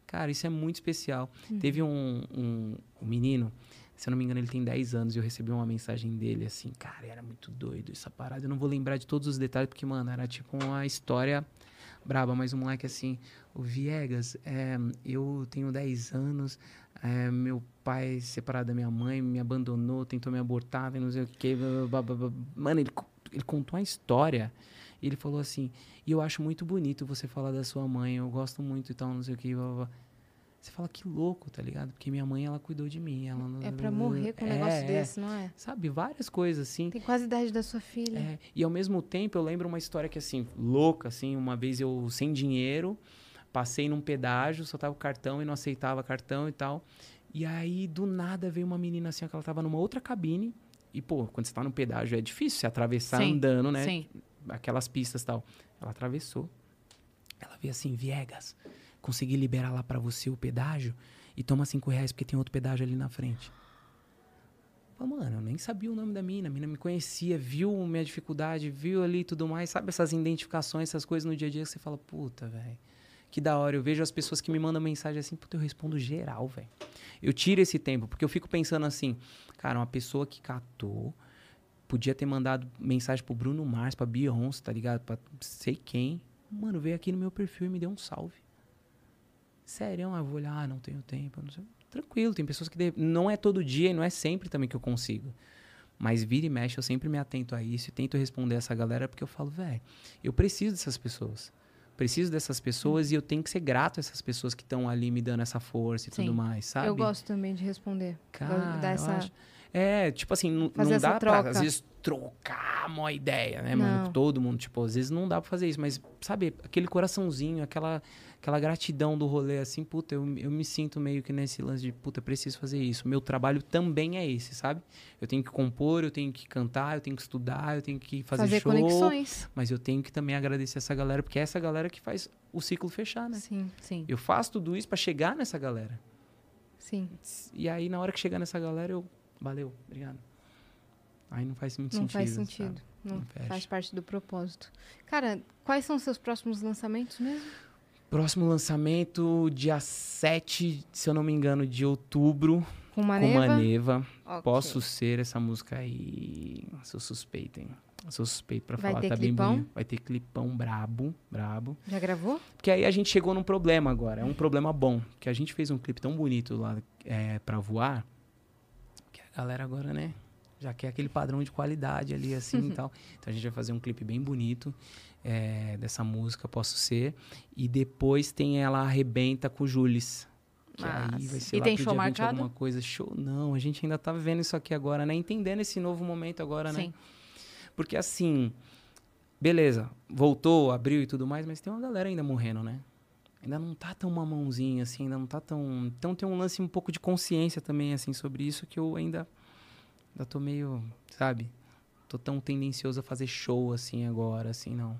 Cara, isso é muito especial. Teve um, um, um menino, se eu não me engano, ele tem 10 anos, e eu recebi uma mensagem dele assim, cara, era muito doido essa parada. Eu não vou lembrar de todos os detalhes, porque, mano, era tipo uma história braba, mas um moleque assim, o Viegas, é, eu tenho 10 anos, é, meu pai separado da minha mãe, me abandonou, tentou me abortar, não sei o blá. Mano, ele, ele contou uma história. E ele falou assim, e eu acho muito bonito você falar da sua mãe, eu gosto muito e tal, não sei o que. Blá, blá, blá. Você fala que louco, tá ligado? Porque minha mãe, ela cuidou de mim. Ela É pra morrer com um É, negócio é. desse, não é? Sabe, várias coisas assim. Tem quase a idade da sua filha. É, e ao mesmo tempo eu lembro uma história que assim, louca, assim, uma vez eu sem dinheiro, passei num pedágio, só tava o cartão e não aceitava cartão e tal. E aí, do nada, veio uma menina assim, que ela tava numa outra cabine. E, pô, quando você tá no pedágio é difícil você atravessar Sim, andando, né? Sim. Aquelas pistas e tal. Ela atravessou. Ela veio assim, Viegas, consegui liberar lá pra você o pedágio e toma cinco reais porque tem outro pedágio ali na frente. Falei, mano, eu nem sabia o nome da mina. A mina me conhecia, viu minha dificuldade, viu ali tudo mais. Sabe essas identificações, essas coisas no dia a dia que você fala, puta, velho. Que da hora. Eu vejo as pessoas que me mandam mensagem assim, puta, eu respondo geral, velho. Eu tiro esse tempo, porque eu fico pensando assim, cara, uma pessoa que catou, podia ter mandado mensagem pro Bruno Mars, pra Beyoncé, tá ligado? Pra sei quem. Mano, veio aqui no meu perfil e me deu um salve. Sério, eu vou olhar, ah, não tenho tempo, não sei. Tranquilo, tem pessoas que não é todo dia e não é sempre também que eu consigo. Mas vira e mexe, eu sempre me atento a isso e tento responder essa galera porque eu falo, velho, eu preciso dessas pessoas. Preciso dessas pessoas e eu tenho que ser grato a essas pessoas que estão ali me dando essa força e Sim. tudo mais, sabe? Eu gosto também de responder. Cara, Gosto de dar eu acho- É, tipo assim, não, não dá troca. pra, às vezes, trocar uma ideia, né? Não. Todo mundo, tipo, às vezes não dá pra fazer isso, mas, sabe, aquele coraçãozinho, aquela, aquela gratidão do rolê, assim, puta, eu, eu me sinto meio que nesse lance de, puta, preciso fazer isso. Meu trabalho também é esse, sabe? Eu tenho que compor, eu tenho que cantar, eu tenho que estudar, eu tenho que fazer, Fazer show, conexões. mas eu tenho que também agradecer essa galera, porque é essa galera que faz o ciclo fechar, né? Sim, Sim. Eu faço tudo isso pra chegar nessa galera. sim. E aí, na hora que chegar nessa galera, eu. Valeu, obrigado. Aí não faz muito Não sentido. faz sentido. Não, Não fecha. faz parte do propósito. Cara, quais são os seus próximos lançamentos mesmo? Próximo lançamento, dia 7, se eu não me engano, de outubro, Com com Maneva? Maneva. Ok. Posso ser essa música aí. Sou suspeito, hein? Sou suspeito pra Vai falar, tá bem clipão? bonito. Vai ter clipão brabo, brabo. Já gravou? Porque aí a gente chegou num problema agora. É um problema bom. Que a gente fez um clipe tão bonito lá é, pra voar. Galera agora, né? Já quer aquele padrão de qualidade ali, assim e tal. Então a gente vai fazer um clipe bem bonito é, dessa música, Posso Ser. E depois tem ela arrebenta com o Jules. Que aí vai ser E lá tem show dia 20 marcado? alguma coisa. Show? Não, a gente ainda tá vivendo isso aqui agora, né? Entendendo esse novo momento agora, né? Sim. Porque assim, beleza, voltou, abriu e tudo mais, mas tem uma galera ainda morrendo, né? Ainda não tá tão mamãozinha, assim, ainda não tá tão. Então tem um lance um pouco de consciência também, assim, sobre isso que eu ainda. Ainda tô meio, sabe? Tô tão tendencioso a fazer show, assim, agora, assim, não.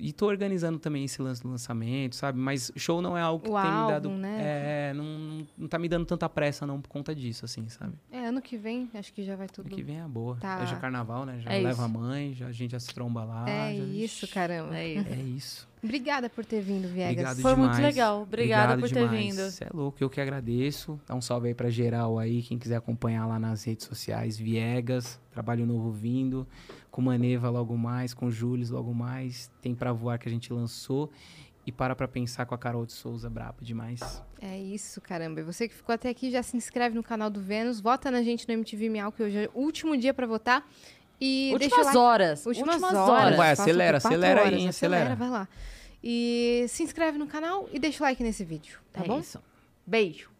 E tô organizando também esse lance do lançamento, sabe? Mas show não é algo que O tem me dado. álbum, né? É, não, não, tá me dando tanta pressa, não, por conta disso, assim, sabe? É, ano que vem, acho que já vai tudo. Ano que vem é boa. Tá. É já carnaval, né? Já É leva isso. a mãe, já, a gente já se tromba lá. É já- isso, caramba. É isso. É isso. Obrigada por ter vindo, Viegas. Obrigado Foi muito demais. legal. Obrigada Obrigado por ter demais. vindo. Você é louco, eu que agradeço. Dá um salve aí pra geral aí, quem quiser acompanhar lá nas redes sociais, Viegas, trabalho novo vindo, com Maneva logo mais, com Júlio logo mais, tem Pra Voar que a gente lançou e Para Pra Pensar com a Carol de Souza, brabo demais. É isso, caramba. E você que ficou até aqui, já se inscreve no canal do Vênus, vota na gente no MTV Miau, que hoje é o último dia pra votar. E Últimas horas. Últimas, Últimas horas. horas. Vai, acelera, acelera aí, hein, acelera. Vai lá. E se inscreve no canal e deixa o like nesse vídeo, tá é bom? isso. Beijo.